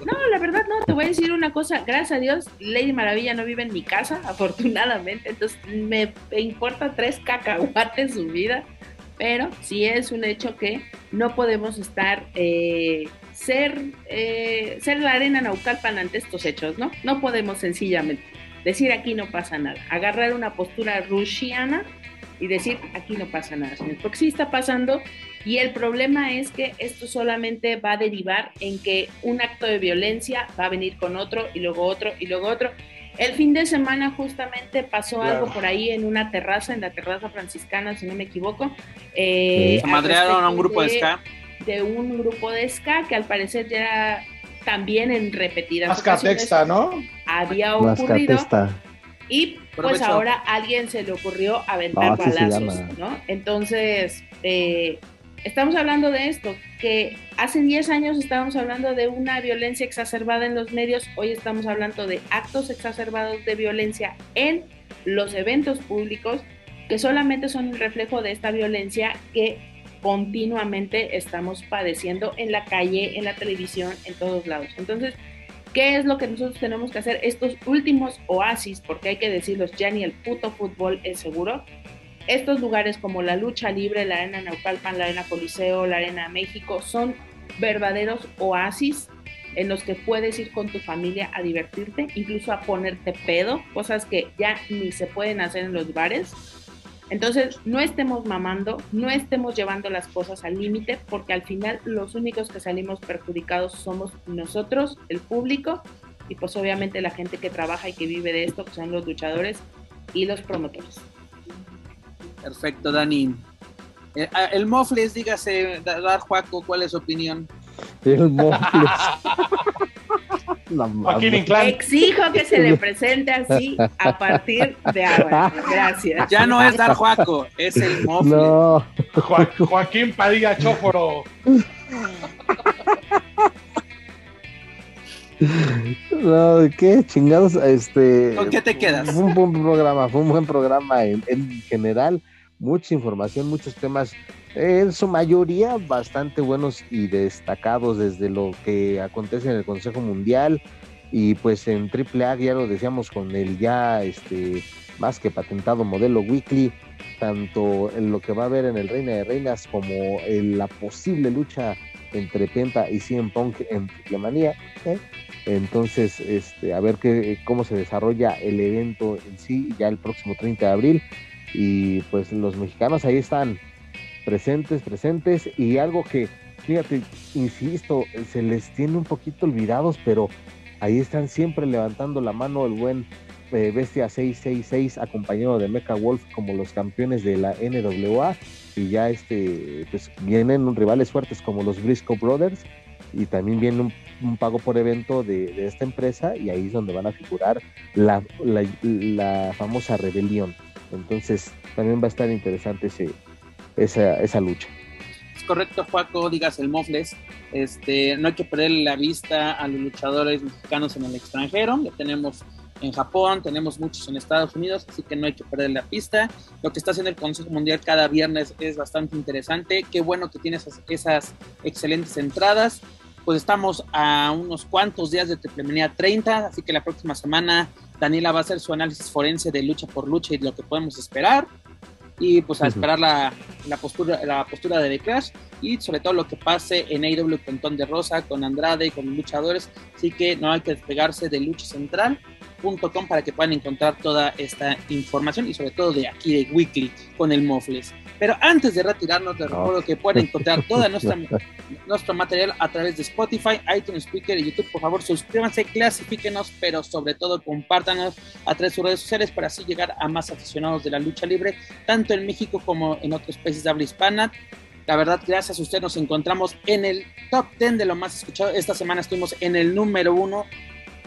No, la verdad no, te voy a decir una cosa, gracias a Dios, Lady Maravilla no vive en mi casa, afortunadamente, entonces me importa tres cacahuates su vida, pero sí es un hecho que no podemos estar eh, ser, eh, ser la arena Naucalpan ante estos hechos, ¿no? No podemos sencillamente decir aquí no pasa nada, agarrar una postura rushiana y decir aquí no pasa nada, porque sí está pasando y el problema es que esto solamente va a derivar en que un acto de violencia va a venir con otro y luego otro y luego otro. El fin de semana justamente pasó algo por ahí en una terraza, en la terraza franciscana, si no me equivoco. Eh, Se madrearon a un grupo de ska de un grupo de ska que al parecer ya también en repetidas ocasiones ¿no? había ocurrido. Y pues ahora alguien se le ocurrió aventar balazos, ¿no? Entonces, eh, estamos hablando de esto, que hace 10 años estábamos hablando de una violencia exacerbada en los medios, hoy estamos hablando de actos exacerbados de violencia en los eventos públicos, que solamente son un reflejo de esta violencia que continuamente estamos padeciendo en la calle, en la televisión, en todos lados. Entonces, ¿qué es lo que nosotros tenemos que hacer? Estos últimos oasis, porque hay que decirlos, ya ni el puto fútbol es seguro. Estos lugares como la lucha libre, la arena Naucalpan, la arena Coliseo, la arena México, son verdaderos oasis en los que puedes ir con tu familia a divertirte, incluso a ponerte pedo, cosas que ya ni se pueden hacer en los bares entonces, no estemos mamando, no estemos llevando las cosas al límite, porque al final los únicos que salimos perjudicados somos nosotros, el público, y pues obviamente la gente que trabaja y que vive de esto, que son los luchadores y los promotores. Perfecto, Dani. Eh, ah, el, Mofles, dígase, dar Juaco, ¿cuál es su opinión? El Mofles. Exijo que se le presente así a partir de ahora. Gracias. Ya no es Dar Juaco, es el mofle. Joaquín Padilla Chóforo. No, ¿qué chingados? Este, ¿Con qué te quedas? Fue un buen programa, fue un buen programa en, general, mucha información, muchos temas, en su mayoría bastante buenos y destacados desde lo que acontece en el Consejo Mundial y pues en AAA ya lo decíamos con el ya este más que patentado modelo weekly, tanto en lo que va a haber en el Reina de Reinas como en la posible lucha entre Penta y CM Punk en Triplemanía. ¿eh? Entonces, este, a ver qué, cómo se desarrolla el evento en sí ya el próximo 30 de abril. Y pues los mexicanos ahí están presentes, presentes. Y algo que, fíjate, insisto, se les tiene un poquito olvidados, pero ahí están siempre levantando la mano el buen eh, Bestia 666 acompañado de Mecha Wolf como los campeones de la NWA y ya este pues vienen rivales fuertes como los Briscoe Brothers y también viene un, pago por evento de, esta empresa y ahí es donde van a figurar la, la, famosa rebelión. Entonces también va a estar interesante ese, esa, esa lucha. Es correcto, Juaco, digas el Mofles. Este, no hay que perder la vista a los luchadores mexicanos en el extranjero. Ya tenemos en Japón, tenemos muchos en Estados Unidos, así que no hay que perder la pista. Lo que está haciendo el Consejo Mundial cada viernes es bastante interesante. Qué bueno que tiene esas, excelentes entradas. Pues estamos a unos cuantos días de Triplemanía 30, así que la próxima semana Daniela va a hacer su análisis forense de lucha por lucha y lo que podemos esperar. Y pues a esperar la, postura, la postura de The Clash y sobre todo lo que pase en AEW con Ton de Rosa, con Andrade y con luchadores. Así que no hay que despegarse de Lucha Central para que puedan encontrar toda esta información y sobre todo de aquí de Weekly con el Mofles. Pero antes de retirarnos, les recuerdo que pueden encontrar todo nuestro material a través de Spotify, iTunes, Speaker y YouTube. Por favor, suscríbanse, clasifíquenos, pero sobre todo compártanos a través de sus redes sociales para así llegar a más aficionados de la lucha libre, tanto en México como en otros países de habla hispana. La verdad, gracias a usted nos encontramos en el top 10 de lo más escuchado. Esta semana estuvimos en el número uno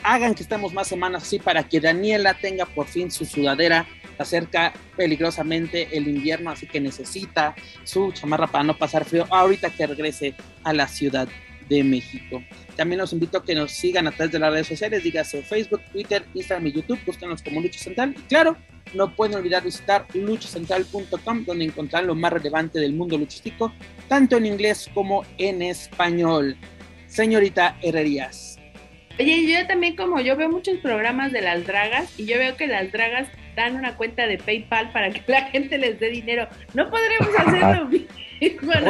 hagan que estemos más semanas así para que Daniela tenga por fin su sudadera. Acerca peligrosamente el invierno, así que necesita su chamarra para no pasar frío ahorita que regrese a la Ciudad de México. También los invito a que nos sigan a través de las redes sociales, dígase Facebook, Twitter, Instagram y YouTube, búsquenos como Lucha Central. Y claro, no pueden olvidar visitar luchacentral.com, donde encontrarán lo más relevante del mundo luchístico, tanto en inglés como en español. Señorita Herrerías. Oye, yo también como yo veo muchos programas de las dragas y yo veo que las dragas dan una cuenta de PayPal para que la gente les dé dinero. No podremos hacerlo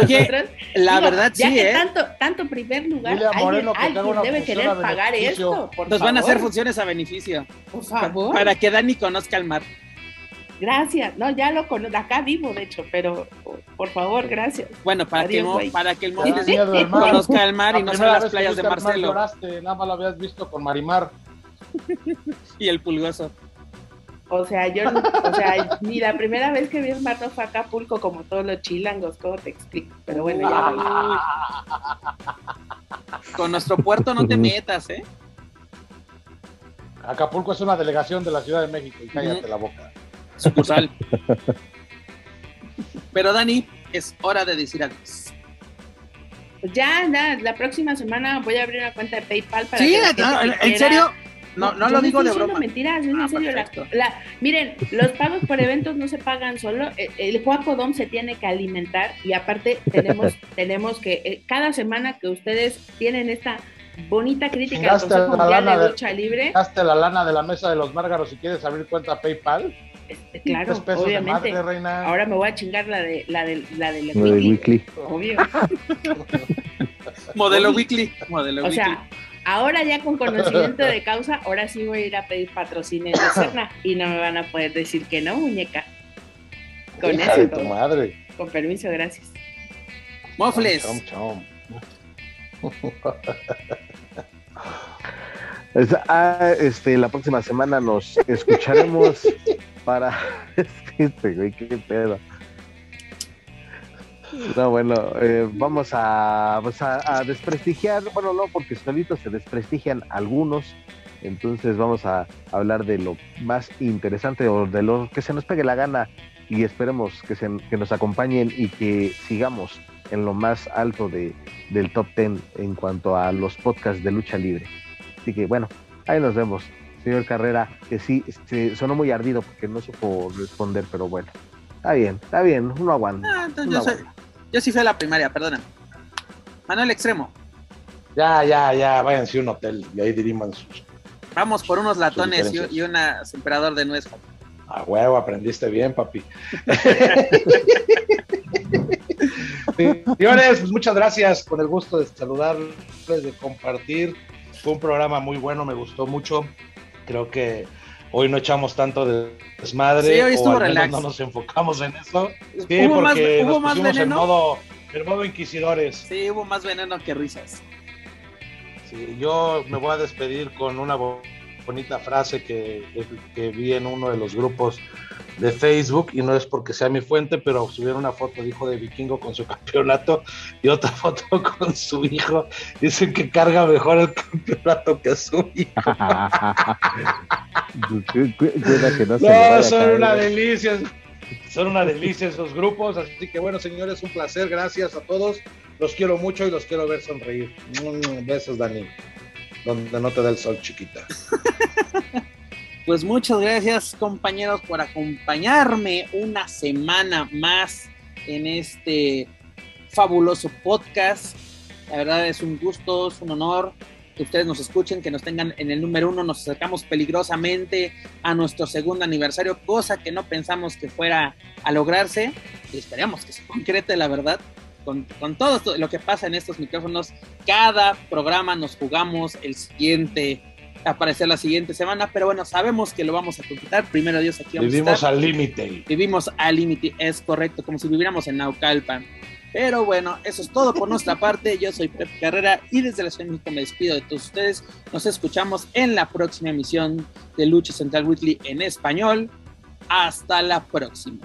Oye, la verdad ya sí, que ¿eh? tanto, tanto primer lugar, alguien, debe querer pagar esto. Nos van a hacer funciones a beneficio. Por favor. Para que Dani conozca el mar. Gracias. No, ya lo conozco. Acá vivo, de hecho, pero por favor, gracias. Bueno, para, que, para que el conozca el mar y no sean las playas de Marcelo. Lloraste, nada más lo habías visto con Marimar. y el pulgoso. O sea, yo, o sea, ni la primera vez que vi el mar no fue Acapulco como todos los chilangos, ¿cómo te explico? Pero bueno, ya. Con nuestro puerto no te metas, ¿eh? Acapulco es una delegación de la Ciudad de México y cállate la boca sucursal. Pero Dani, es hora de decir adiós. Pues ya, la próxima semana voy a abrir una cuenta de PayPal para sí, ¿en serio? No, no, lo digo de broma. mentiras, es en ah, serio. miren, los pagos por eventos no se pagan solo. Eh, el Juaco Dom se tiene que alimentar y aparte tenemos, tenemos que, eh, cada semana que ustedes tienen esta bonita crítica del Consejo Mundial de Lucha Libre. Gaste la lana de la mesa de los Márgaros si quieres abrir cuenta PayPal. Este, claro, obviamente. Ahora me voy a chingar la de la de la de la weekly. Obvio. Modelo weekly. Modelo o sea, ahora ya con conocimiento de causa, ahora sí voy a ir a pedir patrocinio de Cerna y no me van a poder decir que no, muñeca. Con eso. tu madre. Con permiso, gracias. Mofles. Ah, este, la próxima semana nos escucharemos para. este, güey, qué pedo. No, bueno, eh, vamos pues, a, a, desprestigiar, bueno, no, porque solitos se desprestigian algunos, entonces vamos a hablar de lo más interesante o de lo que se nos pegue la gana y esperemos que, se, que nos acompañen y que sigamos en lo más alto de, del top 10 en cuanto a los podcasts de lucha libre. Así que bueno, ahí nos vemos, señor Carrera, que sí, este, sonó muy ardido porque no supo responder, pero bueno, está bien, está bien, uno aguanta. Ah, yo, sí fui a la primaria, perdona. Manuel Extremo. Ya, ya, ya, váyanse a un hotel y ahí diriman sus. Vamos por unos latones y, un emperador de nuez. A huevo, aprendiste bien, papi. Señores, pues muchas gracias por el gusto de saludarles, de compartir. Fue un programa muy bueno, me gustó mucho. Creo que hoy no echamos tanto de desmadre. Sí, hoy estuvo relax. No nos enfocamos en eso. Sí, ¿Hubo porque más, ¿hubo más veneno? En modo, en modo inquisidores. Sí, hubo más veneno que risas. Sí, yo me voy a despedir con una bonita frase que, que vi en uno de los grupos de Facebook y no es porque sea mi fuente, pero subieron una foto de hijo de vikingo con su campeonato y otra foto con su hijo. Dicen que carga mejor el campeonato que su hijo. no, son una delicia. Son una delicia esos grupos, así que bueno, señores, un placer, gracias a todos. Los quiero mucho y los quiero ver sonreír. Mm, besos, Dani. Donde no te da el sol, chiquita. Pues muchas gracias compañeros por acompañarme una semana más en este fabuloso podcast. La verdad es un gusto, es un honor que ustedes nos escuchen, que nos tengan en el número uno. Nos acercamos peligrosamente a nuestro segundo aniversario, cosa que no pensamos que fuera a lograrse. Y esperamos que se concrete, la verdad. Con, con todo lo que pasa en estos micrófonos, cada programa nos jugamos el siguiente aparecer la siguiente semana, pero bueno, sabemos que lo vamos a completar. Primero Dios, aquí vamos Vivimos al límite. Vivimos al límite, es correcto, como si viviéramos en Naucalpan. Pero bueno, eso es todo por nuestra parte. Yo soy Pep Carrera y desde la Ciudad de México me despido de todos ustedes. Nos escuchamos en la próxima emisión de Lucha Central Weekly en español. Hasta la próxima.